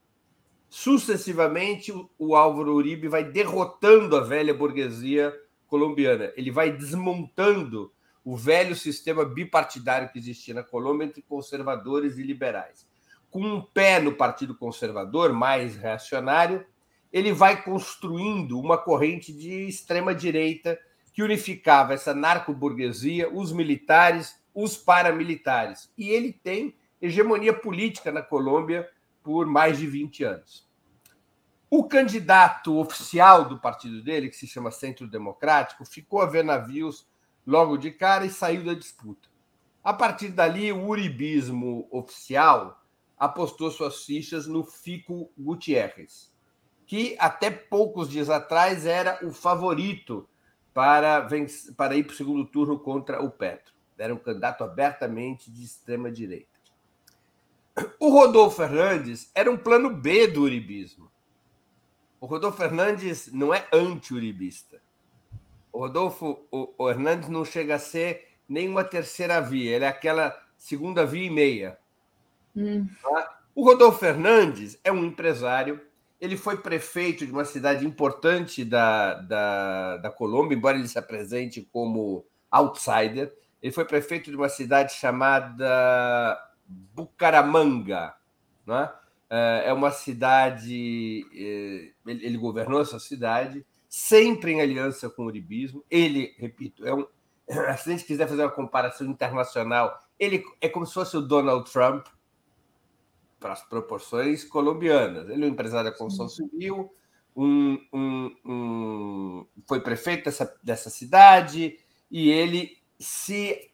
Sucessivamente, o Álvaro Uribe vai derrotando a velha burguesia colombiana. Ele vai desmontando o velho sistema bipartidário que existia na Colômbia entre conservadores e liberais. Com um pé no Partido Conservador, mais reacionário, ele vai construindo uma corrente de extrema-direita que unificava essa narco-burguesia, os militares, os paramilitares. E ele tem hegemonia política na Colômbia por mais de 20 anos. O candidato oficial do partido dele, que se chama Centro Democrático, ficou a ver navios logo de cara e saiu da disputa. A partir dali, o uribismo oficial apostou suas fichas no Fico Gutierrez, que até poucos dias atrás era o favorito para, para ir para o segundo turno contra o Petro. Era um candidato abertamente de extrema direita. O Rodolfo Fernandes era um plano B do uribismo. O Rodolfo Fernandes não é anti-uribista. O Rodolfo o, o Hernandes não chega a ser nenhuma terceira via, ele é aquela segunda via e meia. Hum. Tá? O Rodolfo Fernandes é um empresário, ele foi prefeito de uma cidade importante da, da, da Colômbia, embora ele se apresente como outsider. Ele foi prefeito de uma cidade chamada Bucaramanga, né? é uma cidade. Eh, ele governou essa cidade, sempre em aliança com o uribismo. Ele, repito, é um. Se a gente quiser fazer uma comparação internacional, ele é como se fosse o Donald Trump para as proporções colombianas. Ele é um empresário da construção civil, um, um, um, foi prefeito dessa, dessa cidade e ele se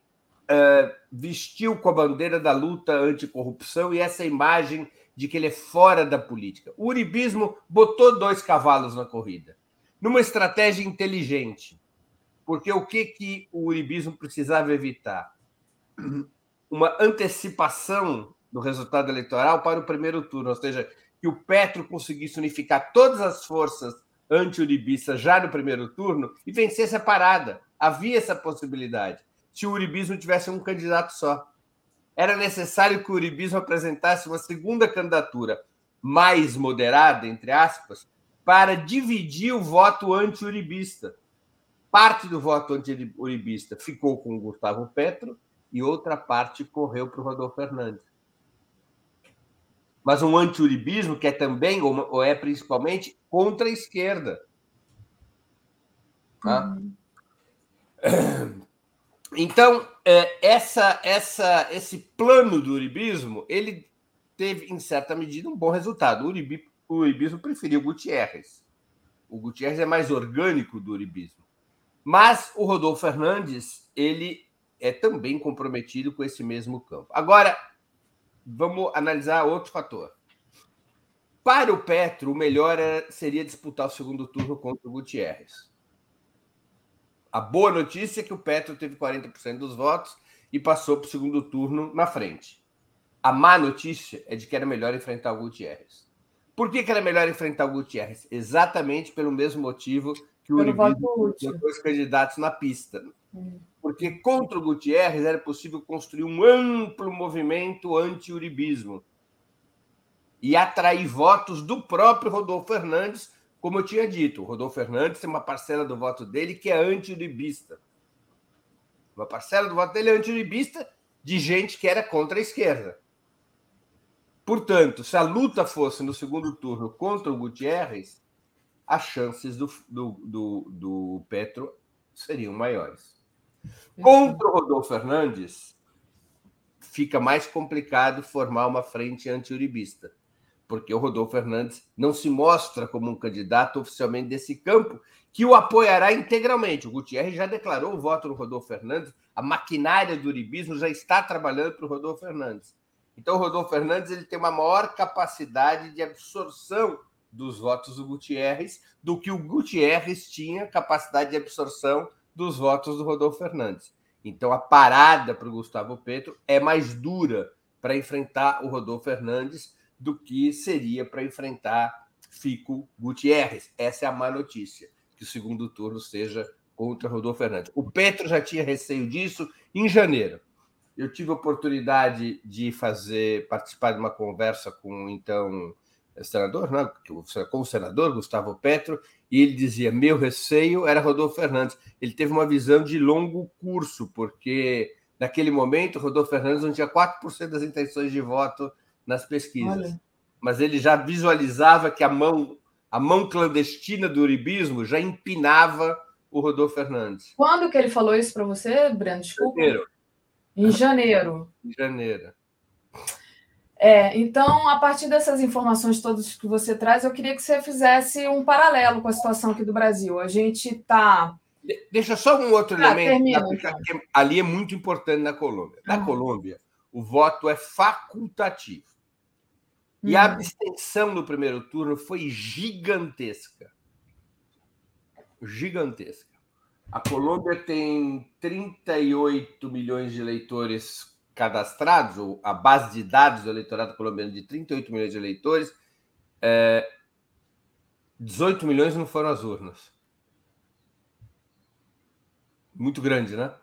uh, vestiu com a bandeira da luta anticorrupção e essa imagem de que ele é fora da política. O uribismo botou dois cavalos na corrida, numa estratégia inteligente. Porque o que, que o uribismo precisava evitar? Uma antecipação do resultado eleitoral para o primeiro turno, ou seja, que o Petro conseguisse unificar todas as forças anti-uribistas já no primeiro turno e vencesse a parada. Havia essa possibilidade se o uribismo tivesse um candidato só. Era necessário que o uribismo apresentasse uma segunda candidatura mais moderada, entre aspas, para dividir o voto anti-uribista. Parte do voto anti-uribista ficou com o Gustavo Petro e outra parte correu para o Rodolfo Fernandes. Mas um anti-uribismo que é também, ou é principalmente, contra a esquerda. Tá? Uhum. Então, é, essa, essa, esse plano do uribismo, ele teve, em certa medida, um bom resultado. O, Uribi, o uribismo preferiu Gutierrez. O Gutierrez é mais orgânico do uribismo. Mas o Rodolfo Fernandes, ele é também comprometido com esse mesmo campo. Agora, vamos analisar outro fator. Para o Petro, o melhor seria disputar o segundo turno contra o Gutierrez. A boa notícia é que o Petro teve 40% dos votos e passou para o segundo turno na frente. A má notícia é de que era melhor enfrentar o Gutierrez. Por que, que era melhor enfrentar o Gutierrez? Exatamente pelo mesmo motivo que o Uribe tinha dois candidatos na pista. Hum. Porque contra o Gutierrez era possível construir um amplo movimento anti-uribismo e atrair votos do próprio Rodolfo Fernandes, como eu tinha dito, o Rodolfo Fernandes tem uma parcela do voto dele que é anti-uribista. Uma parcela do voto dele é anti-uribista de gente que era contra a esquerda. Portanto, se a luta fosse no segundo turno contra o Gutierrez, as chances do, do, do, do Petro seriam maiores. Contra o Rodolfo Fernandes, fica mais complicado formar uma frente anti-uribista porque o Rodolfo Fernandes não se mostra como um candidato oficialmente desse campo, que o apoiará integralmente. O Gutierrez já declarou o voto no Rodolfo Fernandes, a maquinária do uribismo já está trabalhando para o Rodolfo Fernandes. Então, o Rodolfo Fernandes ele tem uma maior capacidade de absorção dos votos do Gutierrez do que o Gutierrez tinha capacidade de absorção dos votos do Rodolfo Fernandes. Então, a parada para o Gustavo Petro é mais dura para enfrentar o Rodolfo Fernandes do que seria para enfrentar Fico Gutierrez. Essa é a má notícia, que o segundo turno seja contra Rodolfo Fernandes. O Petro já tinha receio disso em janeiro. Eu tive a oportunidade de fazer participar de uma conversa com então senador, né, com o senador Gustavo Petro, e ele dizia: meu receio era Rodolfo Fernandes. Ele teve uma visão de longo curso, porque naquele momento Rodolfo Fernandes não tinha 4% das intenções de voto nas pesquisas. Olha. Mas ele já visualizava que a mão, a mão clandestina do uribismo já empinava o Rodolfo Fernandes. Quando que ele falou isso para você, Breno? Desculpa. Janeiro. Em janeiro. Em janeiro. É, então, a partir dessas informações todas que você traz, eu queria que você fizesse um paralelo com a situação aqui do Brasil. A gente está. Deixa só um outro ah, elemento. Termina, então. Ali é muito importante na Colômbia. Na ah. Colômbia, o voto é facultativo. E a hum. abstenção no primeiro turno foi gigantesca. Gigantesca. A Colômbia tem 38 milhões de eleitores cadastrados, ou a base de dados do eleitorado colombiano de 38 milhões de eleitores, é, 18 milhões não foram às urnas. Muito grande, né?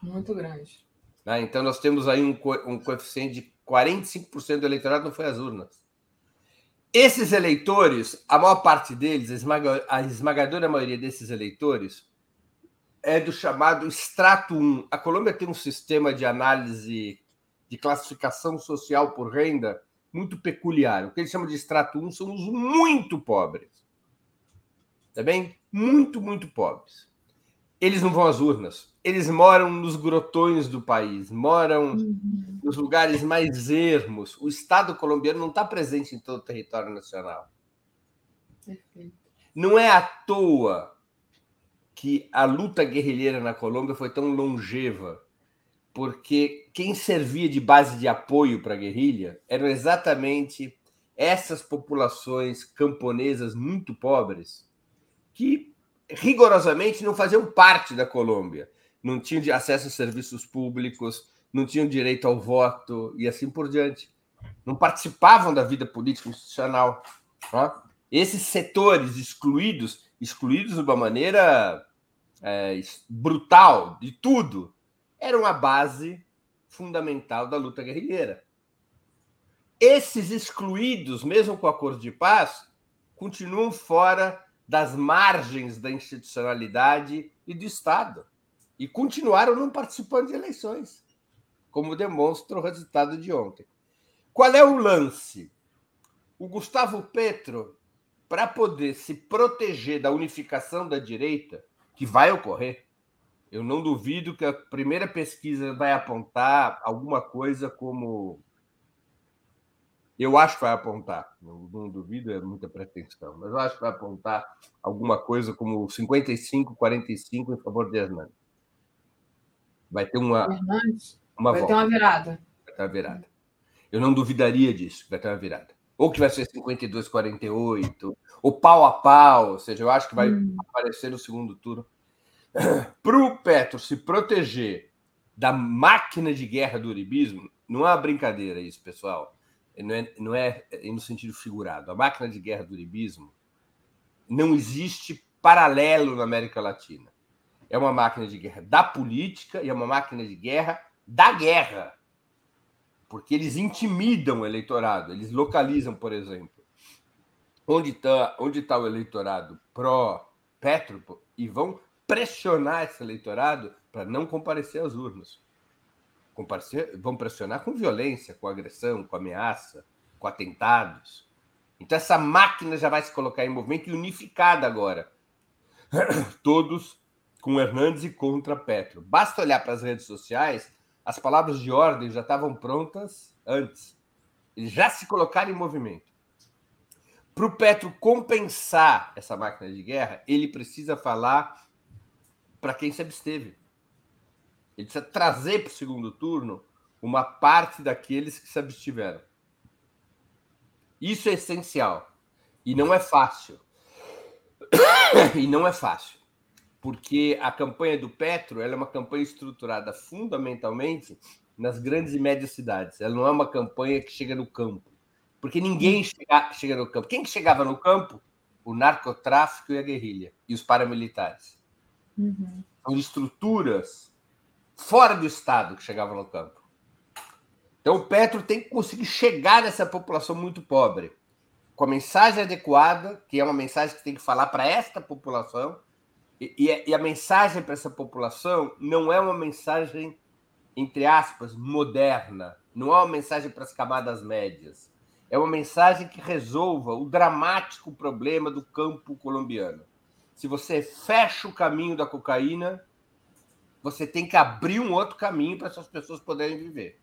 Muito grande. Ah, então nós temos aí um, co um coeficiente de 45% do eleitorado não foi às urnas. Esses eleitores, a maior parte deles, a, esmaga a esmagadora maioria desses eleitores, é do chamado extrato 1. A Colômbia tem um sistema de análise de classificação social por renda muito peculiar. O que eles chamam de extrato 1 são os muito pobres. Tá bem? Muito, muito pobres. Eles não vão às urnas. Eles moram nos grotões do país, moram uhum. nos lugares mais ermos. O Estado colombiano não está presente em todo o território nacional. Perfeito. Não é à toa que a luta guerrilheira na Colômbia foi tão longeva, porque quem servia de base de apoio para a guerrilha eram exatamente essas populações camponesas muito pobres que rigorosamente não faziam parte da Colômbia, não tinham acesso a serviços públicos, não tinham direito ao voto e assim por diante. Não participavam da vida política institucional. Esses setores excluídos excluídos de uma maneira é, brutal de tudo, era uma base fundamental da luta guerrilheira. Esses excluídos, mesmo com o acordo de paz, continuam fora das margens da institucionalidade e do Estado e continuaram não participando de eleições, como demonstra o resultado de ontem. Qual é o lance? O Gustavo Petro para poder se proteger da unificação da direita, que vai ocorrer, eu não duvido que a primeira pesquisa vai apontar alguma coisa como. Eu acho que vai apontar, não, não duvido, é muita pretensão, mas eu acho que vai apontar alguma coisa como 55, 45 em favor de Hernandes. Vai ter uma. Hernandes? Uma vai volta. ter uma virada. Vai ter uma virada. Eu não duvidaria disso, vai ter uma virada ou que vai ser 52, 48, ou pau a pau, ou seja, eu acho que vai hum. aparecer no segundo turno. Para o Petro se proteger da máquina de guerra do uribismo, não é uma brincadeira isso, pessoal. Não é, não é no sentido figurado. A máquina de guerra do uribismo não existe paralelo na América Latina. É uma máquina de guerra da política e é uma máquina de guerra da guerra porque eles intimidam o eleitorado, eles localizam, por exemplo, onde está onde tá o eleitorado pró-Petro e vão pressionar esse eleitorado para não comparecer às urnas. Comparecer, vão pressionar com violência, com agressão, com ameaça, com atentados. Então essa máquina já vai se colocar em movimento e unificada agora. Todos com Hernandes e contra Petro. Basta olhar para as redes sociais as palavras de ordem já estavam prontas antes. Eles já se colocaram em movimento. para o Petro compensar essa máquina de guerra, ele precisa falar para quem se absteve. Ele precisa trazer para o segundo turno uma parte daqueles que se abstiveram. Isso é essencial. E não é fácil. e não é fácil. Porque a campanha do Petro é uma campanha estruturada fundamentalmente nas grandes e médias cidades. Ela não é uma campanha que chega no campo. Porque ninguém chega, chega no campo. Quem que chegava no campo? O narcotráfico e a guerrilha. E os paramilitares. Uhum. São estruturas fora do Estado que chegavam no campo. Então o Petro tem que conseguir chegar nessa população muito pobre com a mensagem adequada, que é uma mensagem que tem que falar para esta população, e, e a mensagem para essa população não é uma mensagem, entre aspas, moderna, não é uma mensagem para as camadas médias, é uma mensagem que resolva o dramático problema do campo colombiano. Se você fecha o caminho da cocaína, você tem que abrir um outro caminho para essas pessoas poderem viver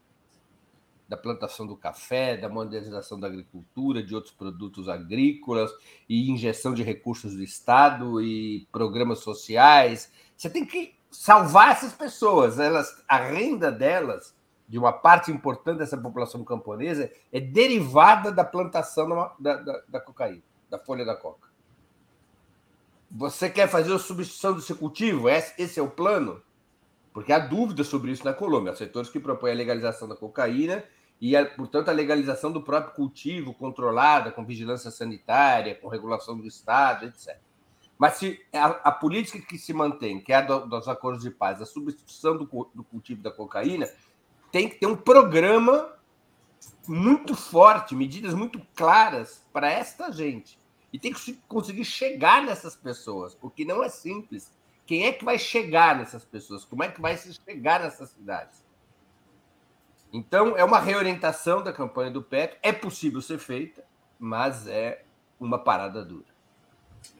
da plantação do café, da modernização da agricultura, de outros produtos agrícolas e injeção de recursos do Estado e programas sociais. Você tem que salvar essas pessoas. Elas, a renda delas, de uma parte importante dessa população camponesa, é derivada da plantação da, da, da cocaína, da folha da coca. Você quer fazer a substituição seu cultivo? Esse é o plano? Porque há dúvidas sobre isso na Colômbia. Há setores que propõem a legalização da cocaína e, portanto, a legalização do próprio cultivo controlada, com vigilância sanitária, com regulação do Estado, etc. Mas se a, a política que se mantém, que é a do, dos acordos de paz, a substituição do, do cultivo da cocaína, tem que ter um programa muito forte, medidas muito claras para esta gente. E tem que conseguir chegar nessas pessoas, porque não é simples. Quem é que vai chegar nessas pessoas? Como é que vai se chegar nessas cidades? Então, é uma reorientação da campanha do Petro. É possível ser feita, mas é uma parada dura.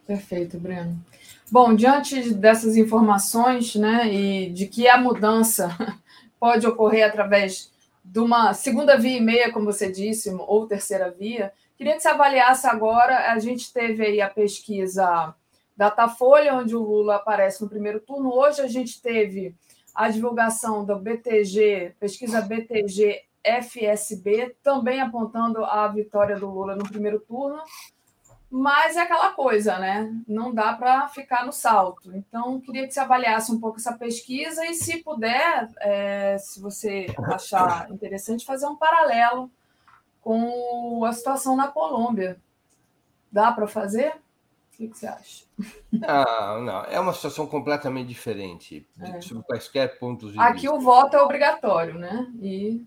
Perfeito, Breno. Bom, diante dessas informações, né, e de que a mudança pode ocorrer através de uma segunda via e meia, como você disse, ou terceira via, queria que você avaliasse agora. A gente teve aí a pesquisa Datafolha, onde o Lula aparece no primeiro turno. Hoje a gente teve a divulgação do BTG, pesquisa BTG FSB, também apontando a vitória do Lula no primeiro turno, mas é aquela coisa, né? Não dá para ficar no salto. Então, queria que você avaliasse um pouco essa pesquisa e, se puder, é, se você achar interessante, fazer um paralelo com a situação na Colômbia. Dá para fazer? Que, que você acha? Não, não. É uma situação completamente diferente, é. sobre quaisquer pontos de Aqui vista. o voto é obrigatório, né? E...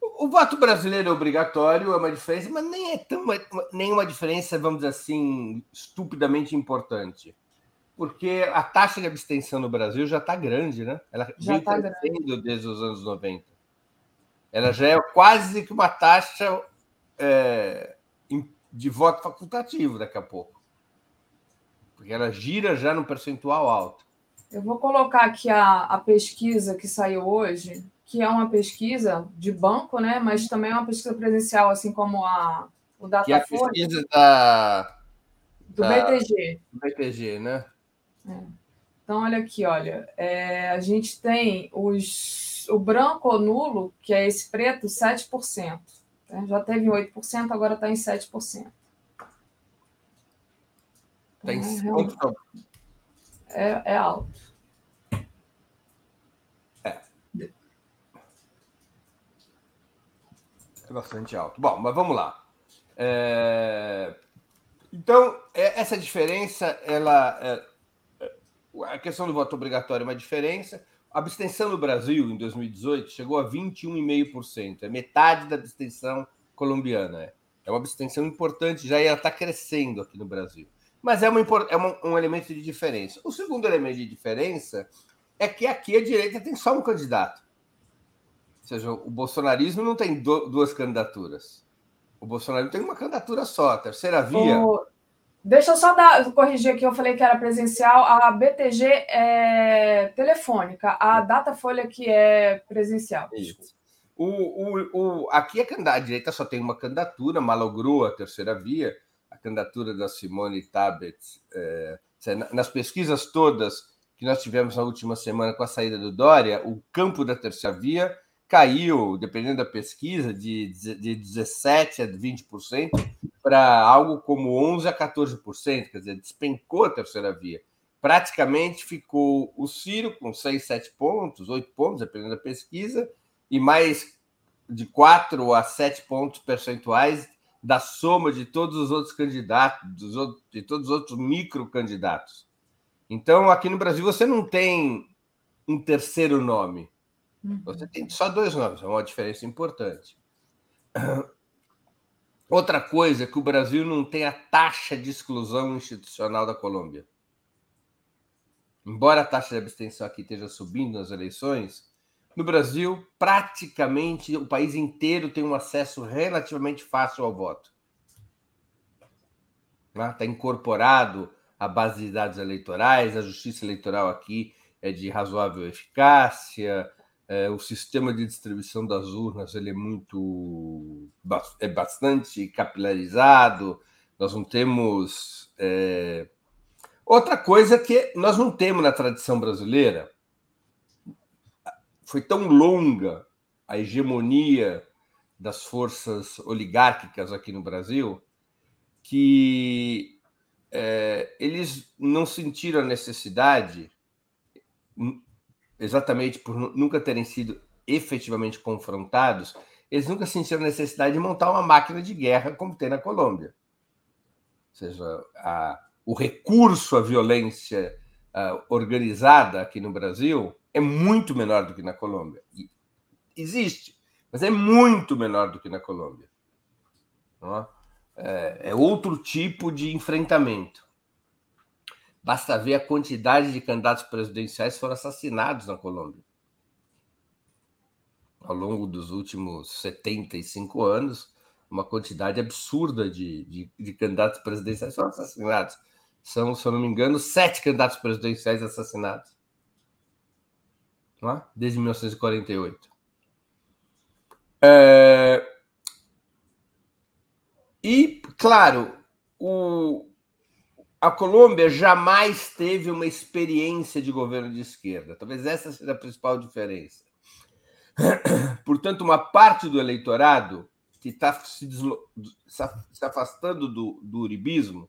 O, o voto brasileiro é obrigatório, é uma diferença, mas nem é tão, nenhuma diferença, vamos dizer assim, estupidamente importante. Porque a taxa de abstenção no Brasil já está grande, né? Ela já vem tá crescendo grande. desde os anos 90. Ela já é quase que uma taxa é, de voto facultativo daqui a pouco porque ela gira já no percentual alto. Eu vou colocar aqui a, a pesquisa que saiu hoje, que é uma pesquisa de banco, né? Mas também é uma pesquisa presencial, assim como a o Datafolha. Que é a pesquisa da, do da, BTG. Do BTG, né? É. Então, olha aqui, olha. É, a gente tem os, o branco ou nulo, que é esse preto, 7%. Né? Já teve em 8%, agora está em 7%. Tem é, é alto. É. É bastante alto. Bom, mas vamos lá. É... Então, é, essa diferença, ela. É... A questão do voto obrigatório é uma diferença. A abstenção no Brasil, em 2018, chegou a 21,5%. É metade da abstenção colombiana. É uma abstenção importante, já ela está crescendo aqui no Brasil. Mas é, uma, é uma, um elemento de diferença. O segundo elemento de diferença é que aqui a direita tem só um candidato. Ou seja, o bolsonarismo não tem do, duas candidaturas. O bolsonarismo tem uma candidatura só, a terceira via. O... Deixa eu só dar, corrigir aqui, eu falei que era presencial, a BTG é telefônica, a Datafolha que é presencial. Isso. O, o, o, aqui a, a direita só tem uma candidatura, malogrou a terceira via, candidatura da Simone Tabet, é, nas pesquisas todas que nós tivemos na última semana com a saída do Dória, o campo da terceira via caiu, dependendo da pesquisa, de, de 17% a 20% para algo como 11% a 14%, quer dizer, despencou a terceira via. Praticamente ficou o Ciro com 6, 7 pontos, 8 pontos, dependendo da pesquisa, e mais de 4 a 7 pontos percentuais da soma de todos os outros candidatos, dos outros, de todos os outros microcandidatos. Então, aqui no Brasil, você não tem um terceiro nome. Uhum. Você tem só dois nomes, é uma diferença importante. Outra coisa é que o Brasil não tem a taxa de exclusão institucional da Colômbia. Embora a taxa de abstenção aqui esteja subindo nas eleições, no Brasil, praticamente o país inteiro tem um acesso relativamente fácil ao voto. Está incorporado à base de dados eleitorais, a justiça eleitoral aqui é de razoável eficácia, é, o sistema de distribuição das urnas ele é muito é bastante capilarizado. Nós não temos é... outra coisa que nós não temos na tradição brasileira foi tão longa a hegemonia das forças oligárquicas aqui no Brasil que é, eles não sentiram a necessidade, exatamente por nunca terem sido efetivamente confrontados, eles nunca sentiram a necessidade de montar uma máquina de guerra como tem na Colômbia. Ou seja, a, o recurso à violência uh, organizada aqui no Brasil é muito menor do que na Colômbia. E existe, mas é muito menor do que na Colômbia. É, é outro tipo de enfrentamento. Basta ver a quantidade de candidatos presidenciais que foram assassinados na Colômbia. Ao longo dos últimos 75 anos, uma quantidade absurda de, de, de candidatos presidenciais foram assassinados. São, se eu não me engano, sete candidatos presidenciais assassinados é? desde 1948. É... E, claro, o... a Colômbia jamais teve uma experiência de governo de esquerda. Talvez essa seja a principal diferença. Portanto, uma parte do eleitorado que está se, deslo... se afastando do, do uribismo,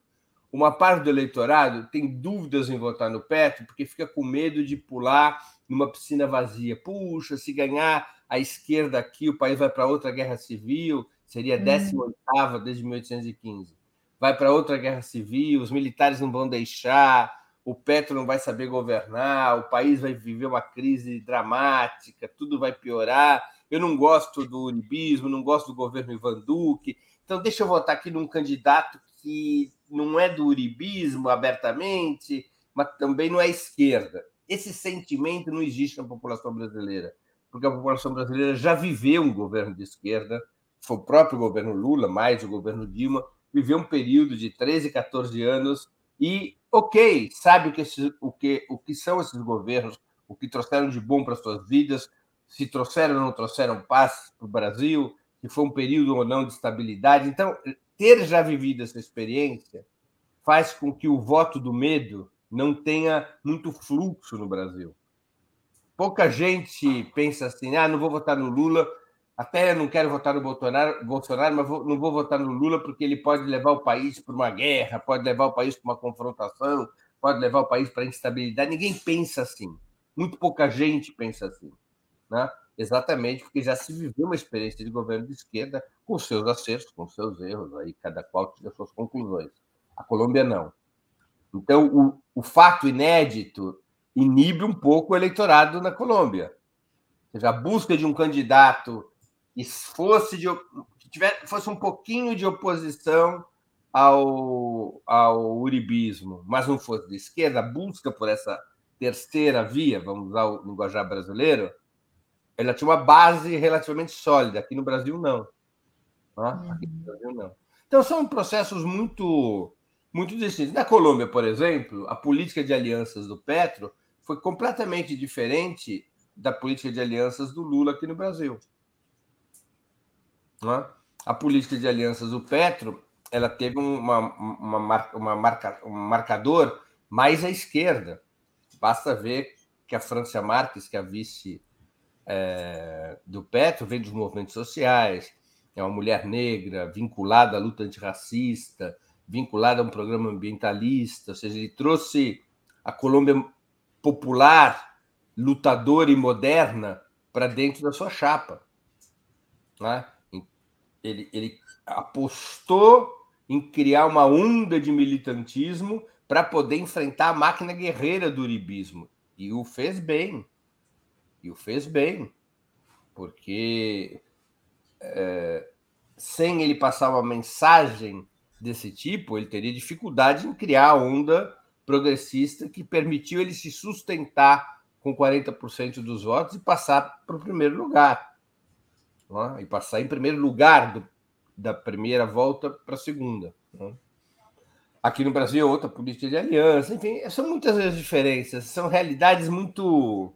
uma parte do eleitorado tem dúvidas em votar no Petro porque fica com medo de pular numa piscina vazia. Puxa, se ganhar a esquerda aqui, o país vai para outra guerra civil, seria a 18 hum. desde 1815. Vai para outra guerra civil, os militares não vão deixar, o Petro não vai saber governar, o país vai viver uma crise dramática, tudo vai piorar. Eu não gosto do uribismo, não gosto do governo Ivan Duque, então deixa eu votar aqui num candidato que não é do uribismo abertamente, mas também não é esquerda. Esse sentimento não existe na população brasileira, porque a população brasileira já viveu um governo de esquerda, foi o próprio governo Lula, mais o governo Dilma, viveu um período de 13, 14 anos e, ok, sabe o que, o que, o que são esses governos, o que trouxeram de bom para suas vidas, se trouxeram ou não trouxeram paz para o Brasil, se foi um período ou não de estabilidade. Então, ter já vivido essa experiência faz com que o voto do medo não tenha muito fluxo no Brasil. Pouca gente pensa assim: ah, não vou votar no Lula, até não quero votar no Bolsonaro, Bolsonaro mas vou, não vou votar no Lula porque ele pode levar o país para uma guerra, pode levar o país para uma confrontação, pode levar o país para instabilidade. Ninguém pensa assim. Muito pouca gente pensa assim. Né? Exatamente porque já se viveu uma experiência de governo de esquerda com seus acertos, com seus erros, aí cada qual tinha suas conclusões. A Colômbia não. Então, o, o fato inédito inibe um pouco o eleitorado na Colômbia. Ou seja, a busca de um candidato que fosse, de, que tiver, fosse um pouquinho de oposição ao, ao uribismo, mas não fosse de esquerda, a busca por essa terceira via, vamos usar o linguajar brasileiro, ela tinha uma base relativamente sólida. Aqui no Brasil, não. Aqui no Brasil, não. Então, são processos muito muito distintos. Na Colômbia, por exemplo, a política de alianças do Petro foi completamente diferente da política de alianças do Lula aqui no Brasil. É? A política de alianças do Petro ela teve uma, uma, marca, uma marca, um marcador mais à esquerda. Basta ver que a Francia Marques, que é a vice é, do Petro, vem dos movimentos sociais, é uma mulher negra vinculada à luta antirracista, vinculada a um programa ambientalista, ou seja, ele trouxe a Colômbia popular, lutadora e moderna para dentro da sua chapa. Né? Ele, ele apostou em criar uma onda de militantismo para poder enfrentar a máquina guerreira do uribismo. E o fez bem. E o fez bem. Porque é, sem ele passar uma mensagem desse tipo, ele teria dificuldade em criar a onda progressista que permitiu ele se sustentar com 40% dos votos e passar para o primeiro lugar. É? E passar em primeiro lugar do, da primeira volta para a segunda. É? Aqui no Brasil, outra política de aliança, enfim, são muitas as diferenças, são realidades muito.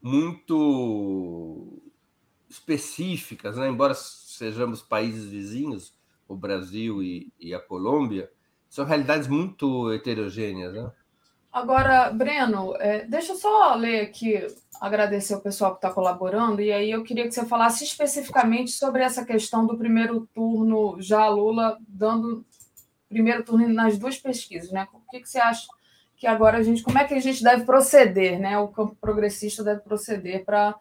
muito específicas, né? embora sejamos países vizinhos, o Brasil e, e a Colômbia, são realidades muito heterogêneas. Né? Agora, Breno, é, deixa eu só ler aqui, agradecer o pessoal que está colaborando, e aí eu queria que você falasse especificamente sobre essa questão do primeiro turno, já Lula dando primeiro turno nas duas pesquisas, né? O que, que você acha que agora a gente, como é que a gente deve proceder, né? O campo progressista deve proceder para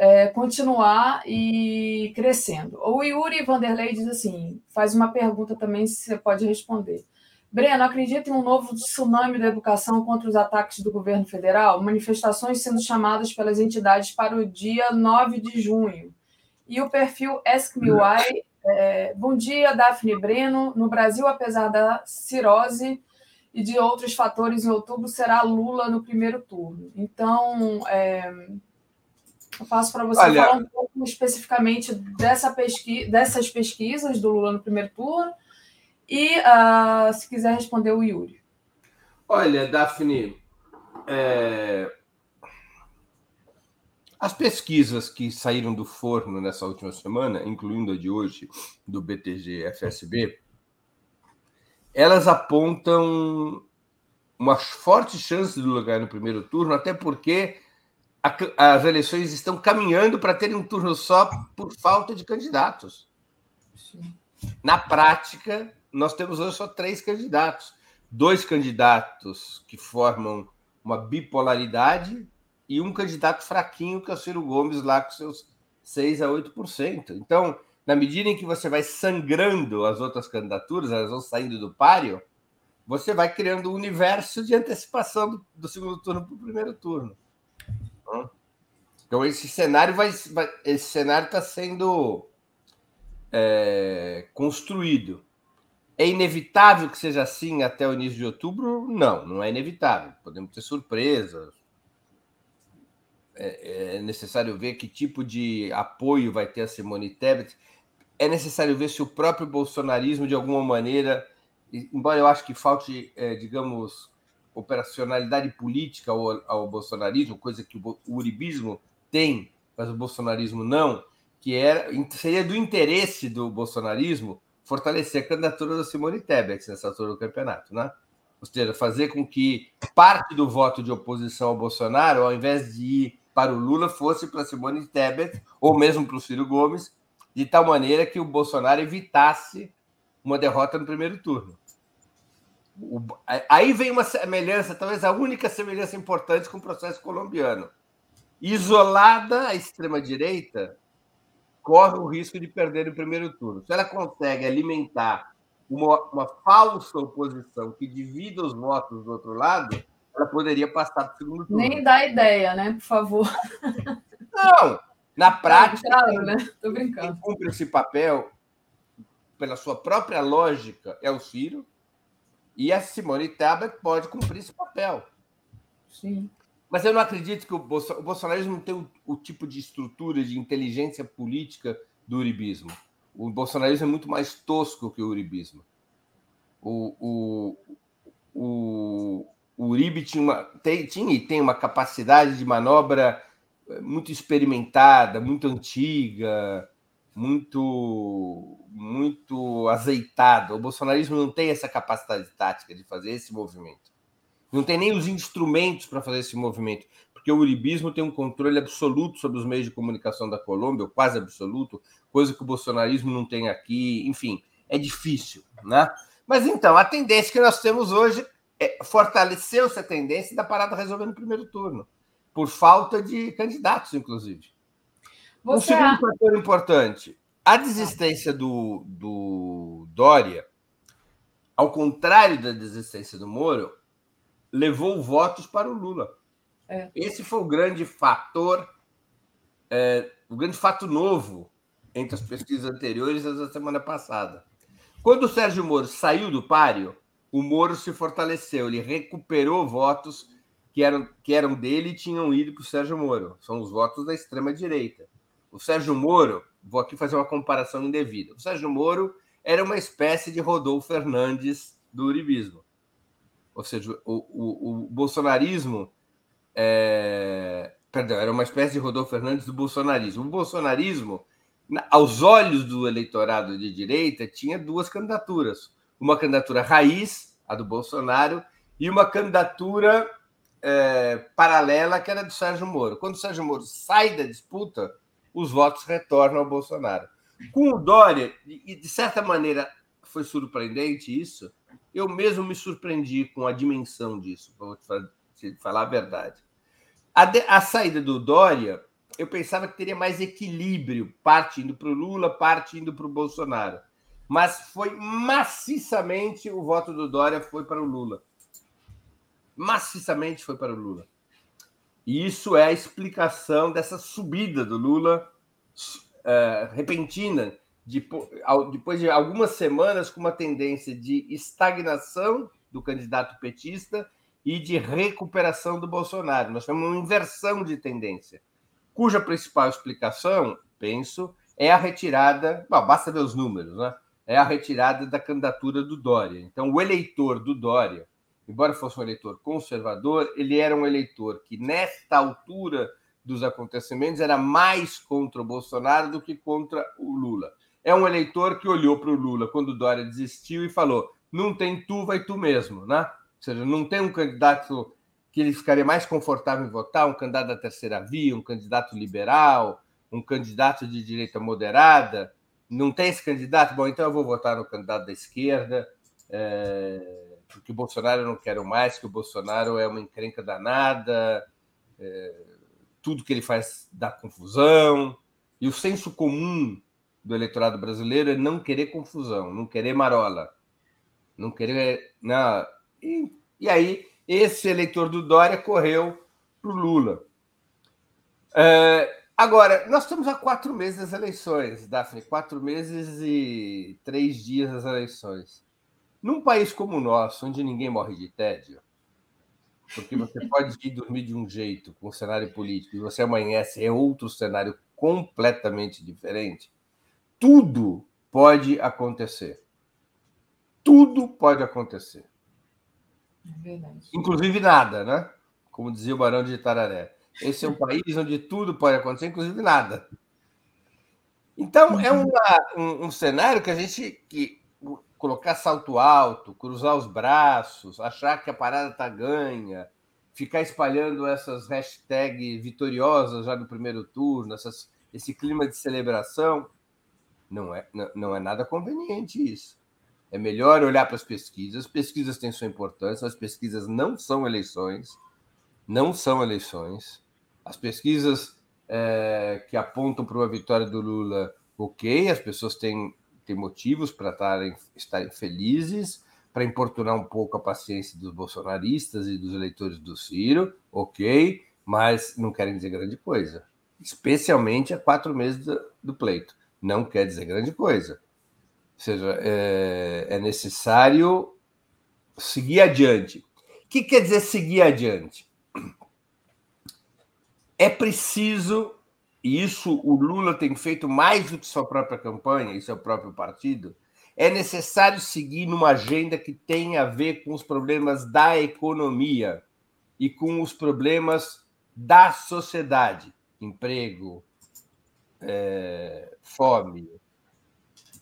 é, continuar e crescendo. O Yuri Vanderlei diz assim, faz uma pergunta também, se você pode responder. Breno, acredita em um novo tsunami da educação contra os ataques do governo federal? Manifestações sendo chamadas pelas entidades para o dia 9 de junho. E o perfil Ask Me Why. É, bom dia, Daphne Breno. No Brasil, apesar da cirrose e de outros fatores, em outubro será Lula no primeiro turno. Então, é, eu passo para você Olha, falar um pouco especificamente dessa pesqui dessas pesquisas do Lula no primeiro turno e, uh, se quiser responder, o Yuri. Olha, Daphne, é... as pesquisas que saíram do forno nessa última semana, incluindo a de hoje, do BTG FSB, elas apontam uma forte chance do lugar no primeiro turno, até porque a, as eleições estão caminhando para terem um turno só por falta de candidatos. Na prática, nós temos hoje só três candidatos. Dois candidatos que formam uma bipolaridade e um candidato fraquinho, que é o Ciro Gomes, lá com seus 6 a 8%. Então, na medida em que você vai sangrando as outras candidaturas, elas vão saindo do páreo, você vai criando um universo de antecipação do, do segundo turno para o primeiro turno. Então, esse cenário vai, vai esse cenário está sendo é, construído. É inevitável que seja assim até o início de outubro? Não, não é inevitável. Podemos ter surpresas. É, é necessário ver que tipo de apoio vai ter a Simone Tebet. É necessário ver se o próprio bolsonarismo, de alguma maneira, embora eu acho que falte, é, digamos, operacionalidade política ao, ao bolsonarismo, coisa que o, o uribismo tem, mas o bolsonarismo não, que era, seria do interesse do bolsonarismo fortalecer a candidatura da Simone Tebet nessa altura do campeonato, né? Ou seja, fazer com que parte do voto de oposição ao Bolsonaro, ao invés de ir para o Lula, fosse para Simone Tebet ou mesmo para o Ciro Gomes, de tal maneira que o Bolsonaro evitasse uma derrota no primeiro turno. O, aí vem uma semelhança, talvez a única semelhança importante com o processo colombiano. Isolada a extrema-direita, corre o risco de perder no primeiro turno. Se ela consegue alimentar uma, uma falsa oposição que divida os votos do outro lado, ela poderia passar para o segundo turno. Nem dá ideia, né? Por favor. Não, na prática, claro, né? Tô brincando. quem cumpre esse papel, pela sua própria lógica, é o Ciro, e a Simone Tebet pode cumprir esse papel. Sim. Mas eu não acredito que o, Bolso... o bolsonarismo não tem o, o, tipo de estrutura de inteligência política do uribismo. O bolsonarismo é muito mais tosco que o uribismo. O, o, o, o Uribe tinha, uma, tem, tinha e tem uma capacidade de manobra eh, muito experimentada, muito antiga, muito muito azeitado. O bolsonarismo não tem essa capacidade tática de fazer esse movimento. Não tem nem os instrumentos para fazer esse movimento, porque o uribismo tem um controle absoluto sobre os meios de comunicação da Colômbia, ou quase absoluto, coisa que o bolsonarismo não tem aqui. Enfim, é difícil, né? Mas então, a tendência que nós temos hoje é fortaleceu-se a tendência da parada resolver no primeiro turno, por falta de candidatos, inclusive. Você... Um segundo fator importante: a desistência do, do Dória, ao contrário da desistência do Moro, levou votos para o Lula. É. Esse foi o grande fator, é, o grande fato novo entre as pesquisas anteriores e da semana passada. Quando o Sérgio Moro saiu do páreo, o Moro se fortaleceu, ele recuperou votos que eram, que eram dele e tinham ido para o Sérgio Moro. São os votos da extrema-direita. O Sérgio Moro, vou aqui fazer uma comparação indevida. O Sérgio Moro era uma espécie de Rodolfo Fernandes do uribismo. Ou seja, o, o, o bolsonarismo. É... Perdão, era uma espécie de Rodolfo Fernandes do bolsonarismo. O bolsonarismo, aos olhos do eleitorado de direita, tinha duas candidaturas. Uma candidatura raiz, a do Bolsonaro, e uma candidatura é, paralela, que era do Sérgio Moro. Quando o Sérgio Moro sai da disputa, os votos retornam ao Bolsonaro. Com o Dória, e de certa maneira foi surpreendente isso, eu mesmo me surpreendi com a dimensão disso, para te falar a verdade. A, de, a saída do Dória, eu pensava que teria mais equilíbrio, parte indo para o Lula, parte indo para o Bolsonaro. Mas foi maciçamente o voto do Dória foi para o Lula. Maciçamente foi para o Lula. E isso é a explicação dessa subida do Lula uh, repentina, de, depois de algumas semanas com uma tendência de estagnação do candidato petista e de recuperação do Bolsonaro. Nós temos uma inversão de tendência, cuja principal explicação, penso, é a retirada. Bom, basta ver os números, né? É a retirada da candidatura do Dória. Então, o eleitor do Dória embora fosse um eleitor conservador, ele era um eleitor que, nesta altura dos acontecimentos, era mais contra o Bolsonaro do que contra o Lula. É um eleitor que olhou para o Lula quando o Dória desistiu e falou: não tem tu, vai tu mesmo, né? Ou seja, não tem um candidato que ele ficaria mais confortável em votar, um candidato da terceira via, um candidato liberal, um candidato de direita moderada. Não tem esse candidato? Bom, então eu vou votar no candidato da esquerda. É porque o Bolsonaro eu não quero mais, que o Bolsonaro é uma encrenca danada, é, tudo que ele faz dá confusão. E o senso comum do eleitorado brasileiro é não querer confusão, não querer marola, não querer. Não. E, e aí, esse eleitor do Dória correu para o Lula. É, agora, nós estamos há quatro meses das eleições, Daphne, quatro meses e três dias das eleições. Num país como o nosso, onde ninguém morre de tédio, porque você pode ir dormir de um jeito com o cenário político e você amanhece é outro cenário completamente diferente, tudo pode acontecer. Tudo pode acontecer. É inclusive nada, né? Como dizia o Barão de Itararé. Esse é um país onde tudo pode acontecer, inclusive nada. Então, é uhum. uma, um, um cenário que a gente, que colocar salto alto, cruzar os braços, achar que a parada está ganha, ficar espalhando essas hashtags vitoriosas já no primeiro turno, essas, esse clima de celebração, não é, não, não é nada conveniente isso. É melhor olhar para as pesquisas. As pesquisas têm sua importância, as pesquisas não são eleições, não são eleições. As pesquisas é, que apontam para uma vitória do Lula, ok, as pessoas têm tem motivos para estarem, estarem felizes, para importunar um pouco a paciência dos bolsonaristas e dos eleitores do Ciro, ok, mas não querem dizer grande coisa, especialmente a quatro meses do, do pleito. Não quer dizer grande coisa. Ou seja, é, é necessário seguir adiante. O que quer dizer seguir adiante? É preciso e isso o Lula tem feito mais do que sua própria campanha e seu próprio partido, é necessário seguir numa agenda que tem a ver com os problemas da economia e com os problemas da sociedade, emprego, é, fome,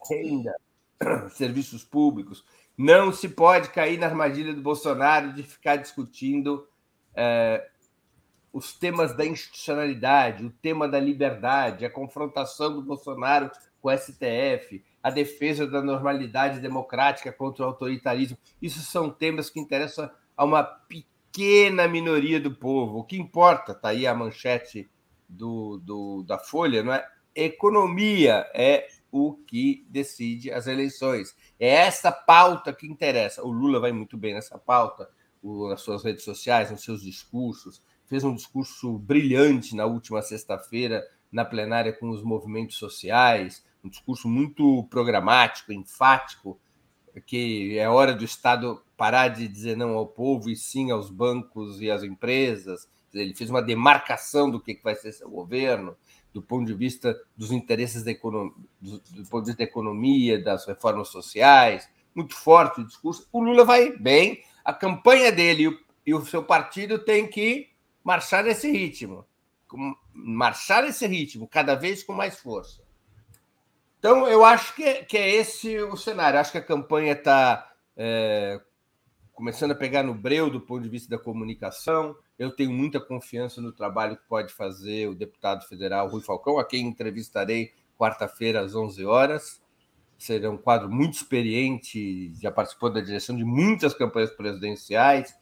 renda, serviços públicos. Não se pode cair na armadilha do Bolsonaro de ficar discutindo é, os temas da institucionalidade, o tema da liberdade, a confrontação do Bolsonaro com o STF, a defesa da normalidade democrática contra o autoritarismo. Isso são temas que interessam a uma pequena minoria do povo. O que importa, está aí a manchete do, do, da Folha, não é? Economia é o que decide as eleições. É essa pauta que interessa. O Lula vai muito bem nessa pauta, nas suas redes sociais, nos seus discursos. Fez um discurso brilhante na última sexta-feira, na plenária com os movimentos sociais, um discurso muito programático, enfático, que é hora do Estado parar de dizer não ao povo e sim aos bancos e às empresas. Ele fez uma demarcação do que vai ser seu governo, do ponto de vista dos interesses da economia, do, ponto de vista da economia, das reformas sociais, muito forte o discurso. O Lula vai bem, a campanha dele e o, e o seu partido têm que marchar nesse ritmo, marchar nesse ritmo, cada vez com mais força. Então, eu acho que, que é esse o cenário. Acho que a campanha está é, começando a pegar no breu do ponto de vista da comunicação. Eu tenho muita confiança no trabalho que pode fazer o deputado federal Rui Falcão, a quem entrevistarei quarta-feira às 11 horas. Será um quadro muito experiente, já participou da direção de muitas campanhas presidenciais.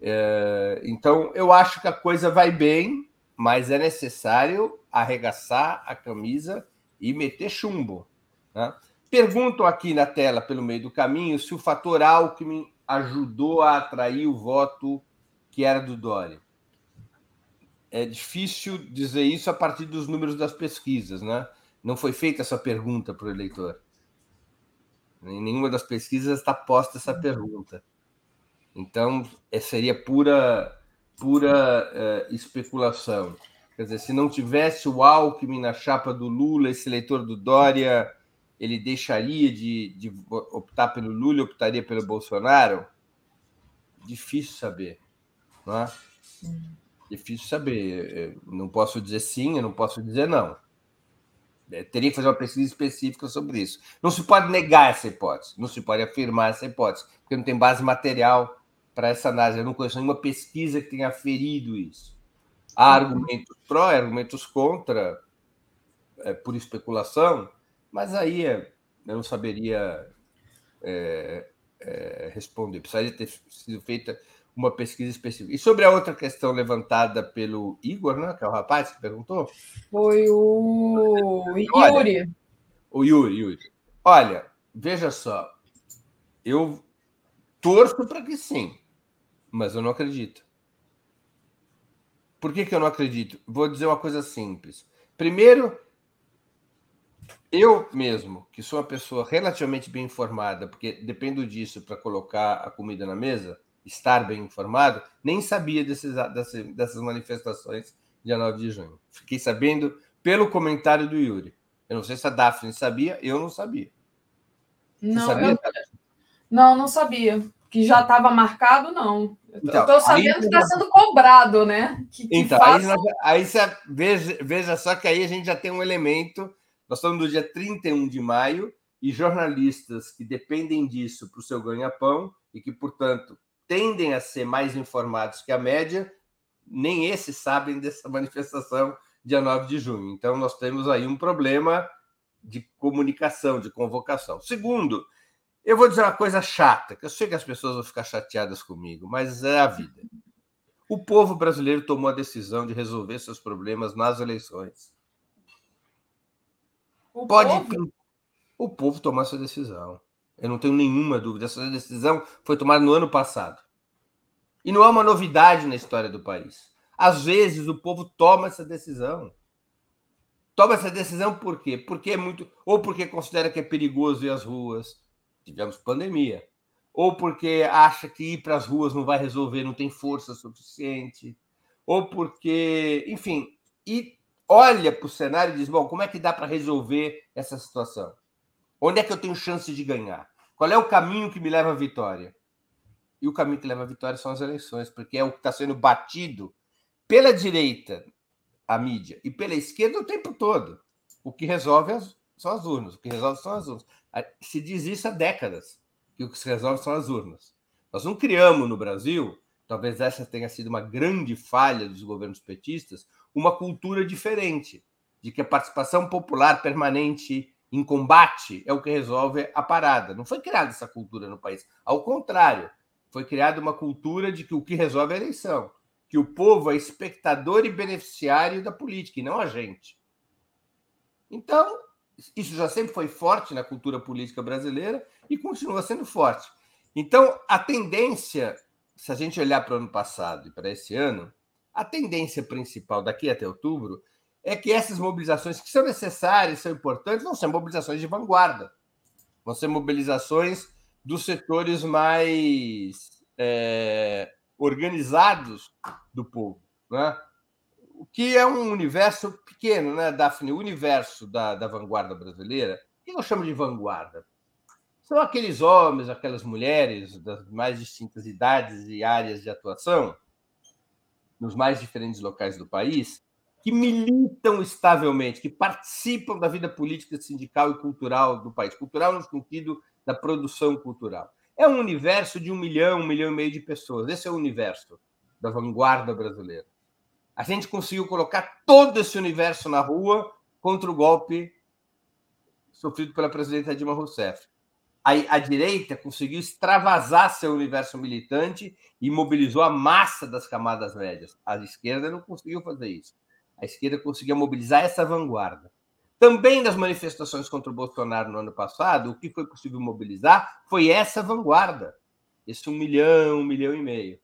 É, então, eu acho que a coisa vai bem, mas é necessário arregaçar a camisa e meter chumbo. Né? Pergunto aqui na tela, pelo meio do caminho, se o fator Alckmin ajudou a atrair o voto que era do Dória. É difícil dizer isso a partir dos números das pesquisas, né? Não foi feita essa pergunta para o eleitor. Em nenhuma das pesquisas está posta essa pergunta. Então, é, seria pura, pura uh, especulação. Quer dizer, se não tivesse o Alckmin na chapa do Lula, esse eleitor do Dória, ele deixaria de, de optar pelo Lula, optaria pelo Bolsonaro? Difícil saber, não é? Difícil saber. Não posso dizer sim, eu não posso dizer não. É, teria que fazer uma pesquisa específica sobre isso. Não se pode negar essa hipótese, não se pode afirmar essa hipótese, porque não tem base material para essa análise. Eu não conheço nenhuma pesquisa que tenha aferido isso. Há argumentos pró e argumentos contra, é, por especulação, mas aí é, eu não saberia é, é, responder. Precisaria ter sido feita uma pesquisa específica. E sobre a outra questão levantada pelo Igor, né, que é o rapaz que perguntou? Foi o Yuri. Olha, o Yuri, Yuri. Olha, veja só, eu torço para que sim, mas eu não acredito. Por que, que eu não acredito? Vou dizer uma coisa simples. Primeiro, eu mesmo, que sou uma pessoa relativamente bem informada, porque dependo disso para colocar a comida na mesa, estar bem informado, nem sabia desses, dessas, dessas manifestações dia 9 de junho. Fiquei sabendo pelo comentário do Yuri. Eu não sei se a Daphne sabia, eu não sabia. não, sabia, eu... não, não sabia que já estava marcado, não. Então, Estou sabendo que está sendo cobrado, né? Que, que então, faça... aí, aí você veja, veja só que aí a gente já tem um elemento. Nós estamos no dia 31 de maio e jornalistas que dependem disso para o seu ganha-pão e que, portanto, tendem a ser mais informados que a média, nem esses sabem dessa manifestação dia 9 de junho. Então, nós temos aí um problema de comunicação, de convocação. Segundo, eu vou dizer uma coisa chata, que eu sei que as pessoas vão ficar chateadas comigo, mas é a vida. O povo brasileiro tomou a decisão de resolver seus problemas nas eleições. O Pode. Povo? O povo tomou essa decisão. Eu não tenho nenhuma dúvida. Essa decisão foi tomada no ano passado. E não é uma novidade na história do país. Às vezes o povo toma essa decisão. Toma essa decisão por quê? Porque é muito. Ou porque considera que é perigoso ir às ruas, tivemos pandemia, ou porque acha que ir para as ruas não vai resolver, não tem força suficiente, ou porque, enfim, e olha para o cenário e diz: bom, como é que dá para resolver essa situação? Onde é que eu tenho chance de ganhar? Qual é o caminho que me leva à vitória? E o caminho que leva à vitória são as eleições, porque é o que está sendo batido pela direita, a mídia, e pela esquerda o tempo todo. O que resolve são as urnas. O que resolve são as urnas. Se diz isso há décadas, que o que se resolve são as urnas. Nós não criamos no Brasil, talvez essa tenha sido uma grande falha dos governos petistas, uma cultura diferente, de que a participação popular permanente em combate é o que resolve a parada. Não foi criada essa cultura no país. Ao contrário, foi criada uma cultura de que o que resolve é a eleição, que o povo é espectador e beneficiário da política, e não a gente. Então, isso já sempre foi forte na cultura política brasileira e continua sendo forte. Então, a tendência, se a gente olhar para o ano passado e para esse ano, a tendência principal daqui até outubro é que essas mobilizações que são necessárias, são importantes, vão ser mobilizações de vanguarda. Vão ser mobilizações dos setores mais é, organizados do povo. Né? O que é um universo pequeno, né, Daphne? O universo da, da vanguarda brasileira, o que eu chamo de vanguarda? São aqueles homens, aquelas mulheres das mais distintas idades e áreas de atuação, nos mais diferentes locais do país, que militam estavelmente, que participam da vida política, sindical e cultural do país. Cultural no sentido da produção cultural. É um universo de um milhão, um milhão e meio de pessoas. Esse é o universo da vanguarda brasileira a gente conseguiu colocar todo esse universo na rua contra o golpe sofrido pela presidenta Dilma Rousseff. A, a direita conseguiu extravasar seu universo militante e mobilizou a massa das camadas médias. A esquerda não conseguiu fazer isso. A esquerda conseguiu mobilizar essa vanguarda. Também nas manifestações contra o Bolsonaro no ano passado, o que foi possível mobilizar foi essa vanguarda, esse um milhão, um milhão e meio.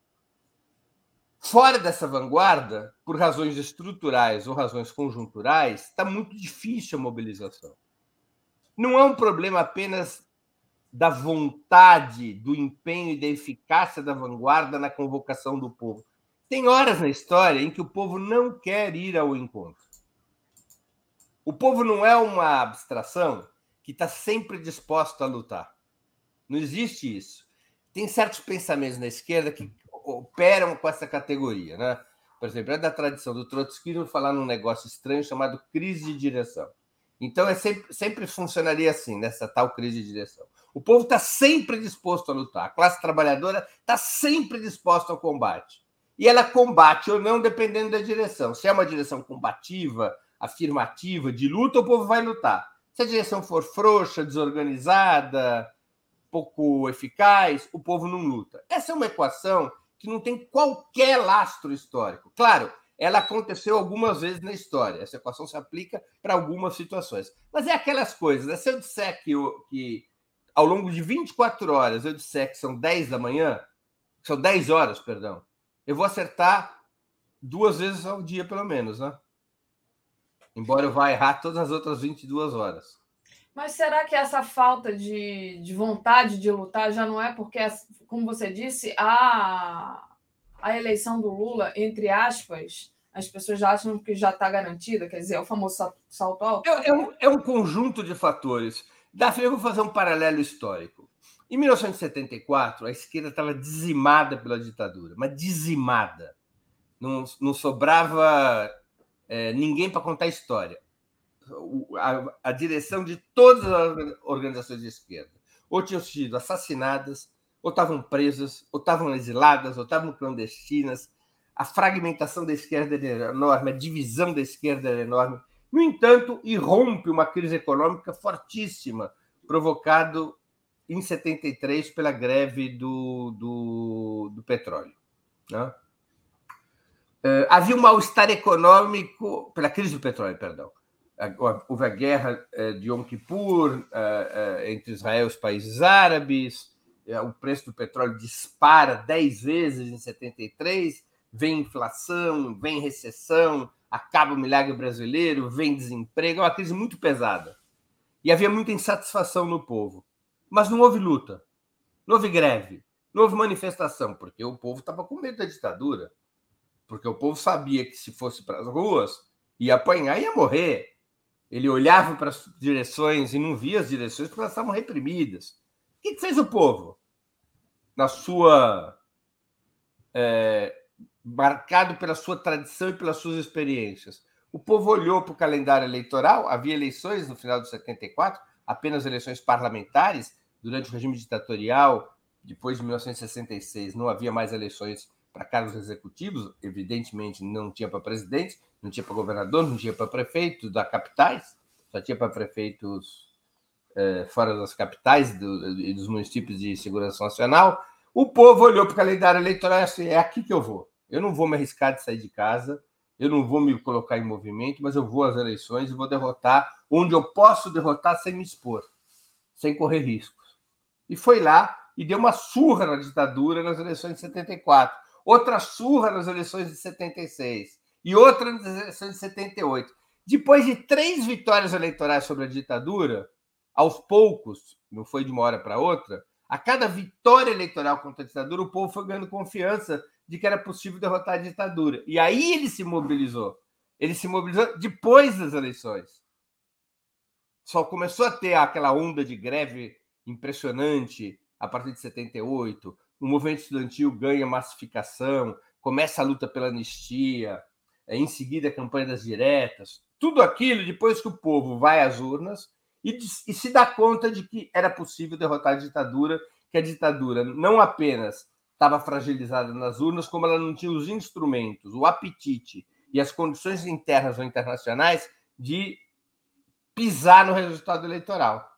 Fora dessa vanguarda, por razões estruturais ou razões conjunturais, está muito difícil a mobilização. Não é um problema apenas da vontade, do empenho e da eficácia da vanguarda na convocação do povo. Tem horas na história em que o povo não quer ir ao encontro. O povo não é uma abstração que está sempre disposto a lutar. Não existe isso. Tem certos pensamentos na esquerda que operam com essa categoria, né? Por exemplo, é da tradição do trotskismo falar num negócio estranho chamado crise de direção. Então, é sempre, sempre funcionaria assim, nessa tal crise de direção. O povo está sempre disposto a lutar, a classe trabalhadora está sempre disposta ao combate. E ela combate ou não, dependendo da direção. Se é uma direção combativa, afirmativa, de luta, o povo vai lutar. Se a direção for frouxa, desorganizada, pouco eficaz, o povo não luta. Essa é uma equação que não tem qualquer lastro histórico. Claro, ela aconteceu algumas vezes na história. Essa equação se aplica para algumas situações. Mas é aquelas coisas. Né? Se eu disser que, eu, que ao longo de 24 horas eu disser que são 10 da manhã, são 10 horas, perdão, eu vou acertar duas vezes ao dia, pelo menos, né? Embora eu vá errar todas as outras 22 horas. Mas será que essa falta de, de vontade de lutar já não é porque, como você disse, a, a eleição do Lula, entre aspas, as pessoas acham que já está garantida? Quer dizer, é o famoso salto alto? É, é, um, é um conjunto de fatores. Daphne, eu vou fazer um paralelo histórico. Em 1974, a esquerda estava dizimada pela ditadura, mas dizimada. Não, não sobrava é, ninguém para contar história a, a direção de todas as organizações de esquerda. Ou tinham sido assassinadas, ou estavam presas, ou estavam exiladas, ou estavam clandestinas. A fragmentação da esquerda era enorme, a divisão da esquerda era enorme. No entanto, irrompe uma crise econômica fortíssima, provocado em 73 pela greve do, do, do petróleo. Né? Uh, havia um mal-estar econômico, pela crise do petróleo, perdão houve a guerra eh, de Yom Kippur eh, eh, entre Israel e os países árabes, o preço do petróleo dispara 10 vezes em 73, vem inflação, vem recessão, acaba o milagre brasileiro, vem desemprego, é uma crise muito pesada. E havia muita insatisfação no povo. Mas não houve luta, não houve greve, não houve manifestação, porque o povo estava com medo da ditadura. Porque o povo sabia que se fosse para as ruas, ia apanhar ia morrer. Ele olhava para as direções e não via as direções porque elas estavam reprimidas. O que fez o povo? Na sua. É, marcado pela sua tradição e pelas suas experiências. o povo olhou para o calendário eleitoral, havia eleições no final de 74, apenas eleições parlamentares, durante o regime ditatorial, depois de 1966, não havia mais eleições para cargos executivos, evidentemente não tinha para presidente, não tinha para governador, não tinha para prefeito da capitais, só tinha para prefeitos é, fora das capitais e do, dos municípios de segurança nacional. O povo olhou para o calendário eleitoral e assim, é aqui que eu vou. Eu não vou me arriscar de sair de casa, eu não vou me colocar em movimento, mas eu vou às eleições e vou derrotar onde eu posso derrotar sem me expor, sem correr riscos. E foi lá e deu uma surra na ditadura nas eleições de 74, outra surra nas eleições de 76 e outra nas eleições de 78. Depois de três vitórias eleitorais sobre a ditadura, aos poucos, não foi de uma hora para outra, a cada vitória eleitoral contra a ditadura, o povo foi ganhando confiança de que era possível derrotar a ditadura. E aí ele se mobilizou. Ele se mobilizou depois das eleições. Só começou a ter aquela onda de greve impressionante a partir de 78. O movimento estudantil ganha massificação, começa a luta pela anistia, é, em seguida a campanha das diretas. Tudo aquilo depois que o povo vai às urnas e, e se dá conta de que era possível derrotar a ditadura, que a ditadura não apenas estava fragilizada nas urnas, como ela não tinha os instrumentos, o apetite e as condições internas ou internacionais de pisar no resultado eleitoral.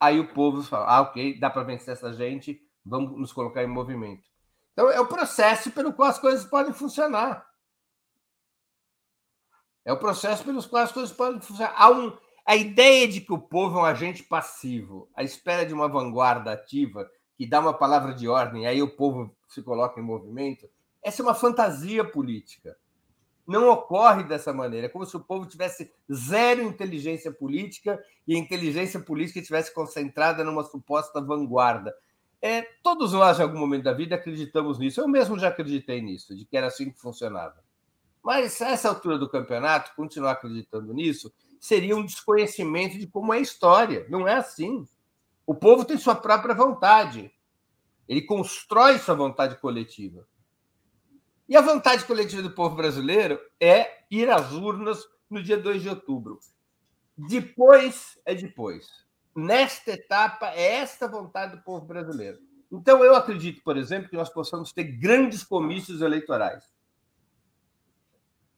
Aí o povo fala: ah, ok, dá para vencer essa gente, vamos nos colocar em movimento. Então é o processo pelo qual as coisas podem funcionar. É o processo pelos qual as coisas podem funcionar. Há um, a ideia de que o povo é um agente passivo, à espera de uma vanguarda ativa que dá uma palavra de ordem, aí o povo se coloca em movimento, essa é uma fantasia política. Não ocorre dessa maneira. É como se o povo tivesse zero inteligência política e a inteligência política estivesse concentrada numa suposta vanguarda. É, todos nós, em algum momento da vida, acreditamos nisso. Eu mesmo já acreditei nisso, de que era assim que funcionava. Mas, a essa altura do campeonato, continuar acreditando nisso seria um desconhecimento de como é a história. Não é assim. O povo tem sua própria vontade. Ele constrói sua vontade coletiva. E a vontade coletiva do povo brasileiro é ir às urnas no dia 2 de outubro. Depois é depois. Nesta etapa, é esta vontade do povo brasileiro. Então, eu acredito, por exemplo, que nós possamos ter grandes comícios eleitorais,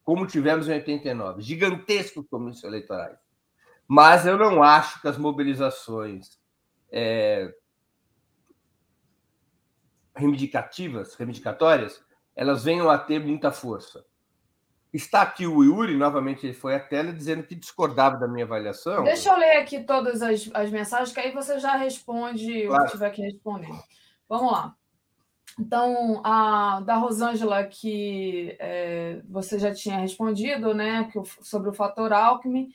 como tivemos em 89, gigantescos comícios eleitorais. Mas eu não acho que as mobilizações é, reivindicativas, reivindicatórias, elas venham a ter muita força. Está aqui o Yuri, novamente ele foi à tela, dizendo que discordava da minha avaliação. Deixa eu ler aqui todas as, as mensagens, que aí você já responde claro. o que tiver que responder. Vamos lá. Então, a da Rosângela, que é, você já tinha respondido, né, que, sobre o fator Alckmin.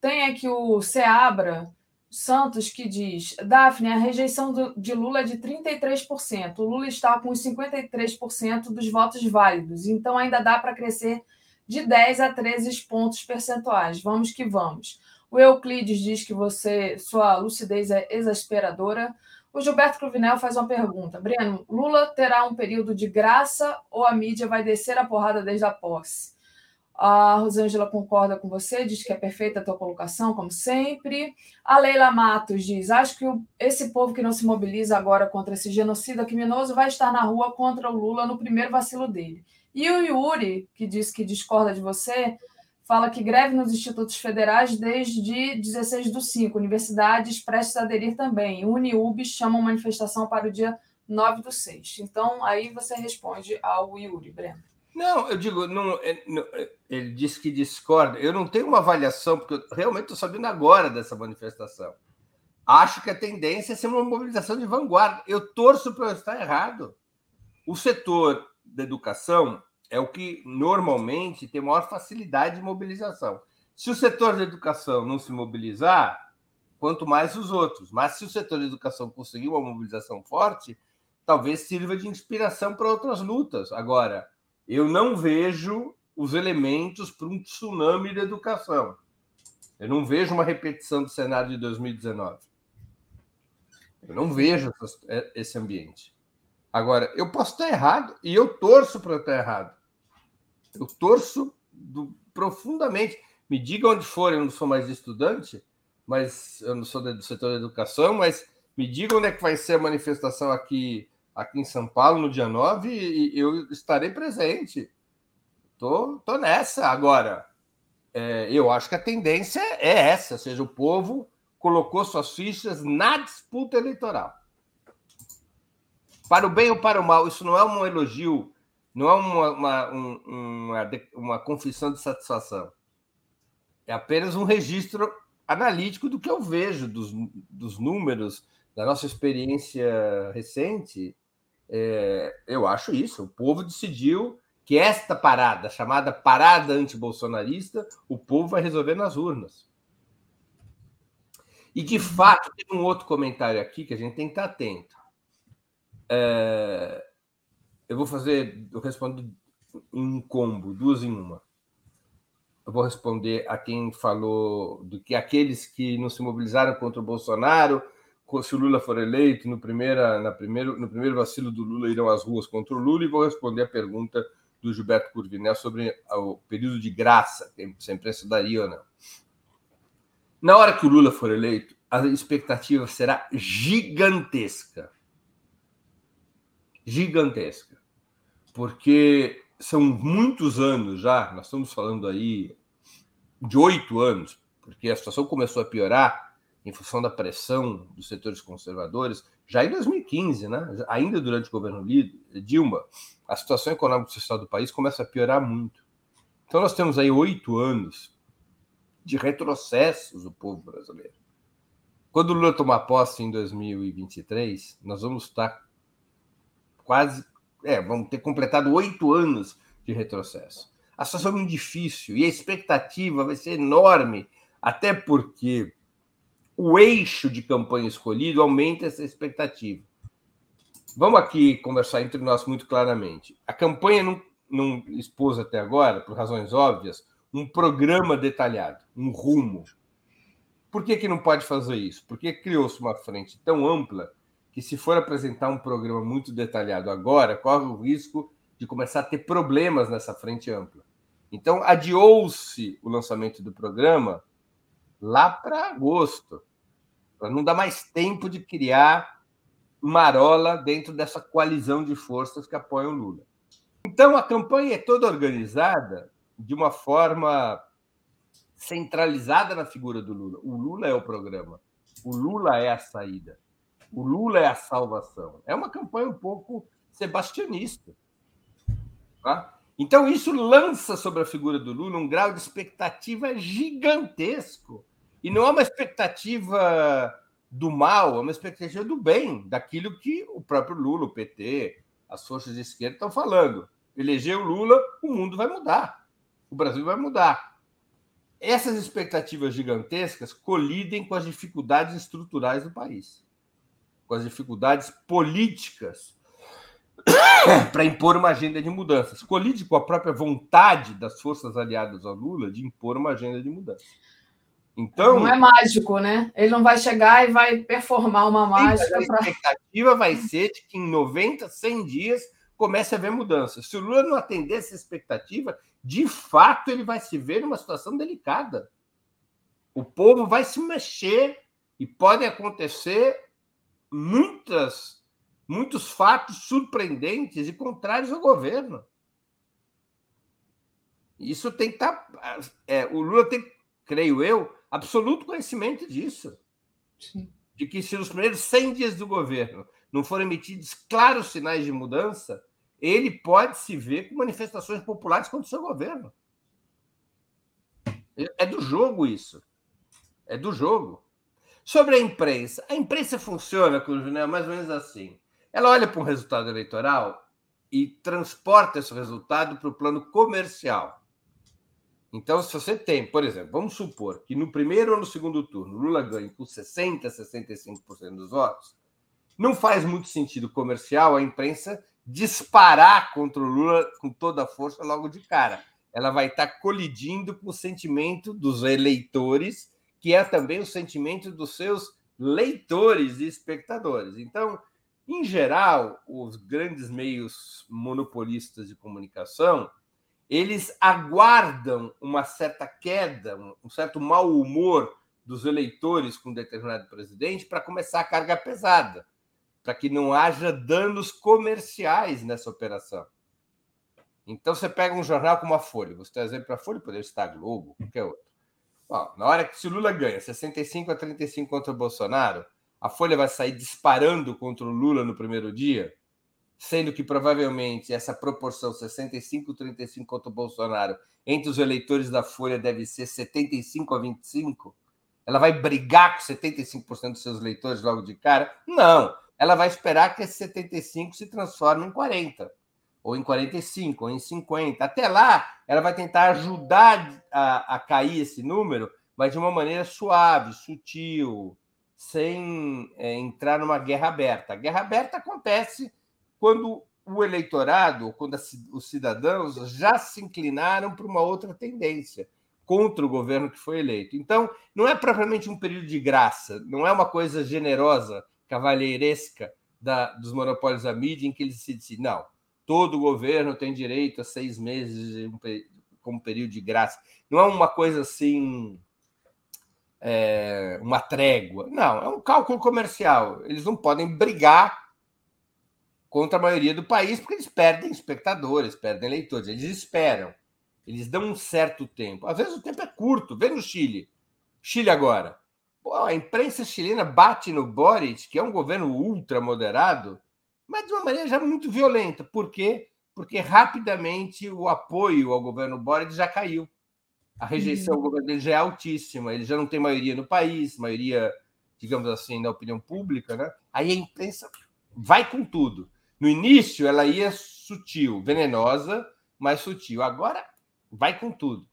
Tem aqui o Seabra, Santos que diz: Daphne, a rejeição do, de Lula é de 33%. O Lula está com os 53% dos votos válidos, então ainda dá para crescer de 10 a 13 pontos percentuais. Vamos que vamos. O Euclides diz que você, sua lucidez é exasperadora. O Gilberto Cruvinel faz uma pergunta: Breno, Lula terá um período de graça ou a mídia vai descer a porrada desde a posse? A Rosângela concorda com você, diz que é perfeita a tua colocação, como sempre. A Leila Matos diz: acho que esse povo que não se mobiliza agora contra esse genocida criminoso vai estar na rua contra o Lula no primeiro vacilo dele. E o Yuri, que diz que discorda de você, fala que greve nos institutos federais desde 16 do 5. Universidades prestes a aderir também. Uniub chama manifestação para o dia 9 do 6. Então, aí você responde ao Yuri, Breno. Não, eu digo, não, é, é, ele disse que discorda. Eu não tenho uma avaliação, porque eu realmente estou sabendo agora dessa manifestação. Acho que a tendência é ser uma mobilização de vanguarda. Eu torço para estar errado. O setor da educação é o que normalmente tem maior facilidade de mobilização. Se o setor da educação não se mobilizar, quanto mais os outros. Mas se o setor da educação conseguir uma mobilização forte, talvez sirva de inspiração para outras lutas. Agora, eu não vejo os elementos para um tsunami da educação. Eu não vejo uma repetição do cenário de 2019. Eu não vejo é, esse ambiente. Agora, eu posso estar errado e eu torço para estar errado. Eu torço do, profundamente. Me diga onde for, eu não sou mais estudante, mas eu não sou do setor da educação, mas me diga onde é que vai ser a manifestação aqui, aqui em São Paulo no dia 9 e eu estarei presente. Tô, tô nessa agora. É, eu acho que a tendência é essa, ou seja, o povo colocou suas fichas na disputa eleitoral. Para o bem ou para o mal, isso não é um elogio, não é uma, uma, uma, uma confissão de satisfação. É apenas um registro analítico do que eu vejo, dos, dos números, da nossa experiência recente. É, eu acho isso. O povo decidiu que esta parada, chamada parada antibolsonarista, o povo vai resolver nas urnas. E, de fato, tem um outro comentário aqui que a gente tem que estar atento. É, eu vou fazer, eu respondo em combo, duas em uma. Eu vou responder a quem falou do que aqueles que não se mobilizaram contra o Bolsonaro, se o Lula for eleito, no, primeira, na primeiro, no primeiro vacilo do Lula irão às ruas contra o Lula, e vou responder a pergunta do Gilberto Curvinel sobre o período de graça, se a imprensa daria ou não. Na hora que o Lula for eleito, a expectativa será gigantesca. Gigantesca. Porque são muitos anos já, nós estamos falando aí de oito anos, porque a situação começou a piorar em função da pressão dos setores conservadores, já em 2015, né? ainda durante o governo Dilma, a situação econômica e social do país começa a piorar muito. Então, nós temos aí oito anos de retrocessos do povo brasileiro. Quando o Lula tomar posse em 2023, nós vamos estar quase. É, vamos ter completado oito anos de retrocesso. A situação é muito difícil e a expectativa vai ser enorme, até porque o eixo de campanha escolhido aumenta essa expectativa. Vamos aqui conversar entre nós muito claramente. A campanha não, não expôs até agora, por razões óbvias, um programa detalhado, um rumo. Por que, que não pode fazer isso? Porque criou-se uma frente tão ampla que, se for apresentar um programa muito detalhado agora, corre o risco de começar a ter problemas nessa frente ampla. Então, adiou-se o lançamento do programa lá para agosto, para não dar mais tempo de criar marola dentro dessa coalizão de forças que apoiam Lula. Então, a campanha é toda organizada de uma forma centralizada na figura do Lula. O Lula é o programa. O Lula é a saída. O Lula é a salvação. É uma campanha um pouco sebastianista. Tá? Então, isso lança sobre a figura do Lula um grau de expectativa gigantesco. E não é uma expectativa do mal, é uma expectativa do bem, daquilo que o próprio Lula, o PT, as forças de esquerda estão falando. Eleger o Lula, o mundo vai mudar o Brasil vai mudar. Essas expectativas gigantescas colidem com as dificuldades estruturais do país, com as dificuldades políticas para impor uma agenda de mudanças. Colide com a própria vontade das forças aliadas ao Lula de impor uma agenda de mudança. Então, não é mágico, né? Ele não vai chegar e vai performar uma mágica. A expectativa pra... vai ser de que em 90, 100 dias comece a haver mudanças. Se o Lula não atender essa expectativa, de fato ele vai se ver numa situação delicada. O povo vai se mexer e podem acontecer muitas, muitos fatos surpreendentes e contrários ao governo. Isso tem que estar. Tá, é, o Lula tem, creio eu, absoluto conhecimento disso. Sim. De que se nos primeiros 100 dias do governo não forem emitidos claros sinais de mudança, ele pode se ver com manifestações populares contra o seu governo. É do jogo isso. É do jogo. Sobre a imprensa. A imprensa funciona, Cunha, mais ou menos assim. Ela olha para um resultado eleitoral e transporta esse resultado para o plano comercial. Então, se você tem, por exemplo, vamos supor que no primeiro ou no segundo turno Lula ganhe com 60%, 65% dos votos, não faz muito sentido comercial a imprensa disparar contra o Lula com toda a força logo de cara. Ela vai estar colidindo com o sentimento dos eleitores, que é também o sentimento dos seus leitores e espectadores. Então, em geral, os grandes meios monopolistas de comunicação, eles aguardam uma certa queda, um certo mau humor dos eleitores com determinado presidente para começar a carga pesada, para que não haja danos comerciais nessa operação. Então você pega um jornal como a Folha, você tem exemplo para a Folha, poderia estar Globo, qualquer outro. Bom, na hora que se o Lula ganha 65 a 35 contra o Bolsonaro, a Folha vai sair disparando contra o Lula no primeiro dia, sendo que provavelmente essa proporção 65-35 contra o Bolsonaro entre os eleitores da Folha deve ser 75 a 25, ela vai brigar com 75% dos seus leitores logo de cara? Não. Ela vai esperar que esse 75 se transforme em 40, ou em 45, ou em 50. Até lá, ela vai tentar ajudar a, a cair esse número, mas de uma maneira suave, sutil, sem é, entrar numa guerra aberta. A guerra aberta acontece quando o eleitorado, quando os cidadãos já se inclinaram para uma outra tendência contra o governo que foi eleito. Então, não é propriamente um período de graça, não é uma coisa generosa, cavalheiresca da, dos monopólios da mídia em que eles se dizem, não, todo governo tem direito a seis meses como período de graça. Não é uma coisa assim, é, uma trégua. Não, é um cálculo comercial. Eles não podem brigar contra a maioria do país porque eles perdem espectadores, perdem eleitores. Eles esperam. Eles dão um certo tempo. Às vezes o tempo é curto. Vê no Chile. Chile agora. Pô, a imprensa chilena bate no Boric, que é um governo ultra moderado, mas de uma maneira já muito violenta. Por quê? Porque rapidamente o apoio ao governo Boric já caiu. A rejeição uhum. ao governo dele já é altíssima. Ele já não tem maioria no país, maioria, digamos assim, na opinião pública. Né? Aí a imprensa vai com tudo. No início, ela ia sutil, venenosa, mas sutil. Agora, Vai com tudo.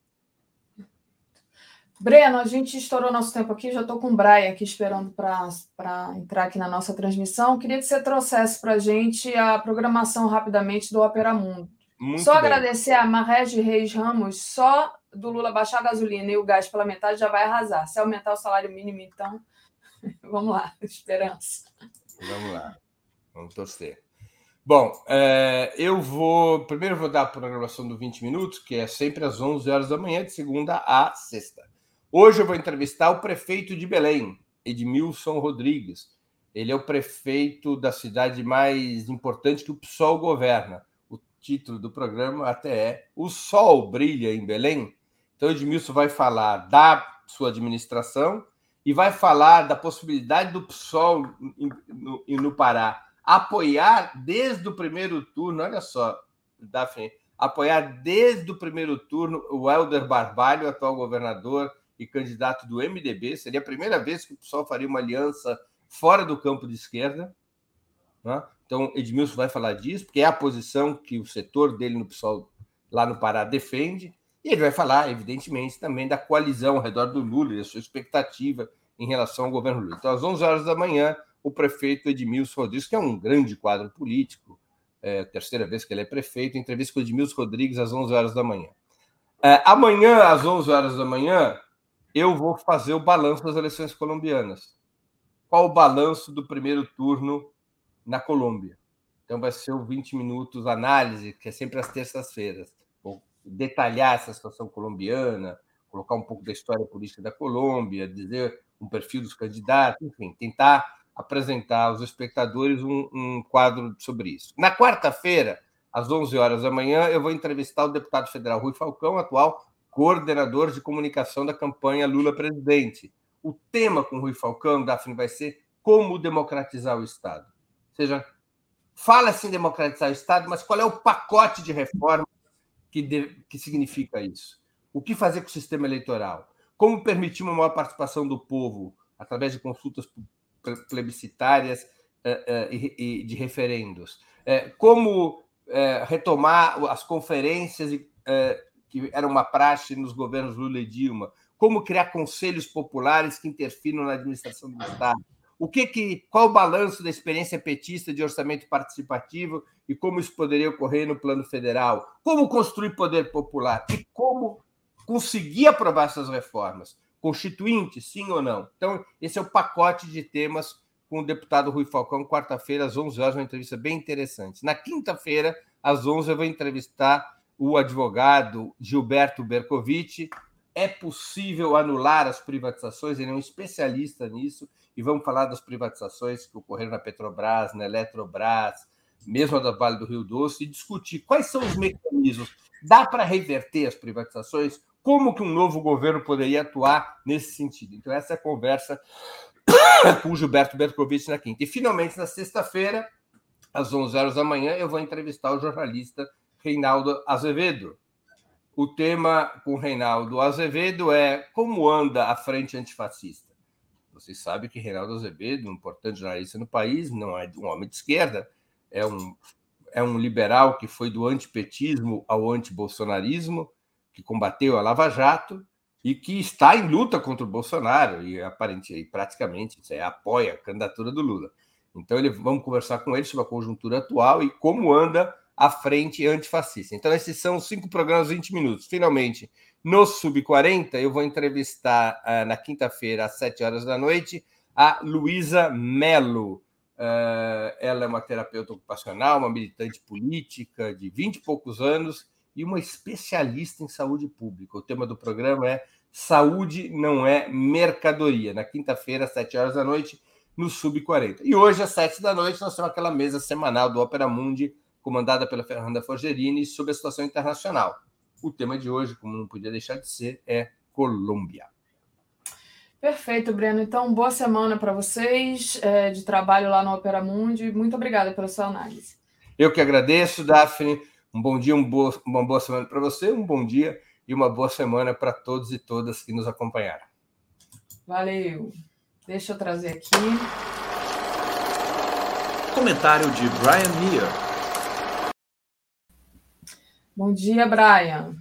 Breno, a gente estourou nosso tempo aqui, já estou com o Brian aqui esperando para entrar aqui na nossa transmissão. Queria que você trouxesse para a gente a programação rapidamente do Opera Mundo. Muito só bem. agradecer a Marrege Reis Ramos, só do Lula baixar a gasolina e o gás pela metade já vai arrasar. Se aumentar o salário mínimo, então, vamos lá, esperança. Vamos lá, vamos torcer. Bom, é, eu vou. Primeiro vou dar a programação do 20 minutos, que é sempre às 11 horas da manhã, de segunda a sexta. Hoje eu vou entrevistar o prefeito de Belém, Edmilson Rodrigues. Ele é o prefeito da cidade mais importante que o PSOL governa. O título do programa até é O Sol Brilha em Belém. Então, Edmilson vai falar da sua administração e vai falar da possibilidade do PSOL no, no Pará apoiar desde o primeiro turno, olha só, Daphne, apoiar desde o primeiro turno o Helder Barbalho, atual governador e candidato do MDB. Seria a primeira vez que o PSOL faria uma aliança fora do campo de esquerda. Né? Então, Edmilson vai falar disso, porque é a posição que o setor dele no PSOL lá no Pará defende. E ele vai falar, evidentemente, também da coalizão ao redor do Lula e a sua expectativa em relação ao governo Lula. Então, às 11 horas da manhã, o prefeito Edmilson Rodrigues, que é um grande quadro político, é a terceira vez que ele é prefeito, entrevista com Edmilson Rodrigues às 11 horas da manhã. É, amanhã, às 11 horas da manhã, eu vou fazer o balanço das eleições colombianas. Qual o balanço do primeiro turno na Colômbia? Então, vai ser o 20 minutos análise, que é sempre às terças-feiras. Vou detalhar essa situação colombiana, colocar um pouco da história política da Colômbia, dizer um perfil dos candidatos, enfim, tentar apresentar aos espectadores um, um quadro sobre isso. Na quarta-feira, às 11 horas da manhã, eu vou entrevistar o deputado federal Rui Falcão, atual coordenador de comunicação da campanha Lula presidente. O tema com Rui Falcão, Daphne, vai ser como democratizar o Estado. Ou seja, fala-se em democratizar o Estado, mas qual é o pacote de reforma que, de, que significa isso? O que fazer com o sistema eleitoral? Como permitir uma maior participação do povo através de consultas plebiscitárias uh, uh, e, de referendos. Uh, como retomar as conferências que eram uma praxe nos governos Lula e Dilma? Como criar conselhos populares que interfiram na administração do Estado? O que que, qual o balanço da experiência petista de orçamento participativo e como isso poderia ocorrer no plano federal? Como construir poder popular e como conseguir aprovar essas reformas? Constituinte, sim ou não? Então, esse é o pacote de temas com o deputado Rui Falcão, quarta-feira, às 11 horas, uma entrevista bem interessante. Na quinta-feira, às 11, eu vou entrevistar o advogado Gilberto Bercovitch. É possível anular as privatizações? Ele é um especialista nisso e vamos falar das privatizações que ocorreram na Petrobras, na Eletrobras, mesmo da Vale do Rio Doce, e discutir quais são os mecanismos. Dá para reverter as privatizações? Como que um novo governo poderia atuar nesse sentido? Então, essa é a conversa com o Gilberto Bercovitch na quinta. E, finalmente, na sexta-feira, às 11 horas da manhã, eu vou entrevistar o jornalista Reinaldo Azevedo. O tema com Reinaldo Azevedo é como anda a frente antifascista. Vocês sabem que Reinaldo Azevedo, um importante jornalista no país, não é um homem de esquerda, é um, é um liberal que foi do antipetismo ao antibolsonarismo, que combateu a Lava Jato e que está em luta contra o Bolsonaro e aparentemente praticamente é, apoia a candidatura do Lula. Então ele, vamos conversar com ele sobre a conjuntura atual e como anda a frente antifascista. Então esses são cinco programas 20 minutos. Finalmente, no Sub 40, eu vou entrevistar uh, na quinta-feira às 7 horas da noite a Luísa Melo. Uh, ela é uma terapeuta ocupacional, uma militante política de 20 e poucos anos e uma especialista em saúde pública. O tema do programa é Saúde não é mercadoria. Na quinta-feira, às 7 horas da noite, no Sub 40. E hoje, às 7 da noite, nós temos aquela mesa semanal do Opera Mundi, comandada pela Fernanda Forgerini, sobre a situação internacional. O tema de hoje, como não podia deixar de ser, é Colômbia. Perfeito, Breno. Então, boa semana para vocês é, de trabalho lá no Opera Mundi. Muito obrigada pela sua análise. Eu que agradeço, Daphne. Um bom dia, um boa, uma boa semana para você, um bom dia e uma boa semana para todos e todas que nos acompanharam. Valeu. Deixa eu trazer aqui. Comentário de Brian Meir. Bom dia, Brian.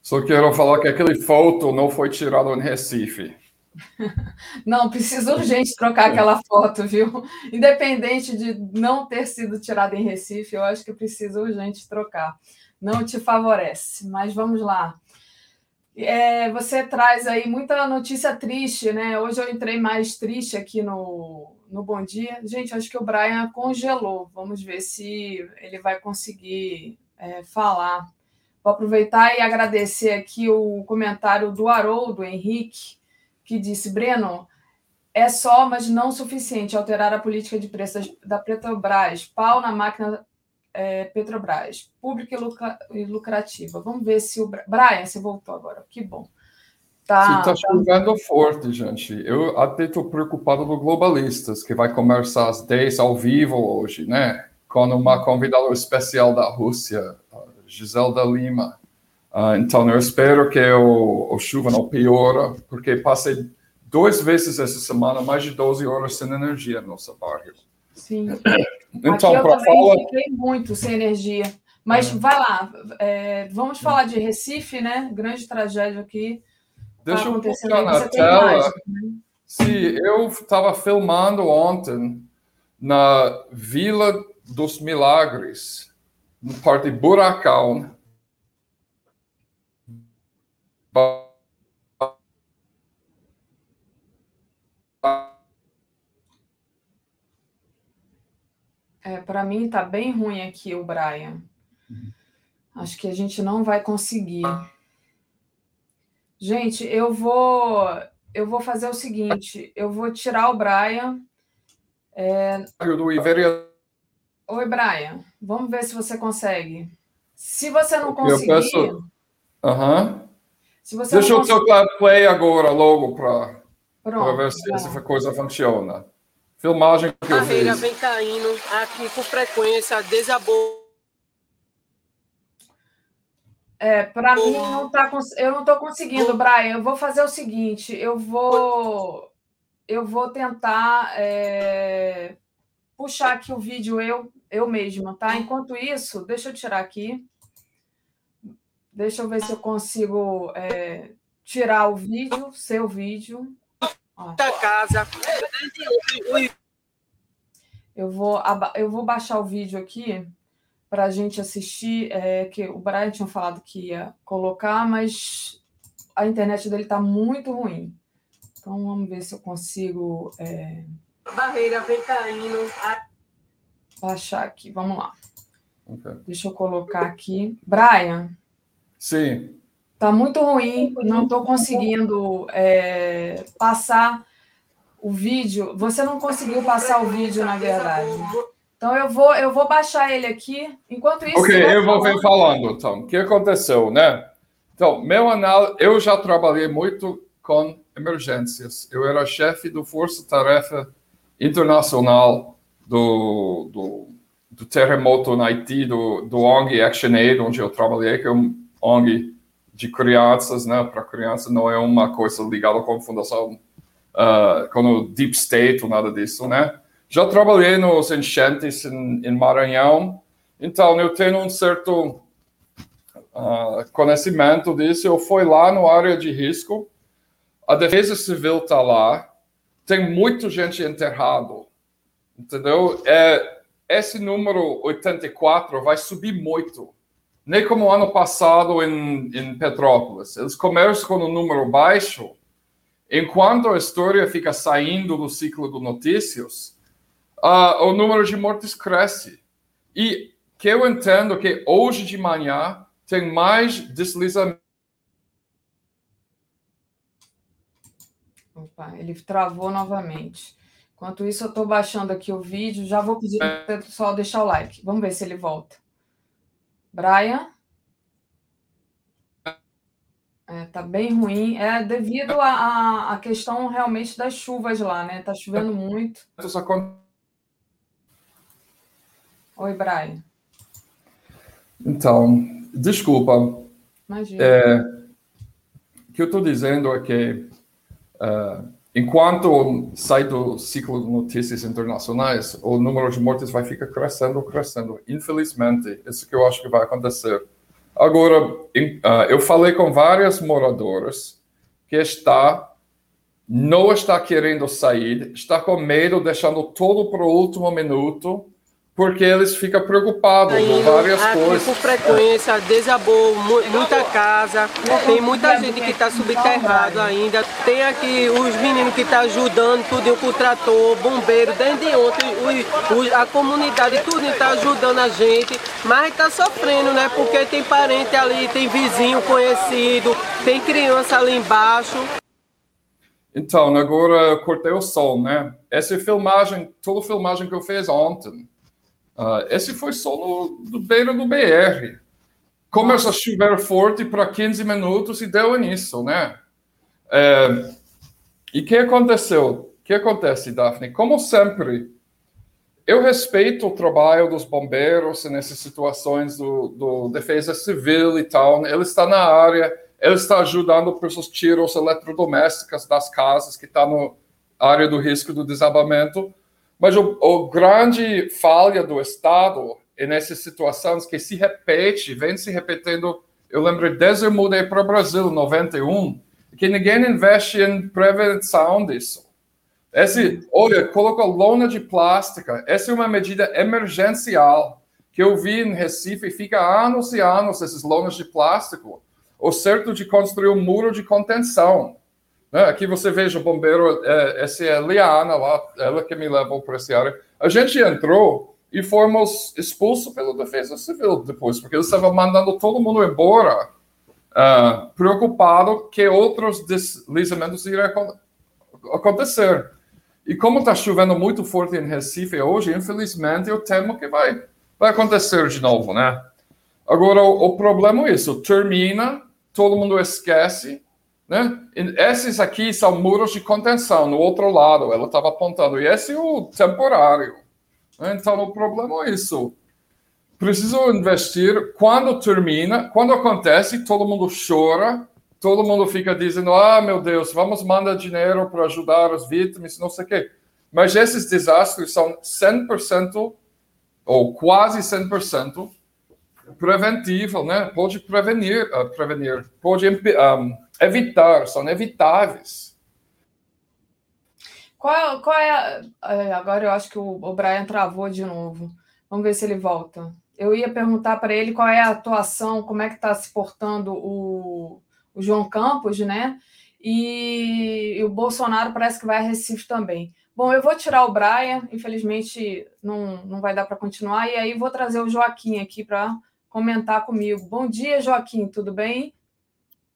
Só quero falar que aquele foto não foi tirado em Recife. Não, precisa urgente trocar aquela foto, viu? Independente de não ter sido tirada em Recife, eu acho que precisa urgente trocar. Não te favorece, mas vamos lá. É, você traz aí muita notícia triste, né? Hoje eu entrei mais triste aqui no, no Bom Dia. Gente, acho que o Brian congelou. Vamos ver se ele vai conseguir é, falar. Vou aproveitar e agradecer aqui o comentário do Haroldo Henrique que disse: Breno, é só, mas não suficiente alterar a política de preços da Petrobras. Pau na máquina é, Petrobras, pública e lucrativa. Vamos ver se o. Brian, você voltou agora. Que bom. Tá, está chovendo forte, gente. Eu até estou preocupado com globalistas, que vai começar às 10 ao vivo hoje, né? Com uma convidada especial da Rússia, Giselda Lima. Uh, então, eu espero que o, o chuva não piora, porque passei duas vezes essa semana mais de 12 horas sem energia no nosso bairro. Sim. Então, para falar... fiquei muito sem energia. Mas é. vai lá, é, vamos falar de Recife, né? Grande tragédia aqui. Tá Deixa eu colocar na tela. Imagem, né? Sim, eu estava filmando ontem na Vila dos Milagres, no parte Buracão, É, para mim tá bem ruim aqui o Brian. Acho que a gente não vai conseguir. Gente, eu vou eu vou fazer o seguinte, eu vou tirar o Brian. É... Oi, Brian. Vamos ver se você consegue. Se você não conseguir. Eu peço... Uhum. Se você Deixa eu tocar play agora, logo, para ver se essa coisa funciona. Filmagem que eu fiz. vem caindo aqui com frequência, desabou. É, para mim não tá, eu não estou conseguindo, Brian. Eu vou fazer o seguinte, eu vou, eu vou tentar é, puxar aqui o vídeo eu, eu mesma, tá? Enquanto isso, deixa eu tirar aqui. Deixa eu ver se eu consigo é, tirar o vídeo, seu vídeo. Da casa. Eu vou, eu vou baixar o vídeo aqui para a gente assistir. É, que o Brian tinha falado que ia colocar, mas a internet dele está muito ruim. Então vamos ver se eu consigo. É... Barreira vem caindo. Baixar aqui, vamos lá. Okay. Deixa eu colocar aqui. Brian. Sim. Tá muito ruim, não estou conseguindo é, passar o vídeo. Você não conseguiu passar o vídeo, na verdade. Então eu vou, eu vou baixar ele aqui. Enquanto isso. Ok, eu vou ver falando, então. O que aconteceu, né? Então, meu anal, eu já trabalhei muito com emergências. Eu era chefe do Força Tarefa Internacional do, do, do terremoto no Haiti, do, do ONG ActionAid, onde eu trabalhei, que é um ONG de crianças, né? Para crianças não é uma coisa ligada com a fundação, uh, com o Deep State ou nada disso, né? Já trabalhei nos enchentes em, em Maranhão, então eu tenho um certo uh, conhecimento disso. Eu fui lá no área de risco, a Defesa Civil está lá, tem muita gente enterrado, entendeu? É, esse número 84 vai subir muito nem como ano passado em, em Petrópolis. Eles começam com um número baixo, enquanto a história fica saindo do ciclo de notícias, uh, o número de mortes cresce. E que eu entendo que hoje de manhã tem mais deslizamento. Opa, ele travou novamente. Enquanto isso, eu estou baixando aqui o vídeo. Já vou pedir para o pessoal deixar o like. Vamos ver se ele volta. Brian? É, tá bem ruim. É devido à questão realmente das chuvas lá, né? Tá chovendo muito. Oi, Brian. Então, desculpa. Imagina. É, o que eu estou dizendo é que uh, enquanto sai do ciclo de notícias internacionais, o número de mortes vai ficar crescendo, crescendo. Infelizmente, isso que eu acho que vai acontecer. Agora, uh, eu falei com várias moradoras que está não está querendo sair, está com medo, deixando tudo para o último minuto porque eles ficam preocupados com várias aqui coisas. Com frequência, desabou muita casa, tem muita gente que está subterrado ainda, tem aqui os meninos que estão tá ajudando, tudo com o trator, bombeiro, desde ontem, o, a comunidade, tudo está ajudando a gente, mas está sofrendo, né? Porque tem parente ali, tem vizinho conhecido, tem criança ali embaixo. Então, agora cortei o sol, né? Essa filmagem, toda a filmagem que eu fiz ontem, Uh, esse foi só no, no beira do BR. Começou a chover forte para 15 minutos e deu nisso, né? É, e o que aconteceu? O que acontece, Daphne? Como sempre, eu respeito o trabalho dos bombeiros nessas situações do, do defesa civil e tal. Ele está na área, ele está ajudando pessoas tiros eletrodomésticas das casas que estão tá na área do risco do desabamento. Mas o, o grande falha do Estado é nessas situações que se repete, vem se repetindo. Eu lembro desde eu mudei para o Brasil em 91, que ninguém investe em prevenção disso. Esse, olha, coloca lona de plástica. Essa é uma medida emergencial que eu vi em Recife fica anos e anos essas lonas de plástico. O certo de construir um muro de contenção. Né? Aqui você veja o bombeiro, é, essa é a Liana lá, ela que me levou para essa área. A gente entrou e fomos expulsos pela Defesa Civil depois, porque eles estavam mandando todo mundo embora, uh, preocupado que outros deslizamentos iriam acontecer. E como está chovendo muito forte em Recife hoje, infelizmente eu temo que vai, vai acontecer de novo, né? Agora, o, o problema é isso, termina, todo mundo esquece, né? Esses aqui são muros de contenção, no outro lado, ela estava apontando, e esse é o temporário. Né? Então, o problema é isso. Preciso investir quando termina, quando acontece, todo mundo chora, todo mundo fica dizendo: ah, meu Deus, vamos mandar dinheiro para ajudar as vítimas, não sei o quê. Mas esses desastres são 100% ou quase 100% preventivo, né? Pode prevenir, uh, prevenir, pode um, evitar, são evitáveis. Qual, qual é, é, Agora eu acho que o, o Brian travou de novo. Vamos ver se ele volta. Eu ia perguntar para ele qual é a atuação, como é que está se portando o, o João Campos, né? E, e, o Bolsonaro parece que vai a Recife também. Bom, eu vou tirar o Brian, infelizmente não, não vai dar para continuar, e aí vou trazer o Joaquim aqui para comentar comigo. Bom dia, Joaquim, tudo bem?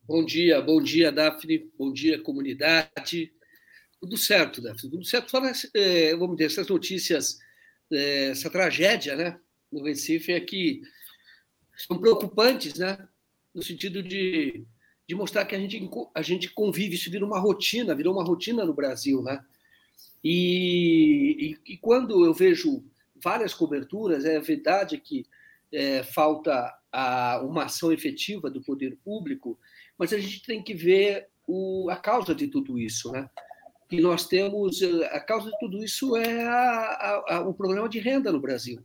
Bom dia, bom dia, Daphne, bom dia, comunidade. Tudo certo, Daphne, tudo certo. É, vamos dizer, essas notícias, é, essa tragédia né, no Recife é que são preocupantes, né, no sentido de, de mostrar que a gente, a gente convive, isso vira uma rotina, virou uma rotina no Brasil. Né? E, e, e quando eu vejo várias coberturas, é verdade que é, falta a, uma ação efetiva do poder público, mas a gente tem que ver o, a causa de tudo isso, né? Que nós temos a causa de tudo isso é a, a, o problema de renda no Brasil,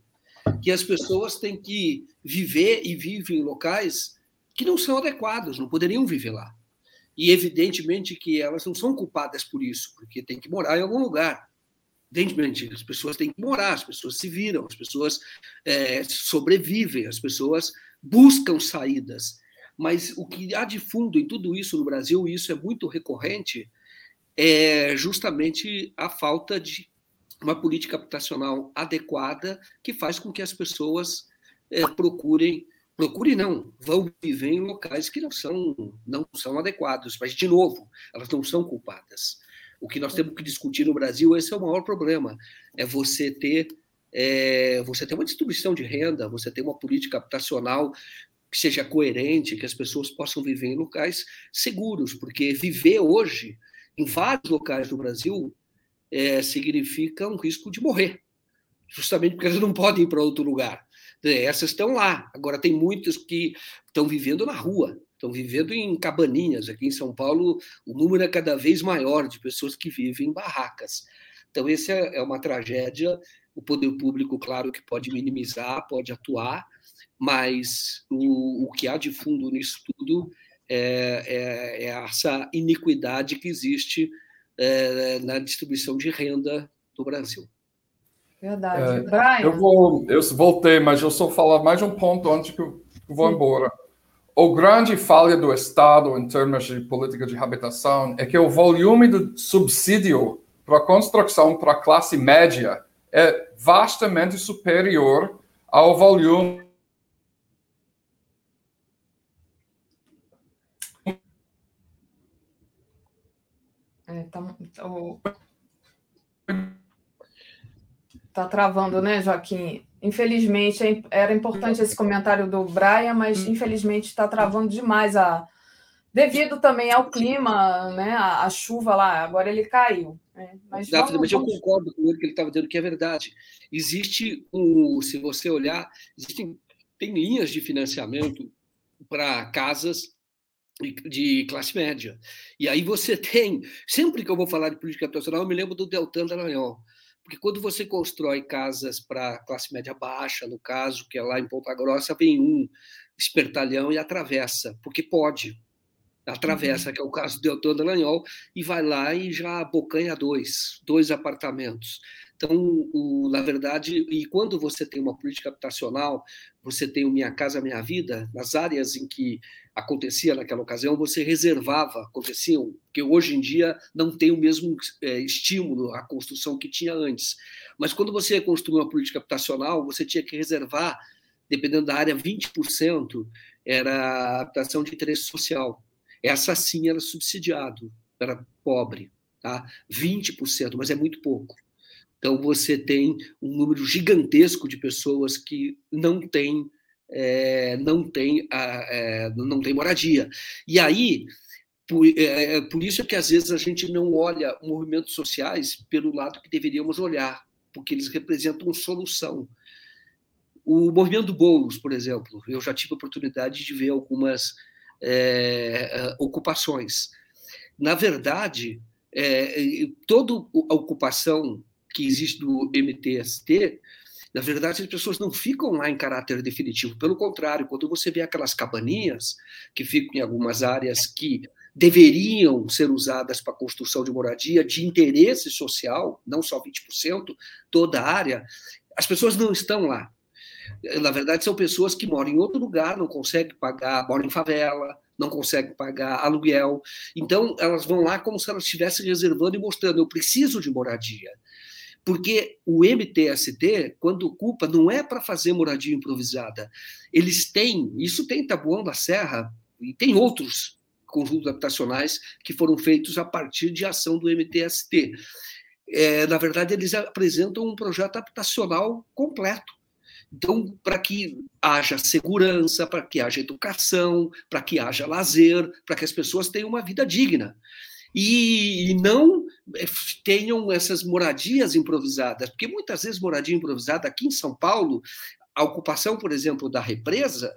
que as pessoas têm que viver e vivem em locais que não são adequados, não poderiam viver lá. E evidentemente que elas não são culpadas por isso, porque tem que morar em algum lugar. Evidentemente, as pessoas têm que morar, as pessoas se viram, as pessoas é, sobrevivem, as pessoas buscam saídas. Mas o que há de fundo em tudo isso no Brasil, e isso é muito recorrente, é justamente a falta de uma política habitacional adequada que faz com que as pessoas é, procurem procurem não, vão viver em locais que não são não são adequados, mas de novo, elas não são culpadas. O que nós temos que discutir no Brasil, esse é o maior problema, é você ter é, você ter uma distribuição de renda, você ter uma política habitacional que seja coerente, que as pessoas possam viver em locais seguros, porque viver hoje em vários locais do Brasil é, significa um risco de morrer, justamente porque elas não podem ir para outro lugar. Essas estão lá. Agora, tem muitas que estão vivendo na rua, estão vivendo em cabaninhas. Aqui em São Paulo, o número é cada vez maior de pessoas que vivem em barracas. Então, essa é, é uma tragédia. O poder público, claro, que pode minimizar, pode atuar, mas o, o que há de fundo nisso tudo é, é, é essa iniquidade que existe é, na distribuição de renda do Brasil. Verdade. É, Brian. Eu, vou, eu voltei, mas eu só falar mais um ponto antes que eu vou Sim. embora. O grande falha do Estado em termos de política de habitação é que o volume do subsídio para a construção para a classe média é vastamente superior ao volume É, tá, o... tá travando, né, Joaquim? Infelizmente, é era importante esse comentário do Brian, mas hum. infelizmente está travando demais a. Devido também ao clima, né? A, a chuva lá, agora ele caiu. Né? Mas Exatamente, vamos... eu concordo com ele que ele estava dizendo que é verdade. Existe um, se você olhar, existem tem linhas de financiamento para casas de classe média. E aí você tem, sempre que eu vou falar de política habitacional, eu me lembro do Deltan Dallagnol, porque quando você constrói casas para classe média baixa, no caso, que é lá em Ponta Grossa, vem um espertalhão e atravessa, porque pode. Atravessa, uhum. que é o caso do Deltan Dallagnol, e vai lá e já abocanha dois, dois apartamentos. Então, o, na verdade, e quando você tem uma política habitacional, você tem o Minha Casa Minha Vida, nas áreas em que acontecia naquela ocasião, você reservava, aconteciam, que hoje em dia não tem o mesmo é, estímulo à construção que tinha antes. Mas quando você construiu uma política habitacional, você tinha que reservar, dependendo da área, 20% era habitação de interesse social. Essa sim era subsidiado, era pobre, tá? 20%, mas é muito pouco. Então, você tem um número gigantesco de pessoas que não têm é, não tem é, não tem moradia. E aí, por, é, por isso é que às vezes a gente não olha movimentos sociais pelo lado que deveríamos olhar, porque eles representam solução. O movimento do Boulos, por exemplo, eu já tive a oportunidade de ver algumas é, ocupações. Na verdade, é, toda a ocupação que existe do MTST, na verdade, as pessoas não ficam lá em caráter definitivo. Pelo contrário, quando você vê aquelas cabaninhas que ficam em algumas áreas que deveriam ser usadas para construção de moradia de interesse social, não só 20%, toda a área, as pessoas não estão lá. Na verdade, são pessoas que moram em outro lugar, não conseguem pagar, moram em favela, não conseguem pagar aluguel. Então, elas vão lá como se elas estivessem reservando e mostrando: eu preciso de moradia. Porque o MTST, quando ocupa, não é para fazer moradia improvisada. Eles têm, isso tem em Tabuão da Serra, e tem outros conjuntos habitacionais que foram feitos a partir de ação do MTST. É, na verdade, eles apresentam um projeto habitacional completo. Então, para que haja segurança, para que haja educação, para que haja lazer, para que as pessoas tenham uma vida digna e, não eh, tenham essas moradias improvisadas, porque muitas vezes moradia improvisada aqui em São Paulo, a ocupação, por exemplo, da represa,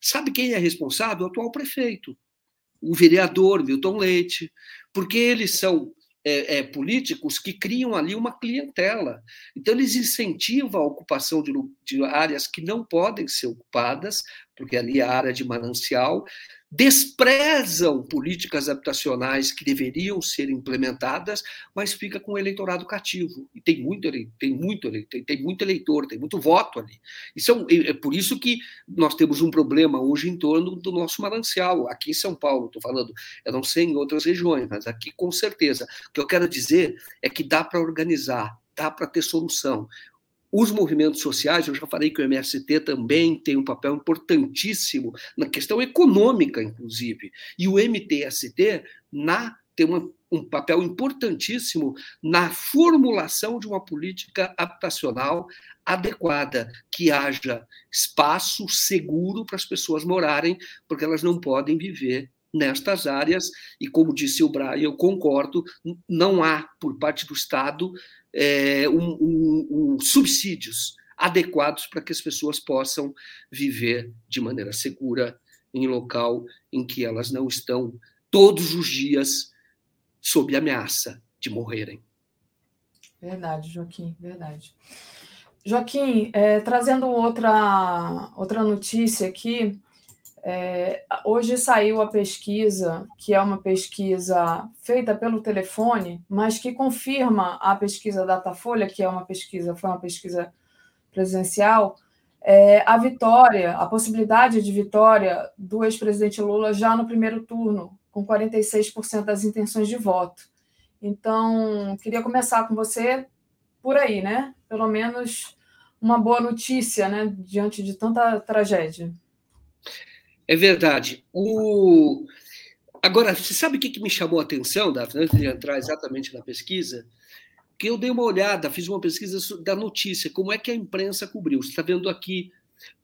sabe quem é responsável? O atual prefeito, o vereador Milton Leite, porque eles são é, é, políticos que criam ali uma clientela. Então, eles incentivam a ocupação de, de áreas que não podem ser ocupadas, porque ali é a área de manancial, desprezam políticas habitacionais que deveriam ser implementadas, mas fica com o eleitorado cativo. E tem muito, tem muito, tem, tem muito eleitor, tem muito voto ali. Isso é, é, por isso que nós temos um problema hoje em torno do nosso manancial. Aqui em São Paulo, estou falando, eu não sei em outras regiões, mas aqui com certeza. O que eu quero dizer é que dá para organizar, dá para ter solução. Os movimentos sociais, eu já falei que o MST também tem um papel importantíssimo na questão econômica, inclusive, e o MTST na, tem uma, um papel importantíssimo na formulação de uma política habitacional adequada, que haja espaço seguro para as pessoas morarem, porque elas não podem viver nestas áreas, e como disse o Brian, eu concordo, não há, por parte do Estado, é, um, um, um, subsídios adequados para que as pessoas possam viver de maneira segura em local em que elas não estão todos os dias sob ameaça de morrerem. Verdade, Joaquim, verdade. Joaquim, é, trazendo outra, outra notícia aqui, é, hoje saiu a pesquisa, que é uma pesquisa feita pelo telefone, mas que confirma a pesquisa Datafolha, que é uma pesquisa, foi uma pesquisa presencial, é, a vitória, a possibilidade de vitória do ex-presidente Lula já no primeiro turno, com 46% das intenções de voto. Então, queria começar com você por aí, né? Pelo menos uma boa notícia, né, diante de tanta tragédia. É verdade. O... Agora, você sabe o que, me chamou a atenção, Daphne, antes de entrar exatamente na pesquisa? Que eu dei uma olhada, fiz uma pesquisa da notícia, como é que a imprensa cobriu. Você está vendo aqui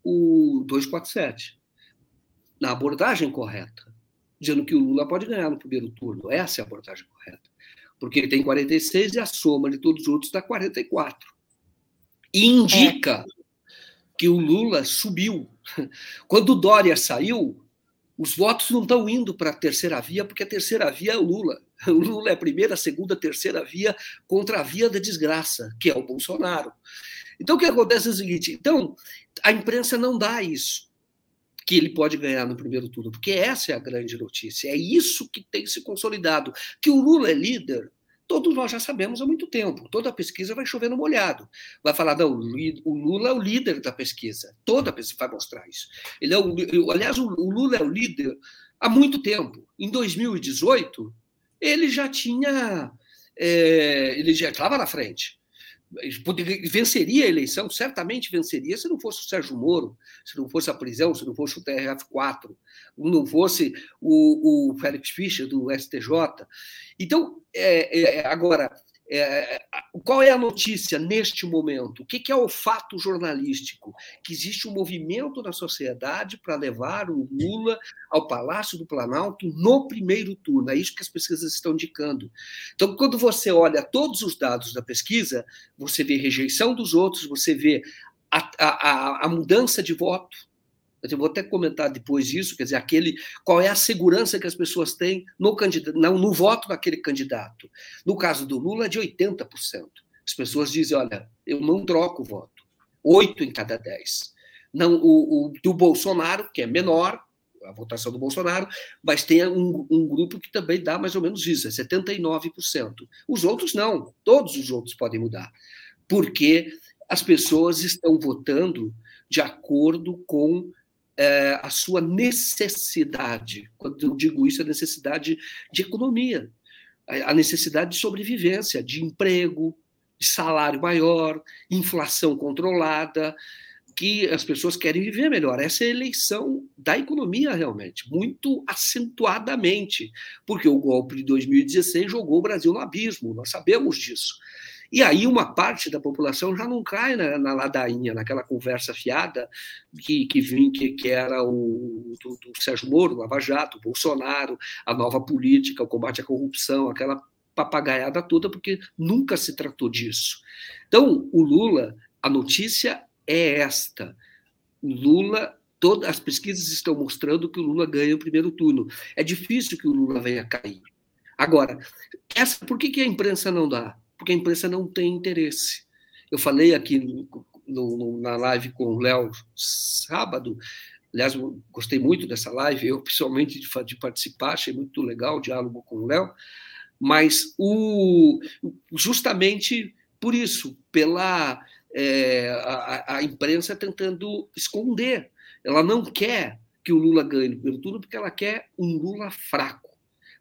o 247, na abordagem correta, dizendo que o Lula pode ganhar no primeiro turno. Essa é a abordagem correta. Porque ele tem 46 e a soma de todos os outros dá 44. E indica é que o Lula subiu. Quando o Dória saiu, os votos não estão indo para a terceira via, porque a terceira via é o Lula. O Lula é a primeira, a segunda, a terceira via contra a via da desgraça, que é o Bolsonaro. Então, o que acontece é o seguinte: então, a imprensa não dá isso, que ele pode ganhar no primeiro turno, porque essa é a grande notícia. É isso que tem se consolidado. Que o Lula é líder, todos nós já sabemos há muito tempo. Toda pesquisa vai chover no molhado. Vai falar, não, o Lula é o líder da pesquisa. Toda pesquisa vai mostrar isso. Ele é o, aliás, o Lula é o líder há muito tempo. Em 2018, ele já tinha. É, ele já estava na frente venceria a eleição, certamente venceria se não fosse o Sérgio Moro, se não fosse a prisão, se não fosse o TRF4, não fosse o, o Félix Fischer do STJ. Então, é, é, agora, é, qual é a notícia neste momento? O que, que é o fato jornalístico? Que existe um movimento na sociedade para levar o Lula ao Palácio do Planalto no primeiro turno. É isso que as pesquisas estão indicando. Então, quando você olha todos os dados da pesquisa, você vê rejeição dos outros, você vê a, a, a mudança de voto, eu vou até comentar depois isso, quer dizer, aquele, qual é a segurança que as pessoas têm no, candidato, no, no voto daquele candidato. No caso do Lula, é de 80%. As pessoas dizem, olha, eu não troco o voto. Oito em cada dez. Não, o, o, do Bolsonaro, que é menor, a votação do Bolsonaro, mas tem um, um, grupo que também dá mais ou menos isso, é 79%. Os outros não, todos os outros podem mudar, porque as pessoas estão votando de acordo com é, a sua necessidade. Quando eu digo isso, a necessidade de economia, a necessidade de sobrevivência, de emprego, de salário maior, inflação controlada, que as pessoas querem viver melhor. Essa é a eleição da economia, realmente, muito acentuadamente, porque o golpe de 2016 jogou o Brasil no abismo, nós sabemos disso. E aí uma parte da população já não cai na, na ladainha, naquela conversa fiada que, que, vim, que, que era o do, do Sérgio Moro, Lava Jato, Bolsonaro, a nova política, o combate à corrupção, aquela papagaiada toda, porque nunca se tratou disso. Então, o Lula, a notícia é esta. O Lula, todas as pesquisas estão mostrando que o Lula ganha o primeiro turno. É difícil que o Lula venha cair. Agora, essa, por que, que a imprensa não dá? Porque a imprensa não tem interesse. Eu falei aqui no, no, na live com o Léo sábado, aliás, gostei muito dessa live, eu pessoalmente de, de participar, achei muito legal o diálogo com o Léo, mas o, justamente por isso, pela é, a, a, imprensa tentando esconder. Ela não quer que o Lula ganhe no primeiro turno porque ela quer um Lula fraco.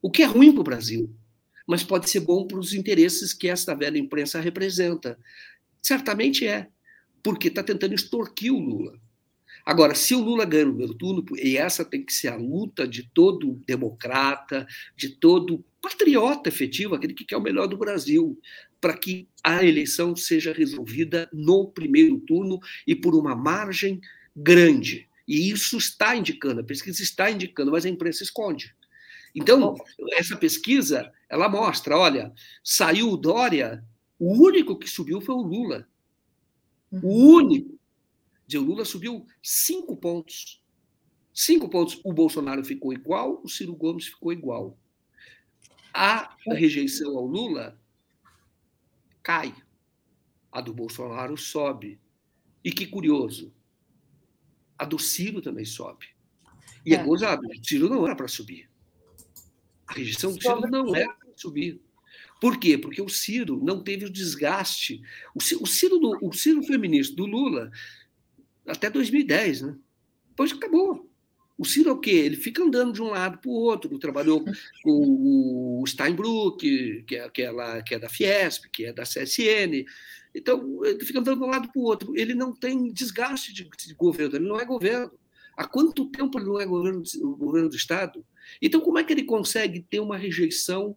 O que é ruim para o Brasil, mas pode ser bom para os interesses que esta velha imprensa representa. Certamente é, porque está tentando extorquir o Lula. Agora, se o Lula ganha no primeiro turno, e essa tem que ser a luta de todo democrata, de todo patriota efetivo, aquele que quer o melhor do Brasil, para que a eleição seja resolvida no primeiro turno e por uma margem grande. E isso está indicando, a pesquisa está indicando, mas a imprensa esconde. Então, essa pesquisa, ela mostra, olha, saiu o Dória, o único que subiu foi o Lula. O uhum. único. O Lula subiu cinco pontos. Cinco pontos. O Bolsonaro ficou igual, o Ciro Gomes ficou igual. A rejeição ao Lula cai. A do Bolsonaro sobe. E que curioso, a do Ciro também sobe. E é, é gozado, o Ciro não era para subir. A rejeição do Ciro não para subir. Por quê? Porque o Ciro não teve o desgaste. O Ciro, o Ciro, o Ciro foi ministro do Lula até 2010, né? Depois acabou. O Ciro é o quê? Ele fica andando de um lado para o outro. Trabalhou com o Steinbrück, que é, que, é lá, que é da Fiesp, que é da CSN. Então, ele fica andando de um lado para o outro. Ele não tem desgaste de, de, governo, ele não é governo. Há quanto tempo ele não é governo, governo do Estado? Então, como é que ele consegue ter uma rejeição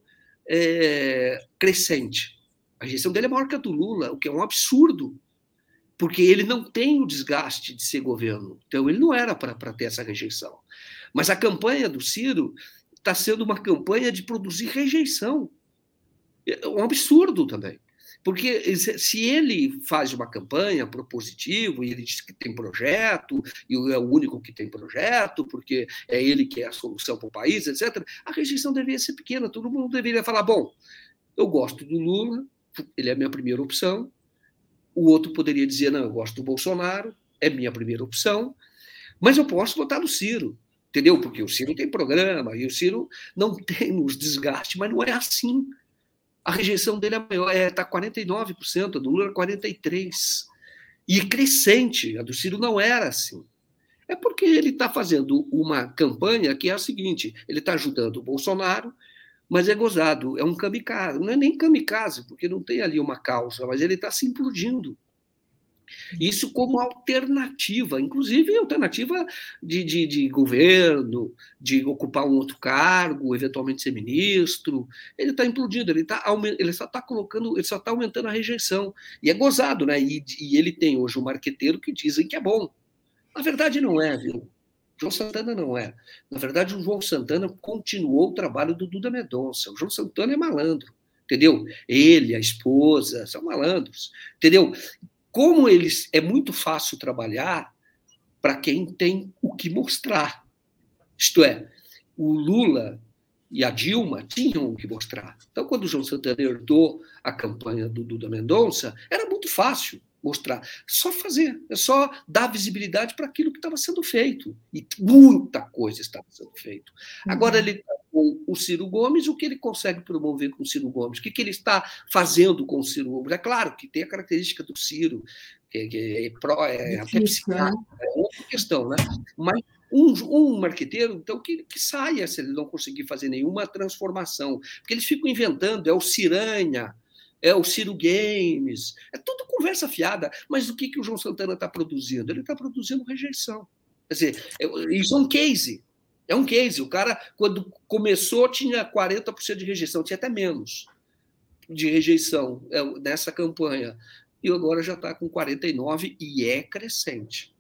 é, crescente? A rejeição dele é maior que a do Lula, o que é um absurdo porque ele não tem o desgaste de ser governo. Então, ele não era para ter essa rejeição. Mas a campanha do Ciro está sendo uma campanha de produzir rejeição. É um absurdo também. Porque se ele faz uma campanha propositiva e ele diz que tem projeto, e é o único que tem projeto, porque é ele que é a solução para o país, etc., a rejeição deveria ser pequena. Todo mundo deveria falar: bom, eu gosto do Lula, ele é a minha primeira opção, o outro poderia dizer: não, eu gosto do Bolsonaro, é minha primeira opção, mas eu posso votar no Ciro, entendeu? Porque o Ciro tem programa e o Ciro não tem os desgastes, mas não é assim. A rejeição dele é maior, está é, tá 49%, a do Lula 43%. E crescente, a do Ciro não era assim. É porque ele está fazendo uma campanha que é a seguinte: ele está ajudando o Bolsonaro, mas é gozado, é um kamikaze. Não é nem kamikaze, porque não tem ali uma causa, mas ele está se implodindo. Isso como alternativa, inclusive alternativa de, de, de, governo, de ocupar um outro cargo, eventualmente ser ministro. Ele está implodindo, ele, tá, ele só está colocando, ele só está aumentando a rejeição. E é gozado, né? E, e ele tem hoje um marqueteiro que dizem que é bom. Na verdade, não é, viu? João Santana não é. Na verdade, o João Santana continuou o trabalho do Duda Mendonça. O João Santana é malandro, entendeu? Ele, a esposa, são malandros, entendeu? Como eles é muito fácil trabalhar para quem tem o que mostrar. Isto é, o Lula e a Dilma tinham o que mostrar. Então, quando o João Santana herdou a campanha do Duda Mendonça, era muito fácil mostrar. Só fazer, é só dar visibilidade para aquilo que estava sendo feito. E muita coisa estava sendo feito. Agora uhum. ele está com o Ciro Gomes, o que ele consegue promover com o Ciro Gomes? O que, que ele está fazendo com o Ciro Gomes? É claro que tem a característica do Ciro, que, que é, pró, é até psiquiatra, né? outra questão, né? Mas um, um marqueteiro, então, que, que saia se ele não conseguir fazer nenhuma transformação. Porque eles ficam inventando, é o Ciranha, é o Ciro Games, é tudo conversa fiada. Mas o que, que o João Santana está produzindo? Ele está produzindo rejeição. Quer dizer, é, isso é um case. É um case. O cara, quando começou, tinha 40% de rejeição, tinha até menos de rejeição é, nessa campanha. E agora já está com 49% e é crescente.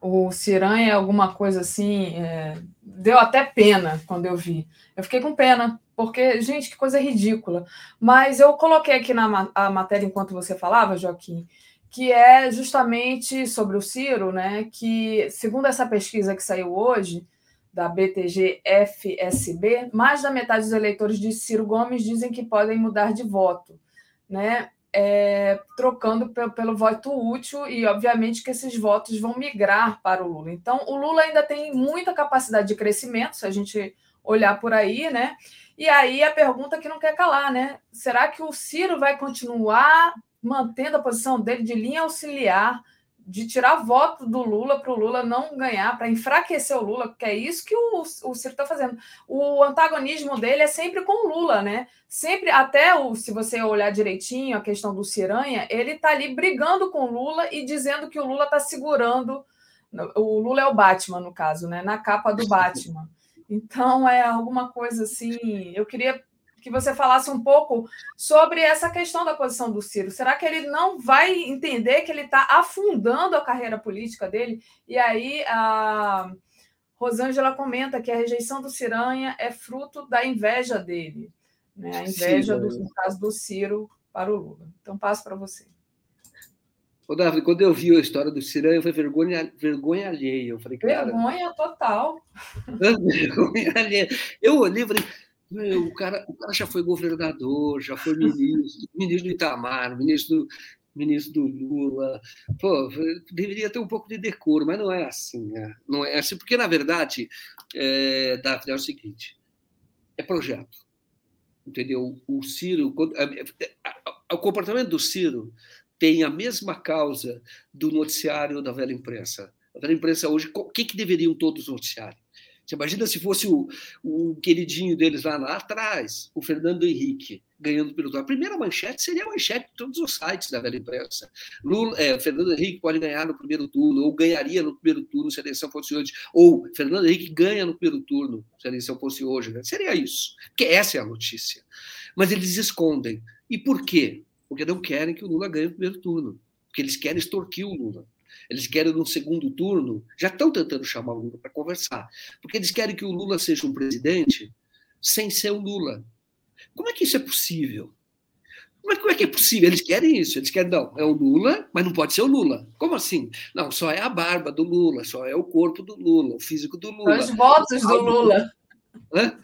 O Ciranha é alguma coisa assim. É... Deu até pena quando eu vi. Eu fiquei com pena, porque, gente, que coisa ridícula. Mas eu coloquei aqui na a matéria enquanto você falava, Joaquim, que é justamente sobre o Ciro, né? Que, segundo essa pesquisa que saiu hoje, da BTG-FSB, mais da metade dos eleitores de Ciro Gomes dizem que podem mudar de voto, né? É, trocando pelo, pelo voto útil e, obviamente, que esses votos vão migrar para o Lula. Então, o Lula ainda tem muita capacidade de crescimento, se a gente olhar por aí, né? E aí a pergunta que não quer calar, né? Será que o Ciro vai continuar mantendo a posição dele de linha auxiliar de tirar voto do Lula para o Lula não ganhar, para enfraquecer o Lula, porque é isso que o, o Ciro está fazendo. O antagonismo dele é sempre com o Lula, né? Sempre, até o, se você olhar direitinho a questão do Ciranha, ele está ali brigando com o Lula e dizendo que o Lula está segurando. O Lula é o Batman, no caso, né? Na capa do Batman. Então é alguma coisa assim. Eu queria que você falasse um pouco sobre essa questão da posição do Ciro. Será que ele não vai entender que ele está afundando a carreira política dele? E aí a Rosângela comenta que a rejeição do Ciranha é fruto da inveja dele, né? a inveja, do, no caso do Ciro, para o Lula. Então, passo para você. Ô, Davi, quando eu vi a história do Ciranha, foi vergonha, vergonha alheia. Eu falei, cara. Vergonha total. vergonha alheia. Eu olhei e falei, meu, o, cara, o cara já foi governador, já foi ministro, ministro do Itamar, ministro do, ministro do Lula. Pô, deveria ter um pouco de decoro, mas não é assim. Né? Não é assim, porque, na verdade, é, Daphne, é o seguinte: é projeto. Entendeu? O Ciro. O comportamento do Ciro tem a mesma causa do noticiário da velha imprensa. A velha imprensa hoje, o que, que deveriam todos noticiar? Você imagina se fosse o, o queridinho deles lá, lá atrás, o Fernando Henrique, ganhando pelo A primeira manchete seria a manchete de todos os sites da velha imprensa. Lula, é, Fernando Henrique pode ganhar no primeiro turno, ou ganharia no primeiro turno se a eleição fosse hoje, ou Fernando Henrique ganha no primeiro turno se a eleição fosse hoje. Né? Seria isso, porque essa é a notícia. Mas eles escondem. E por quê? Porque não querem que o Lula ganhe no primeiro turno. Porque eles querem extorquir o Lula. Eles querem, no segundo turno, já estão tentando chamar o Lula para conversar, porque eles querem que o Lula seja um presidente sem ser o Lula. Como é que isso é possível? Como é, como é, que é possível? Eles querem isso. Eles querem, não, é o Lula, mas não pode ser o Lula. Como assim? Não, só é a barba do Lula, só é o corpo do Lula, o físico do Lula. Os votos do Lula. Hã?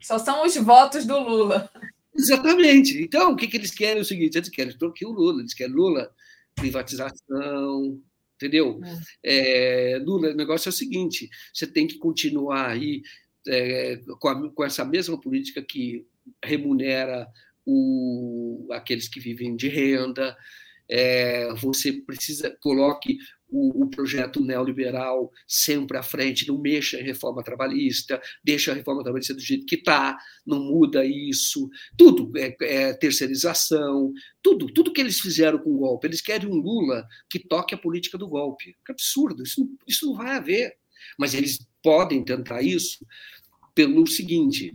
Só são os votos do Lula. Exatamente. Então, o que, que eles querem é o seguinte: eles querem trocar o Lula, eles querem Lula, privatização, entendeu? É. É, Lula, o negócio é o seguinte: você tem que continuar aí é, com, a, com, essa mesma política que remunera o, aqueles que vivem de renda. É, você precisa coloque o, o, projeto neoliberal sempre à frente, não mexa em reforma trabalhista, deixa a reforma trabalhista do jeito que está, não muda isso, tudo é, é, terceirização, tudo, tudo que eles fizeram com o golpe. Eles querem um Lula que toque a política do golpe. Que absurdo, isso, isso não vai haver. Mas eles podem tentar isso pelo seguinte,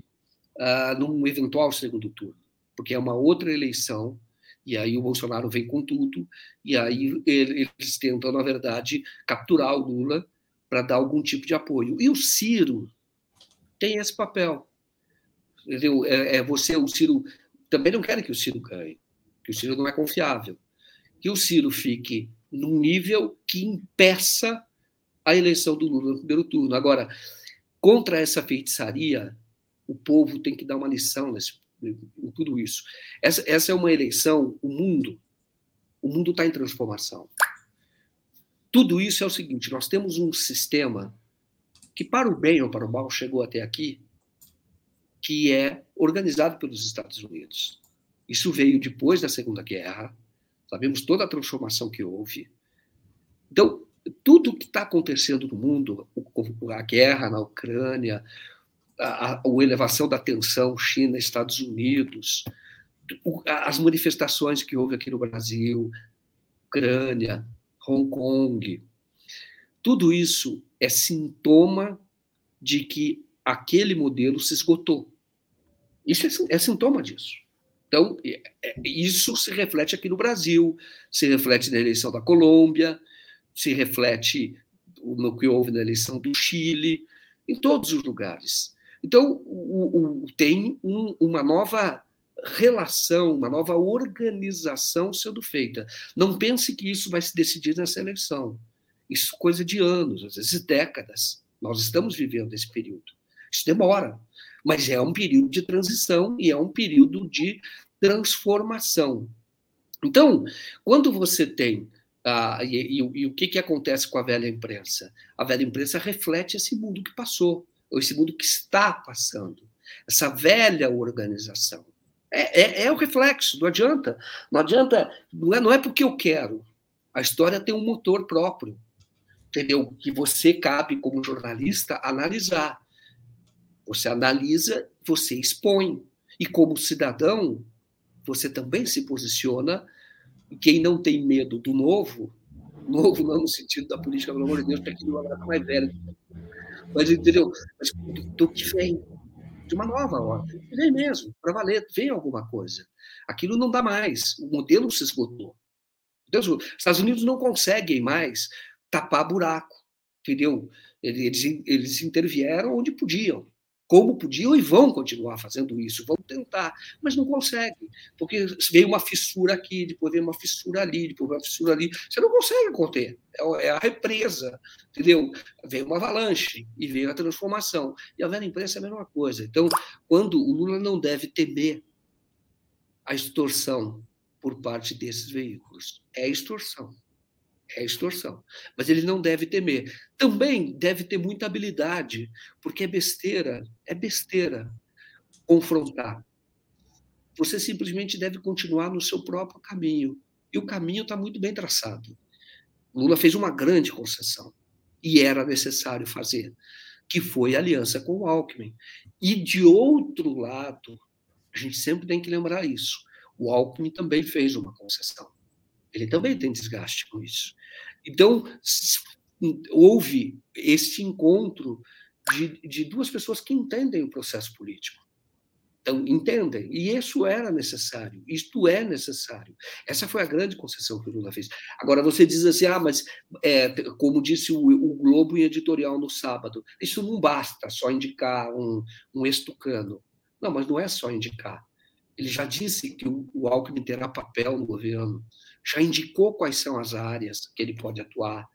uh, num eventual segundo turno, porque é uma outra eleição e aí o Bolsonaro vem com tudo, e aí eles tentam, na verdade, capturar o Lula para dar algum tipo de apoio. E o Ciro tem esse papel. Entendeu? É, é, você, o Ciro, também não quer que o Ciro ganhe, que o Ciro não é confiável. Que o Ciro fique num nível que impeça a eleição do Lula no primeiro turno. Agora, contra essa feitiçaria, o povo tem que dar uma lição nesse em tudo isso. Essa, essa é uma eleição, o mundo, o mundo está em transformação. Tudo isso é o seguinte: nós temos um sistema que, para o bem ou para o mal, chegou até aqui, que é organizado pelos Estados Unidos. Isso veio depois da Segunda Guerra, sabemos toda a transformação que houve. Então, tudo que está acontecendo no mundo, a guerra na Ucrânia, a, a, a elevação da tensão China, Estados Unidos, as manifestações que houve aqui no Brasil, Ucrânia, Hong Kong, tudo isso é sintoma de que aquele modelo se esgotou. Isso é, é sintoma disso. Então, é, é, isso se reflete aqui no Brasil, se reflete na eleição da Colômbia, se reflete no que houve na eleição do Chile, em todos os lugares. Então, o, o, tem um, uma nova relação, uma nova organização sendo feita. Não pense que isso vai se decidir nessa eleição. Isso é coisa de anos, às vezes décadas. Nós estamos vivendo esse período. Isso demora, mas é um período de transição e é um período de transformação. Então, quando você tem ah, e, e, e, o que, que acontece com a velha imprensa? A velha imprensa reflete esse mundo que passou, ou esse mundo que está passando, essa velha organização. É, é, é o reflexo, não adianta. Não adianta, não é, não é porque eu quero. A história tem um motor próprio, entendeu? Que você cabe, como jornalista, analisar. Você analisa, você expõe. E como cidadão, você também se posiciona quem não tem medo do novo, novo não no sentido da política, pelo amor de Deus, porque aquilo está mais velho. Mas, entendeu? Mas do que vem, de uma nova ordem, vem mesmo, para valer, vem alguma coisa. Aquilo não dá mais, o modelo se esgotou. Deus, os Estados Unidos não conseguem mais tapar buraco, entendeu? Eles, eles intervieram onde podiam como podiam e vão continuar fazendo isso, vão tentar, mas não conseguem, porque veio uma fissura aqui, depois veio uma fissura ali, depois uma fissura ali, você não consegue conter, é, é a represa, entendeu? Veio uma avalanche e veio a transformação, e a velha imprensa é a mesma coisa. Então, quando o Lula não deve temer a extorsão por parte desses veículos, é extorsão é extorsão. Mas ele não deve temer. Também deve ter muita habilidade, porque é besteira, é besteira confrontar. Você simplesmente deve continuar no seu próprio caminho. E o caminho está muito bem traçado. Lula fez uma grande concessão, e era necessário fazer, que foi a aliança com o Alckmin. E, de outro lado, a gente sempre tem que lembrar isso, o Alckmin também fez uma concessão. Ele também tem desgaste com isso. Então, houve este encontro de, de duas pessoas que entendem o processo político. Então, entendem. E isso era necessário. Isto é necessário. Essa foi a grande concessão que o Lula fez. Agora, você diz assim, ah, mas, é, como disse o, o, Globo em editorial no sábado, isso não basta só indicar um, um estucano. Não, mas não é só indicar. Ele já disse que o, o Alckmin terá papel no governo já indicou quais são as áreas que ele pode atuar.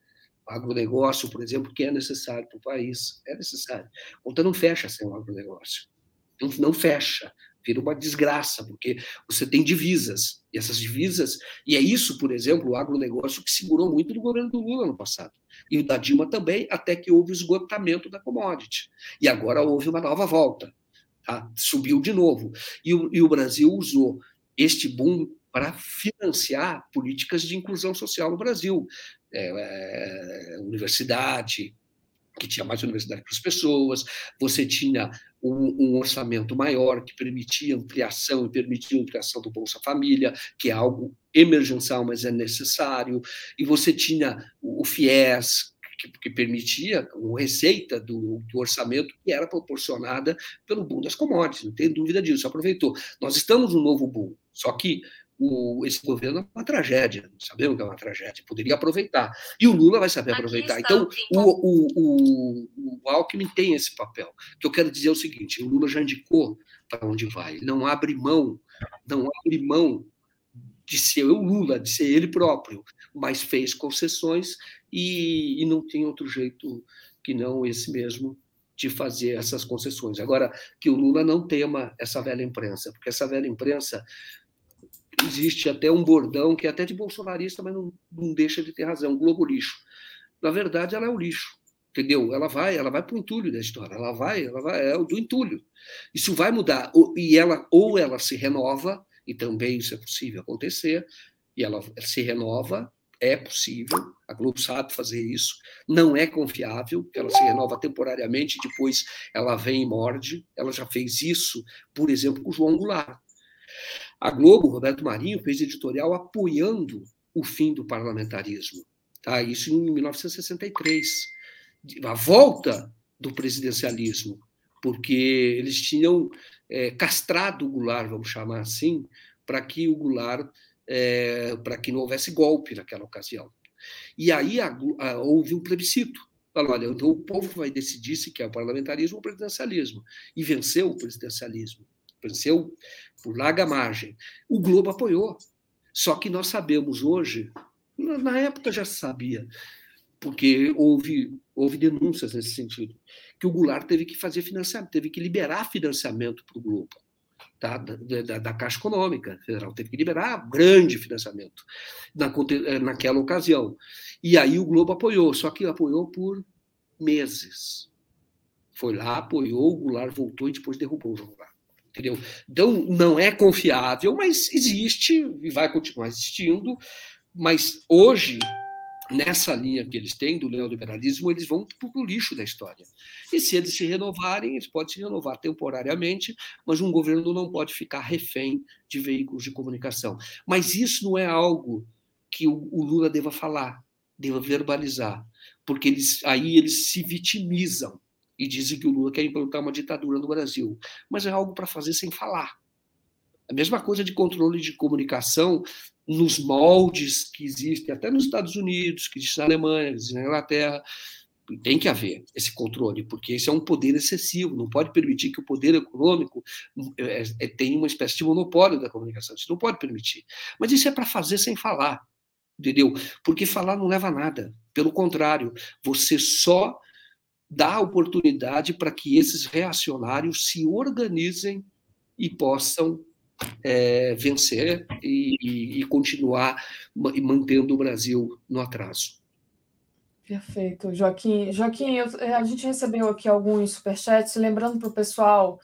O agronegócio, por exemplo, que é necessário para o país, é necessário. Conta não fecha sem o agronegócio. Não, não fecha, vira uma desgraça, porque você tem divisas, e essas divisas, e é isso, por exemplo, o agronegócio que segurou muito no governo do Lula no passado, e o da Dilma também, até que houve esgotamento da commodity. E agora houve uma nova volta, tá? subiu de novo. E o, e o Brasil usou este boom para financiar políticas de inclusão social no Brasil. É, é, universidade, que tinha mais universidade para as pessoas, você tinha um, um, orçamento maior que permitia ampliação e permitia ampliação do Bolsa Família, que é algo emergencial, mas é necessário, e você tinha o FIES, que, que permitia uma receita do, do, orçamento que era proporcionada pelo boom das commodities, não tem dúvida disso, aproveitou. Nós estamos no novo boom, só que o, esse governo é uma tragédia, sabemos que é uma tragédia, poderia aproveitar. E o Lula vai saber aproveitar. Então, o, o, o, o Alckmin tem esse papel. O que eu quero dizer é o seguinte: o Lula já indicou para onde vai. Ele não abre mão, não abre mão de ser o Lula, de ser ele próprio, mas fez concessões e, e não tem outro jeito que não esse mesmo de fazer essas concessões. Agora, que o Lula não tema essa velha imprensa, porque essa velha imprensa existe até um bordão que é até de bolsonarista, mas não, não deixa de ter razão, Globo lixo. Na verdade, ela é o lixo, entendeu? Ela vai, ela vai para o entulho da história, ela vai, ela vai, é o do entulho. Isso vai mudar, e ela ou ela se renova, e também isso é possível acontecer, e ela se renova é possível, a Globo sabe fazer isso, não é confiável, ela se renova temporariamente, depois ela vem e morde. Ela já fez isso, por exemplo, com o João Goulart. A Globo, Roberto Marinho, fez editorial apoiando o fim do parlamentarismo. Tá? Isso em 1963. A volta do presidencialismo, porque eles tinham é, castrado o Goulart, vamos chamar assim, para que o Goulart, é, para que não houvesse golpe naquela ocasião. E aí a, a, houve um plebiscito. Falou, olha, então o povo vai decidir se quer o parlamentarismo ou o presidencialismo. E venceu o presidencialismo. Venceu por larga margem. O Globo apoiou. Só que nós sabemos hoje, na época já sabia, porque houve, houve denúncias nesse sentido, que o Goulart teve que fazer financiamento, teve que liberar financiamento para o Globo. Tá? Da, da, da, Caixa Econômica Federal teve que liberar grande financiamento na, eh, naquela ocasião. E aí o Globo apoiou, só que apoiou por meses. Foi lá, apoiou, o Goulart voltou e depois derrubou o Goulart. Entendeu? Então, não é confiável, mas existe e vai continuar existindo. Mas hoje nessa linha que eles têm do neoliberalismo, eles vão para o lixo da história. E se eles se renovarem, eles podem se renovar temporariamente, mas um governo não pode ficar refém de veículos de comunicação. Mas isso não é algo que o, Lula deva falar, deva verbalizar, porque eles, aí eles se vitimizam e dizem que o Lula quer implantar uma ditadura no Brasil. Mas é algo para fazer sem falar. A mesma coisa de controle de comunicação nos moldes que existem, até nos Estados Unidos, que existe na Alemanha, que existe na Inglaterra. Tem que haver esse controle, porque esse é um poder excessivo. Não pode permitir que o poder econômico é, é, tenha uma espécie de monopólio da comunicação. Isso não pode permitir. Mas isso é para fazer sem falar, entendeu? Porque falar não leva a nada. Pelo contrário, você só dá oportunidade para que esses reacionários se organizem e possam é, vencer e, e, continuar mantendo o Brasil no atraso. Perfeito, Joaquim. Joaquim, eu, a gente recebeu aqui alguns superchats, lembrando para o pessoal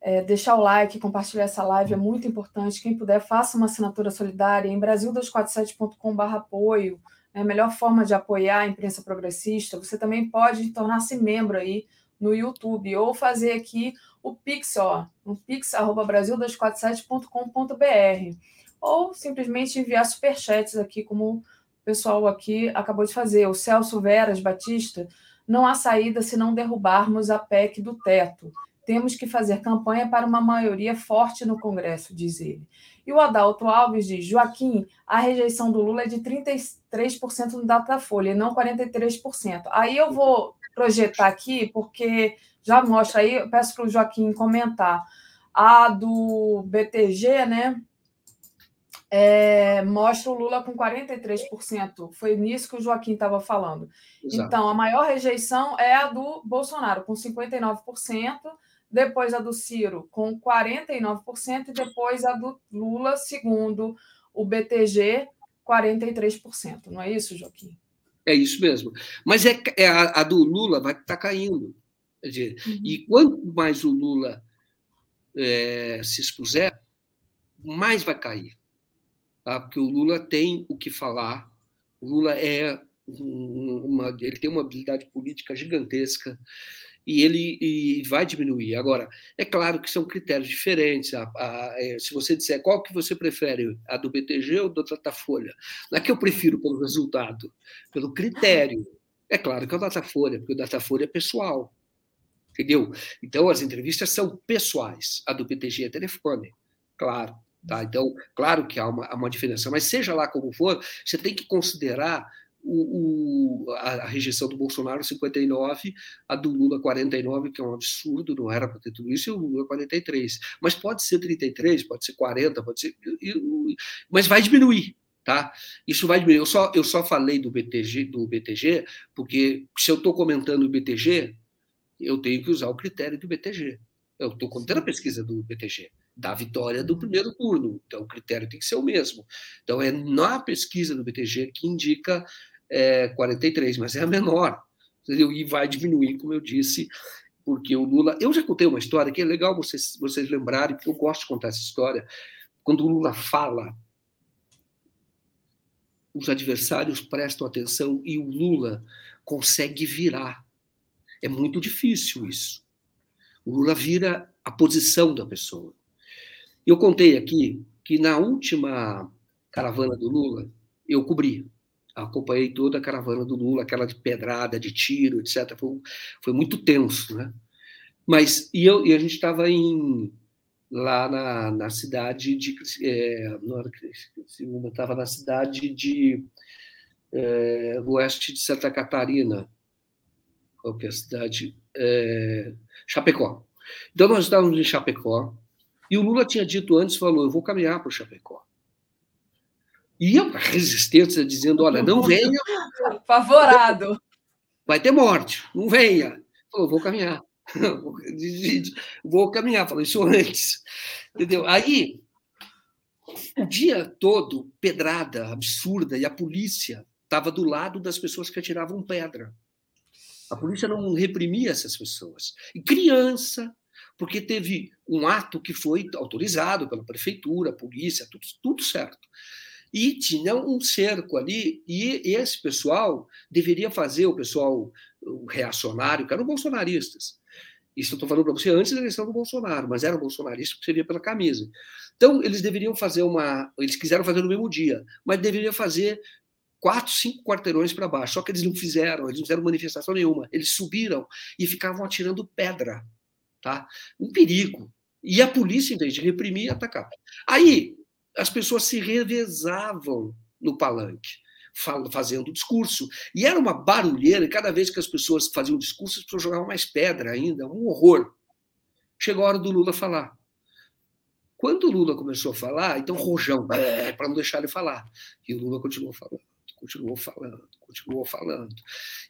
é, deixar o like, compartilhar essa live, é muito importante. Quem puder, faça uma assinatura solidária em brasil247.com.br apoio, é a melhor forma de apoiar a imprensa progressista. Você também pode tornar-se membro aí no YouTube ou fazer aqui o Pix, ó, no pix@brasil247.com.br ou simplesmente enviar superchats aqui como o pessoal aqui acabou de fazer. O Celso Veras Batista, não há saída se não derrubarmos a PEC do teto. Temos que fazer campanha para uma maioria forte no Congresso, diz ele. E o Adalto Alves diz: Joaquim, a rejeição do Lula é de 33% no Datafolha, e não 43%. Aí eu vou projetar aqui, porque já mostra aí, eu peço para o Joaquim comentar. A do BTG, né? É, mostra o Lula com 43%. Foi nisso que o Joaquim estava falando. Exato. Então, a maior rejeição é a do Bolsonaro, com 59%, depois a do Ciro, com 49%, e depois a do Lula, segundo o BTG, 43%. Não é isso, Joaquim? É isso mesmo. Mas é, é a, a, do Lula vai estar tá caindo. Dizer, uhum. E quanto mais o Lula é, se expuser, mais vai cair. Tá? Porque o Lula tem o que falar, o Lula é uma, ele tem uma habilidade política gigantesca e ele e vai diminuir. Agora, é claro que são critérios diferentes. A, a, é, se você disser qual que você prefere, a do BTG ou do Datafolha, não é que eu prefiro pelo resultado, pelo critério. É claro que é o Datafolha, porque o Datafolha é pessoal. Entendeu? Então, as entrevistas são pessoais. A do BTG é telefone, claro. Tá? Então, claro que há uma, uma diferença, mas seja lá como for, você tem que considerar o, o, a, rejeição do Bolsonaro 59, a do Lula 49, que é um absurdo, não era para ter tudo isso, e o Lula 43. Mas pode ser 33, pode ser 40, pode ser. Mas vai diminuir. Tá? Isso vai diminuir. Eu só, eu só falei do BTG, do BTG, porque se eu estou comentando o BTG, eu tenho que usar o critério do BTG. Eu estou contando a pesquisa do BTG da vitória do primeiro turno. Então, o critério tem que ser o mesmo. Então, é na pesquisa do BTG que indica é, 43, mas é a menor. Entendeu? E vai diminuir, como eu disse, porque o Lula. Eu já contei uma história que é legal vocês, vocês lembrarem, porque eu gosto de contar essa história. Quando o Lula fala, os adversários prestam atenção e o Lula consegue virar. É muito difícil isso. O Lula vira a posição da pessoa. Eu contei aqui que na última caravana do Lula, eu cobri. Acompanhei toda a caravana do Lula, aquela de pedrada, de tiro, etc. Foi, foi muito tenso, né? Mas e, eu, e a gente estava em lá na, na cidade de é, estava na cidade de é, oeste de Santa Catarina qual que é a cidade é, Chapecó então nós estávamos em Chapecó e o Lula tinha dito antes falou eu vou caminhar para o Chapecó e a resistência dizendo olha não venha favorado vai ter morte não venha falou vou caminhar vou caminhar, falei isso antes. Entendeu? Aí, o dia todo, pedrada absurda, e a polícia estava do lado das pessoas que atiravam pedra. A polícia não reprimia essas pessoas. E criança, porque teve um ato que foi autorizado pela prefeitura, polícia, tudo, tudo certo. E tinha um cerco ali, e esse pessoal deveria fazer, o pessoal reacionário, que eram bolsonaristas, isso eu estou falando para você antes da eleição do Bolsonaro, mas era bolsonarista porque via pela camisa. Então, eles deveriam fazer uma. Eles quiseram fazer no mesmo dia, mas deveriam fazer quatro, cinco quarteirões para baixo. Só que eles não fizeram, eles não fizeram manifestação nenhuma. Eles subiram e ficavam atirando pedra. Tá? Um perigo. E a polícia, em vez de reprimir, atacava. Aí, as pessoas se revezavam no palanque fazendo discurso. E era uma barulheira, e cada vez que as pessoas faziam discurso, as pessoas jogavam mais pedra ainda, um horror. Chegou a hora do Lula falar. Quando o Lula começou a falar, então rojão, para não deixar ele falar. E o Lula continuou falando, continuou falando, continuou falando.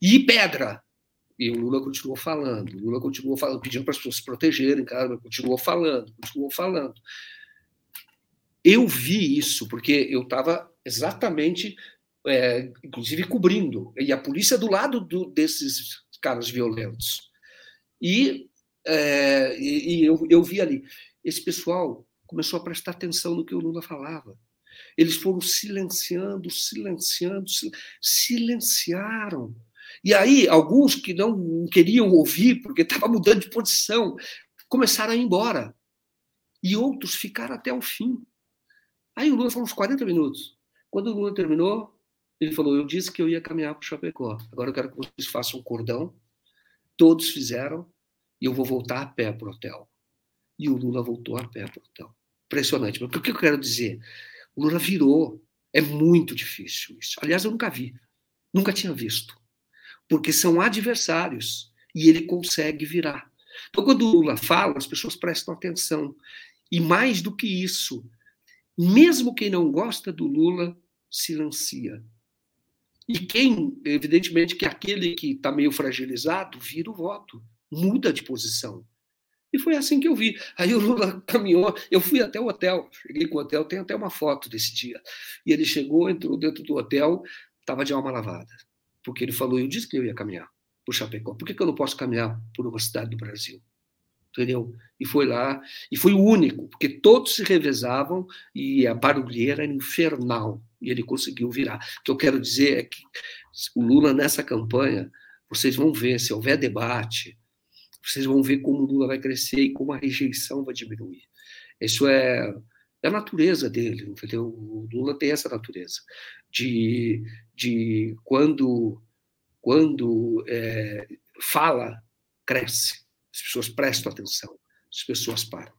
E pedra! E o Lula continuou falando, o Lula continuou falando, pedindo para as pessoas se protegerem, cara, continuou falando, continuou falando. Eu vi isso, porque eu estava exatamente é, inclusive cobrindo, e a polícia do lado do, desses caras violentos. E, é, e, e eu, eu vi ali, esse pessoal começou a prestar atenção no que o Lula falava. Eles foram silenciando, silenciando, silenciaram. E aí, alguns que não queriam ouvir, porque estava mudando de posição, começaram a ir embora. E outros ficaram até o fim. Aí o Lula falou uns 40 minutos. Quando o Lula terminou, ele falou: Eu disse que eu ia caminhar para o Chapecó. Agora eu quero que vocês façam um cordão. Todos fizeram e eu vou voltar a pé para o hotel. E o Lula voltou a pé para o hotel. Impressionante. Mas o que eu quero dizer? O Lula virou. É muito difícil isso. Aliás, eu nunca vi. Nunca tinha visto. Porque são adversários e ele consegue virar. Então, quando o Lula fala, as pessoas prestam atenção. E mais do que isso, mesmo quem não gosta do Lula silencia. E quem, evidentemente, que aquele que está meio fragilizado vira o voto, muda de posição. E foi assim que eu vi. Aí o Lula caminhou, eu fui até o hotel, cheguei com o hotel, tem até uma foto desse dia. E ele chegou, entrou dentro do hotel, estava de alma lavada. Porque ele falou, eu disse que eu ia caminhar por Chapecó. Por que, que eu não posso caminhar por uma cidade do Brasil? Entendeu? E foi lá, e foi o único, porque todos se revezavam e a barulheira era infernal e ele conseguiu virar. O que eu quero dizer é que o Lula, nessa campanha, vocês vão ver, se houver debate, vocês vão ver como o Lula vai crescer e como a rejeição vai diminuir. Isso é, é a natureza dele, entendeu? O Lula tem essa natureza de, de quando, quando é, fala, cresce. As pessoas prestam atenção, as pessoas param.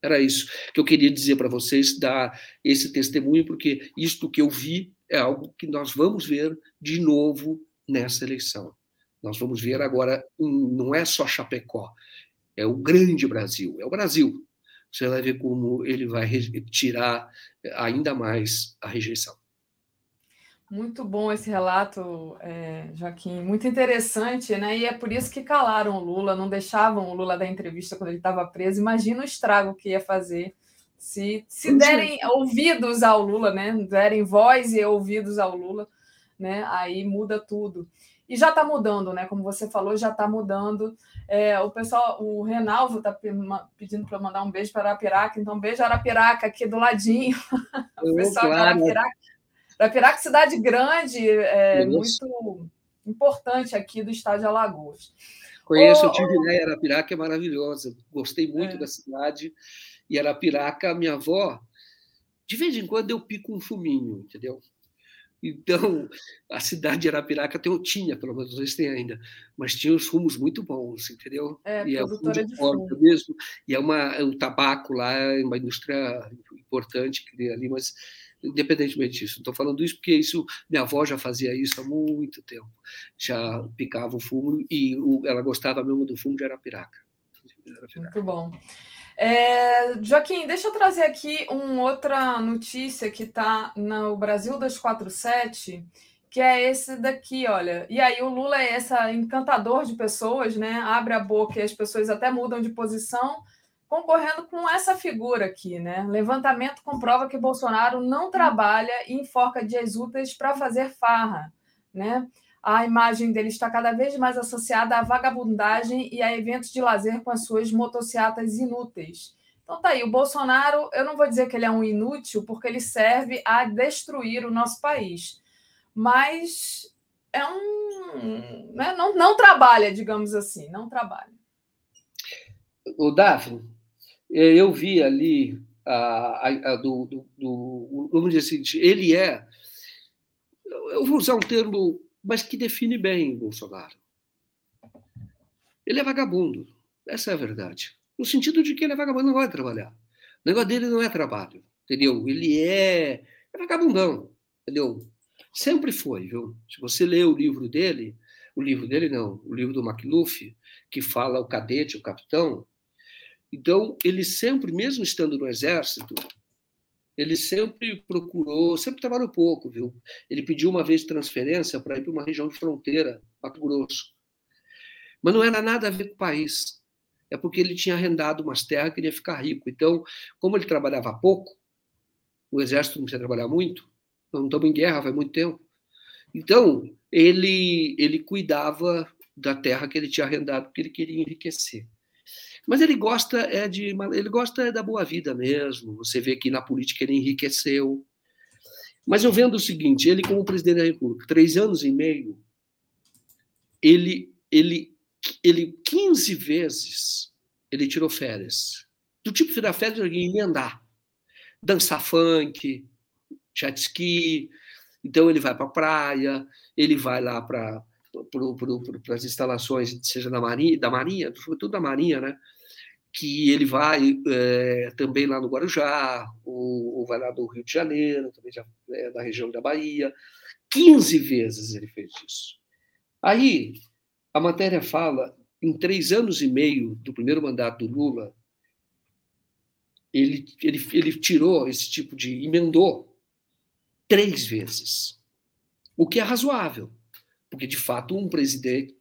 Era isso que eu queria dizer para vocês, dar esse testemunho, porque isto que eu vi é algo que nós vamos ver de novo nessa eleição. Nós vamos ver agora, não é só Chapecó, é o grande Brasil, é o Brasil. Você vai ver como ele vai tirar ainda mais a rejeição. Muito bom esse relato, é, Joaquim, muito interessante, né? E é por isso que calaram o Lula, não deixavam o Lula dar entrevista quando ele estava preso. Imagina o estrago que ia fazer se, se derem ouvidos ao Lula, né? Derem voz e ouvidos ao Lula, né? Aí muda tudo. E já está mudando, né? Como você falou, já está mudando. É, o pessoal, o Renalvo está pedindo para mandar um beijo para Arapiraca, então beijo Arapiraca aqui do ladinho. o pessoal claro. de Arapiraca Arapiraca, cidade grande, é muito importante aqui do estado de Alagoas. Conheço, eu tive ideia, Arapiraca é maravilhosa, gostei muito é. da cidade. E Arapiraca, minha avó, de vez em quando eu pico um fuminho, entendeu? Então, a cidade de Arapiraca tem, tinha, pelo menos não tem ainda, mas tinha os fumos muito bons, entendeu? É, e é produtora de fumo. mesmo. E é uma, o tabaco lá é uma indústria importante que ali, mas independentemente disso, estou falando isso porque isso minha avó já fazia isso há muito tempo, já picava o fumo e o, ela gostava mesmo do fumo de Arapiraca. Arapiraca. Muito bom. É, Joaquim, deixa eu trazer aqui uma outra notícia que está no Brasil 247, que é esse daqui, olha. E aí o Lula é esse encantador de pessoas, né? Abre a boca e as pessoas até mudam de posição, concorrendo com essa figura aqui, né? Levantamento comprova que Bolsonaro não trabalha e enforca dias úteis para fazer farra, né? a imagem dele está cada vez mais associada à vagabundagem e a eventos de lazer com as suas motocicletas inúteis. Então tá aí, o Bolsonaro, eu não vou dizer que ele é um inútil, porque ele serve a destruir o nosso país. Mas é um. Né, não, não trabalha, digamos assim, não trabalha. O Daphne, eu vi ali a, a, a do, do, do, Vamos dizer assim, ele é. Eu vou usar um termo mas que define bem Bolsonaro. Ele é vagabundo, essa é a verdade. No sentido de que ele é vagabundo, não vai trabalhar. O negócio dele não é trabalho, entendeu? Ele é, é vagabundão, entendeu? Sempre foi, viu? Se você lê o livro dele, o livro dele não, o livro do McLuff, que fala o cadete, o capitão, então ele sempre, mesmo estando no exército, ele sempre procurou, sempre trabalhou pouco, viu? Ele pediu uma vez transferência para ir para uma região de fronteira, Mato Grosso. Mas não era nada a ver com o país. É porque ele tinha arrendado umas terras e queria ficar rico. Então, como ele trabalhava pouco, o exército não precisa trabalhar muito, não estamos em guerra faz muito tempo. Então, ele, ele cuidava da terra que ele tinha arrendado porque ele queria enriquecer. Mas ele gosta é de ele gosta é da boa vida mesmo. Você vê que na política ele enriqueceu. Mas eu vendo o seguinte, ele como presidente da República, três anos e meio, ele ele ele 15 vezes ele tirou férias. Do tipo tirar férias de emendar, dançar funk, jet ski. Então ele vai para a praia, ele vai lá para para as instalações, seja da Marinha, da Marinha, sobretudo da Marinha, né? Que ele vai é, também lá no Guarujá, ou, ou, vai lá do Rio de Janeiro, também já é, da região da Bahia. 15 vezes ele fez isso. Aí, a matéria fala, em três anos e meio do primeiro mandato do Lula, ele, ele, ele tirou esse tipo de. emendou três vezes. O que é razoável, porque, de fato, um presidente,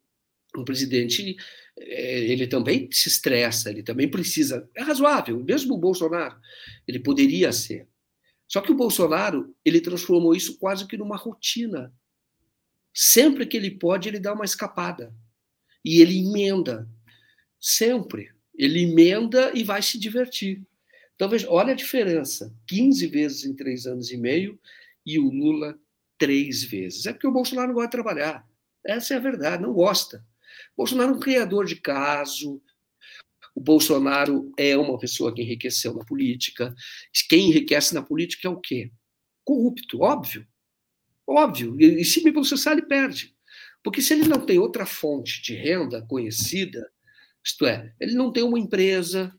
um presidente é, ele também se estressa, ele também precisa. É razoável, mesmo o Bolsonaro, ele poderia ser. Só que o Bolsonaro, ele transformou isso quase que numa rotina. Sempre que ele pode, ele dá uma escapada. E ele emenda. Sempre. Ele emenda e vai se divertir. Então, veja, olha a diferença: 15 vezes em três anos e meio e o Lula três vezes. É porque o Bolsonaro não gosta de trabalhar. Essa é a verdade, não gosta. Bolsonaro é um criador de caso. O Bolsonaro é uma pessoa que enriqueceu na política. Quem enriquece na política é o quê? Corrupto, óbvio. Óbvio. E se me processar, ele perde. Porque se ele não tem outra fonte de renda conhecida, isto é, ele não tem uma empresa,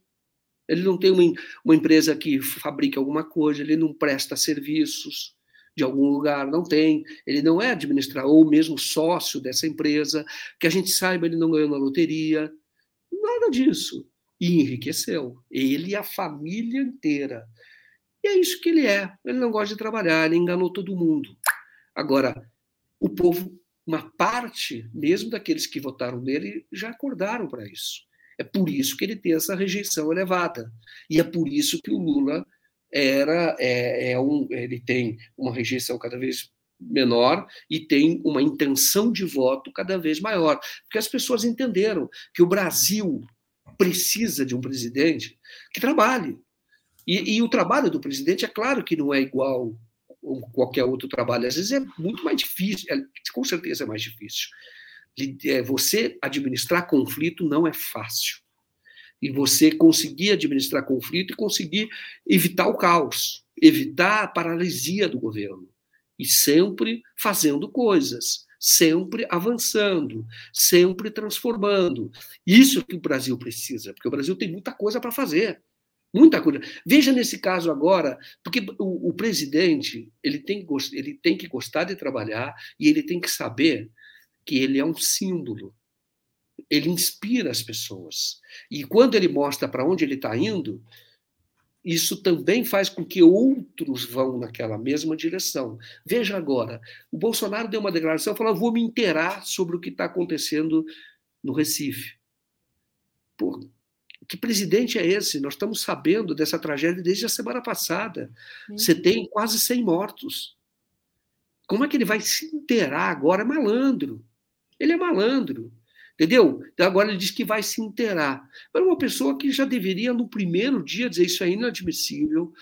ele não tem uma, uma empresa que fabrica alguma coisa, ele não presta serviços, de algum lugar, não tem, ele não é administrador ou mesmo sócio dessa empresa, que a gente saiba, ele não ganhou na loteria, nada disso. E enriqueceu, ele e a família inteira. E é isso que ele é. Ele não gosta de trabalhar, ele enganou todo mundo. Agora, o povo, uma parte, mesmo daqueles que votaram nele, já acordaram para isso. É por isso que ele tem essa rejeição elevada. E é por isso que o Lula era é, é um, ele tem uma rejeição cada vez menor e tem uma intenção de voto cada vez maior, porque as pessoas entenderam que o Brasil precisa de um presidente que trabalhe. E, e o trabalho do presidente, é claro que não é igual ou qualquer outro trabalho. Às vezes é muito mais difícil, é, com certeza é mais difícil. É, você administrar conflito não é fácil. E você conseguir administrar conflito e conseguir evitar o caos, evitar a paralisia do governo. E sempre fazendo coisas, sempre avançando, sempre transformando. Isso que o Brasil precisa, porque o Brasil tem muita coisa para fazer. Muita coisa. Veja nesse caso agora, porque o, o, presidente ele tem, ele tem que gostar de trabalhar e ele tem que saber que ele é um símbolo. Ele inspira as pessoas. E quando ele mostra para onde ele está indo, isso também faz com que outros vão naquela mesma direção. Veja agora, o Bolsonaro deu uma declaração, falou: vou me inteirar sobre o que está acontecendo no Recife. Pô, que presidente é esse? Nós estamos sabendo dessa tragédia desde a semana passada. Você tem quase 100 mortos. Como é que ele vai se inteirar agora? É malandro. Ele é malandro. Entendeu? Então agora ele diz que vai se inteirar. Mas uma pessoa que já deveria, no primeiro dia, dizer isso é inadmissível,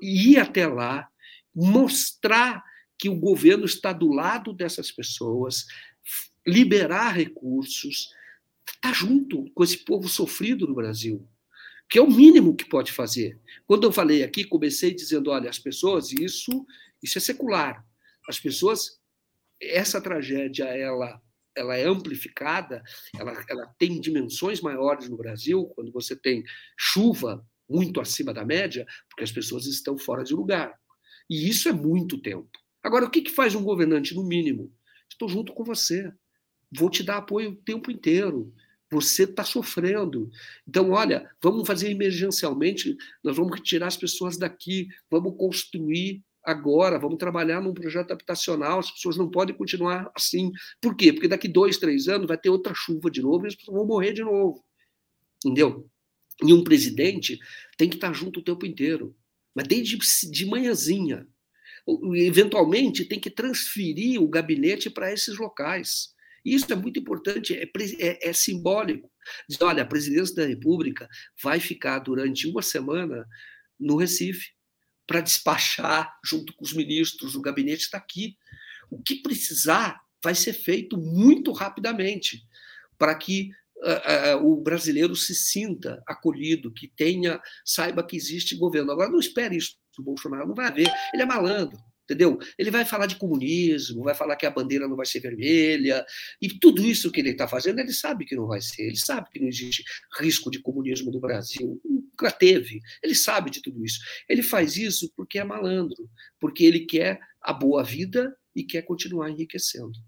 ir até lá, mostrar que o governo está do lado dessas pessoas, liberar recursos, estar tá junto com esse povo sofrido no Brasil, que é o mínimo que pode fazer. Quando eu falei aqui, comecei dizendo, olha, as pessoas, isso, isso é secular. As pessoas, essa tragédia, ela ela é amplificada, ela, ela tem dimensões maiores no Brasil, quando você tem chuva muito acima da média, porque as pessoas estão fora de lugar. E isso é muito tempo. Agora, o que, que faz um governante, no mínimo? Estou junto com você. Vou te dar apoio o tempo inteiro. Você está sofrendo. Então, olha, vamos fazer emergencialmente, nós vamos retirar as pessoas daqui, vamos construir agora, vamos trabalhar num projeto habitacional, as pessoas não podem continuar assim. Por quê? Porque daqui dois, três anos vai ter outra chuva de novo e as pessoas vão morrer de novo. Entendeu? E um presidente tem que estar junto o tempo inteiro, mas desde de manhãzinha. Eventualmente tem que transferir o gabinete para esses locais. Isso é muito importante, é, é, é simbólico. Diz, olha, a presidência da República vai ficar durante uma semana no Recife para despachar junto com os ministros, o gabinete está aqui. O que precisar vai ser feito muito rapidamente para que uh, uh, o brasileiro se sinta acolhido, que tenha, saiba que existe governo. Agora não espere isso do Bolsonaro, não vai haver. Ele é malandro entendeu? Ele vai falar de comunismo, vai falar que a bandeira não vai ser vermelha, e tudo isso que ele está fazendo, ele sabe que não vai ser, ele sabe que não existe risco de comunismo no Brasil, nunca teve, ele sabe de tudo isso. Ele faz isso porque é malandro, porque ele quer a boa vida e quer continuar enriquecendo.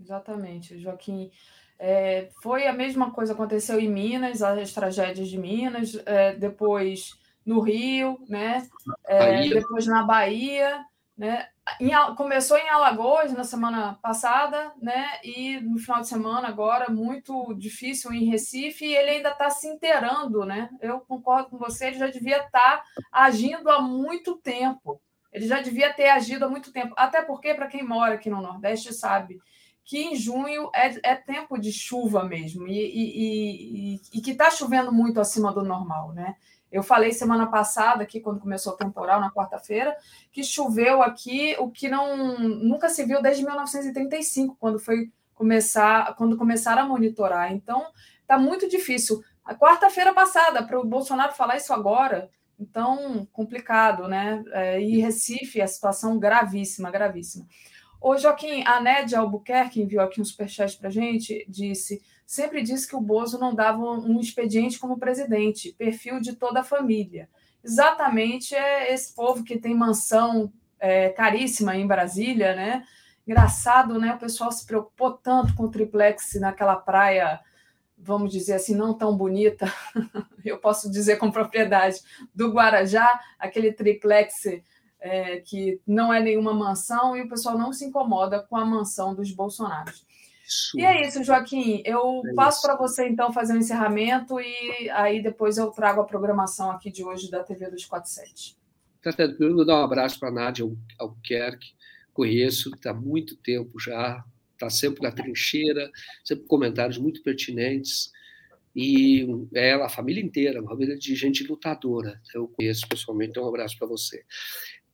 Exatamente, Joaquim. É, foi a mesma coisa aconteceu em Minas, as tragédias de Minas, é, depois no Rio, né? É, depois na Bahia. Né? Em, começou em Alagoas na semana passada, né? E no final de semana agora muito difícil em Recife e ele ainda está se inteirando, né? Eu concordo com você, ele já devia estar tá agindo há muito tempo. Ele já devia ter agido há muito tempo. Até porque, para quem mora aqui no Nordeste, sabe que em junho é, é tempo de chuva mesmo, e, e, e, e que está chovendo muito acima do normal, né? Eu falei semana passada, aqui, quando começou o temporal, na quarta-feira, que choveu aqui o que não nunca se viu desde 1935, quando foi começar, quando começaram a monitorar. Então, está muito difícil. A quarta-feira passada, para o Bolsonaro falar isso agora, então, complicado, né? É, e Recife, a situação gravíssima, gravíssima. Ô, Joaquim, a Nédia Albuquerque enviou aqui um superchat para gente, disse sempre disse que o Bozo não dava um expediente como presidente, perfil de toda a família. Exatamente é esse povo que tem mansão é, caríssima em Brasília, né? Engraçado, né? O pessoal se preocupou tanto com o triplex naquela praia, vamos dizer assim, não tão bonita, eu posso dizer com propriedade, do Guarajá, aquele triplex é, que não é nenhuma mansão, e o pessoal não se incomoda com a mansão dos Bolsonaros. E é isso, Joaquim. Eu é passo para você então fazer o um encerramento e aí depois eu trago a programação aqui de hoje da TV 247. Tá certo. Primeiro, vou dar um abraço para a Nádia Albuquerque. Conheço, está há muito tempo já, está sempre na trincheira, sempre comentários muito pertinentes. E ela, a família inteira, uma família de gente lutadora. Eu conheço pessoalmente, então um abraço para você.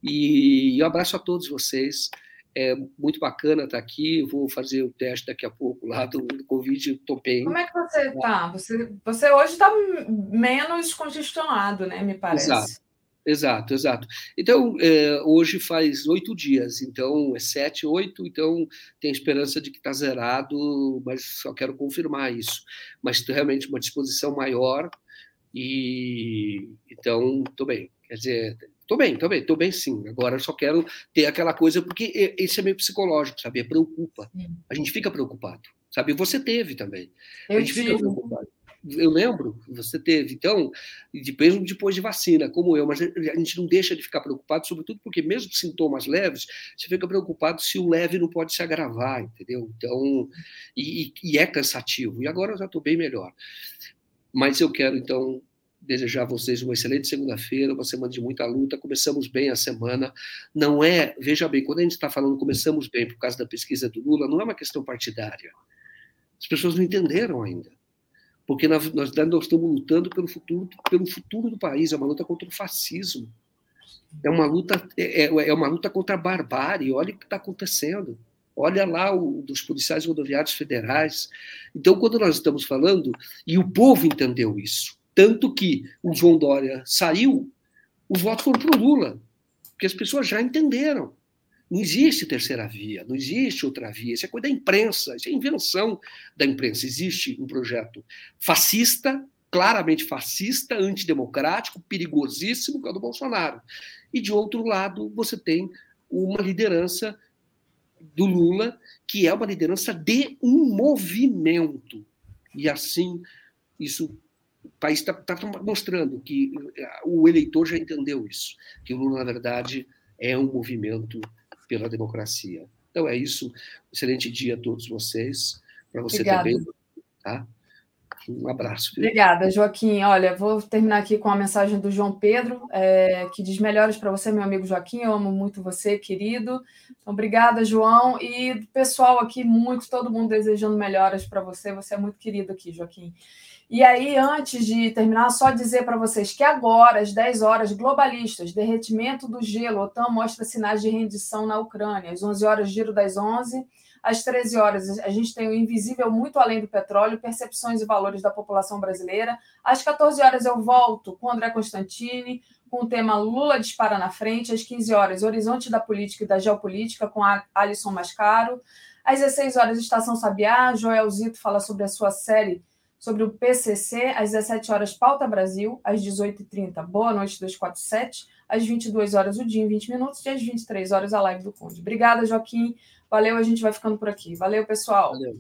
E um abraço a todos vocês. É muito bacana estar aqui. Eu vou fazer o teste daqui a pouco lá do, do Covid. Estou bem. Como é que você está? Você, você hoje está menos congestionado, né? Me parece. Exato. Exato, exato. Então, é, hoje faz oito dias, então é sete, oito, então tem esperança de que está zerado, mas só quero confirmar isso. Mas realmente uma disposição maior e então estou bem. Quer dizer, estou bem, estou bem, estou bem sim. Agora eu só quero ter aquela coisa, porque esse é meio psicológico, sabe? É preocupa. A gente fica preocupado, sabe? Você teve também. Eu a gente tive. fica preocupado eu lembro, você teve, então, mesmo depois de vacina, como eu, mas a gente não deixa de ficar preocupado, sobretudo porque, mesmo sintomas leves, você fica preocupado se o leve não pode se agravar, entendeu? Então, e, e é cansativo. E agora eu já estou bem melhor. Mas eu quero, então, desejar a vocês uma excelente segunda-feira, uma semana de muita luta. Começamos bem a semana. Não é, veja bem, quando a gente está falando começamos bem por causa da pesquisa do Lula, não é uma questão partidária. As pessoas não entenderam ainda porque nós, nós, estamos lutando pelo futuro, pelo futuro do país, é uma luta contra o fascismo, é uma luta, é, é, é uma luta contra a barbárie. Olha o que está acontecendo. Olha lá o dos policiais rodoviários federais. Então, quando nós estamos falando, e o povo entendeu isso, tanto que o João Dória saiu, os votos foram para o Lula, porque as pessoas já entenderam. Não existe terceira via, não existe outra via. Isso é coisa da imprensa, isso é invenção da imprensa. Existe um projeto fascista, claramente fascista, antidemocrático, perigosíssimo, que é o do Bolsonaro. E, de outro lado, você tem uma liderança do Lula, que é uma liderança de um movimento. E assim, isso país está tá mostrando que o eleitor já entendeu isso, que o Lula, na verdade, é um movimento pela democracia. Então é isso. Excelente dia a todos vocês. Para você Obrigada. também. Tá? Um abraço. Obrigada, Joaquim. Olha, vou terminar aqui com a mensagem do João Pedro, é, que diz melhores para você, meu amigo Joaquim. Eu amo muito você, querido. Então, obrigada, João. E pessoal aqui, muito, todo mundo desejando melhoras para você. Você é muito querido aqui, Joaquim. E aí, antes de terminar, só dizer para vocês que agora, às 10 horas, globalistas, derretimento do gelo, OTAN mostra sinais de rendição na Ucrânia. Às 11 horas, giro das 11. Às 13 horas, a gente tem o invisível muito além do petróleo, percepções e valores da população brasileira. Às 14 horas, eu volto com André Constantini, com o tema Lula dispara na frente. Às 15 horas, Horizonte da Política e da Geopolítica, com a Alisson Mascaro. Às 16 horas, Estação Sabiá, Joel Zito fala sobre a sua série sobre o PCC, às 17 horas, Pauta Brasil, às 18h30, Boa Noite 247, às 22 horas, o dia em 20 minutos, e às 23 horas, a live do Conde. Obrigada, Joaquim. Valeu, a gente vai ficando por aqui. Valeu, pessoal. Valeu.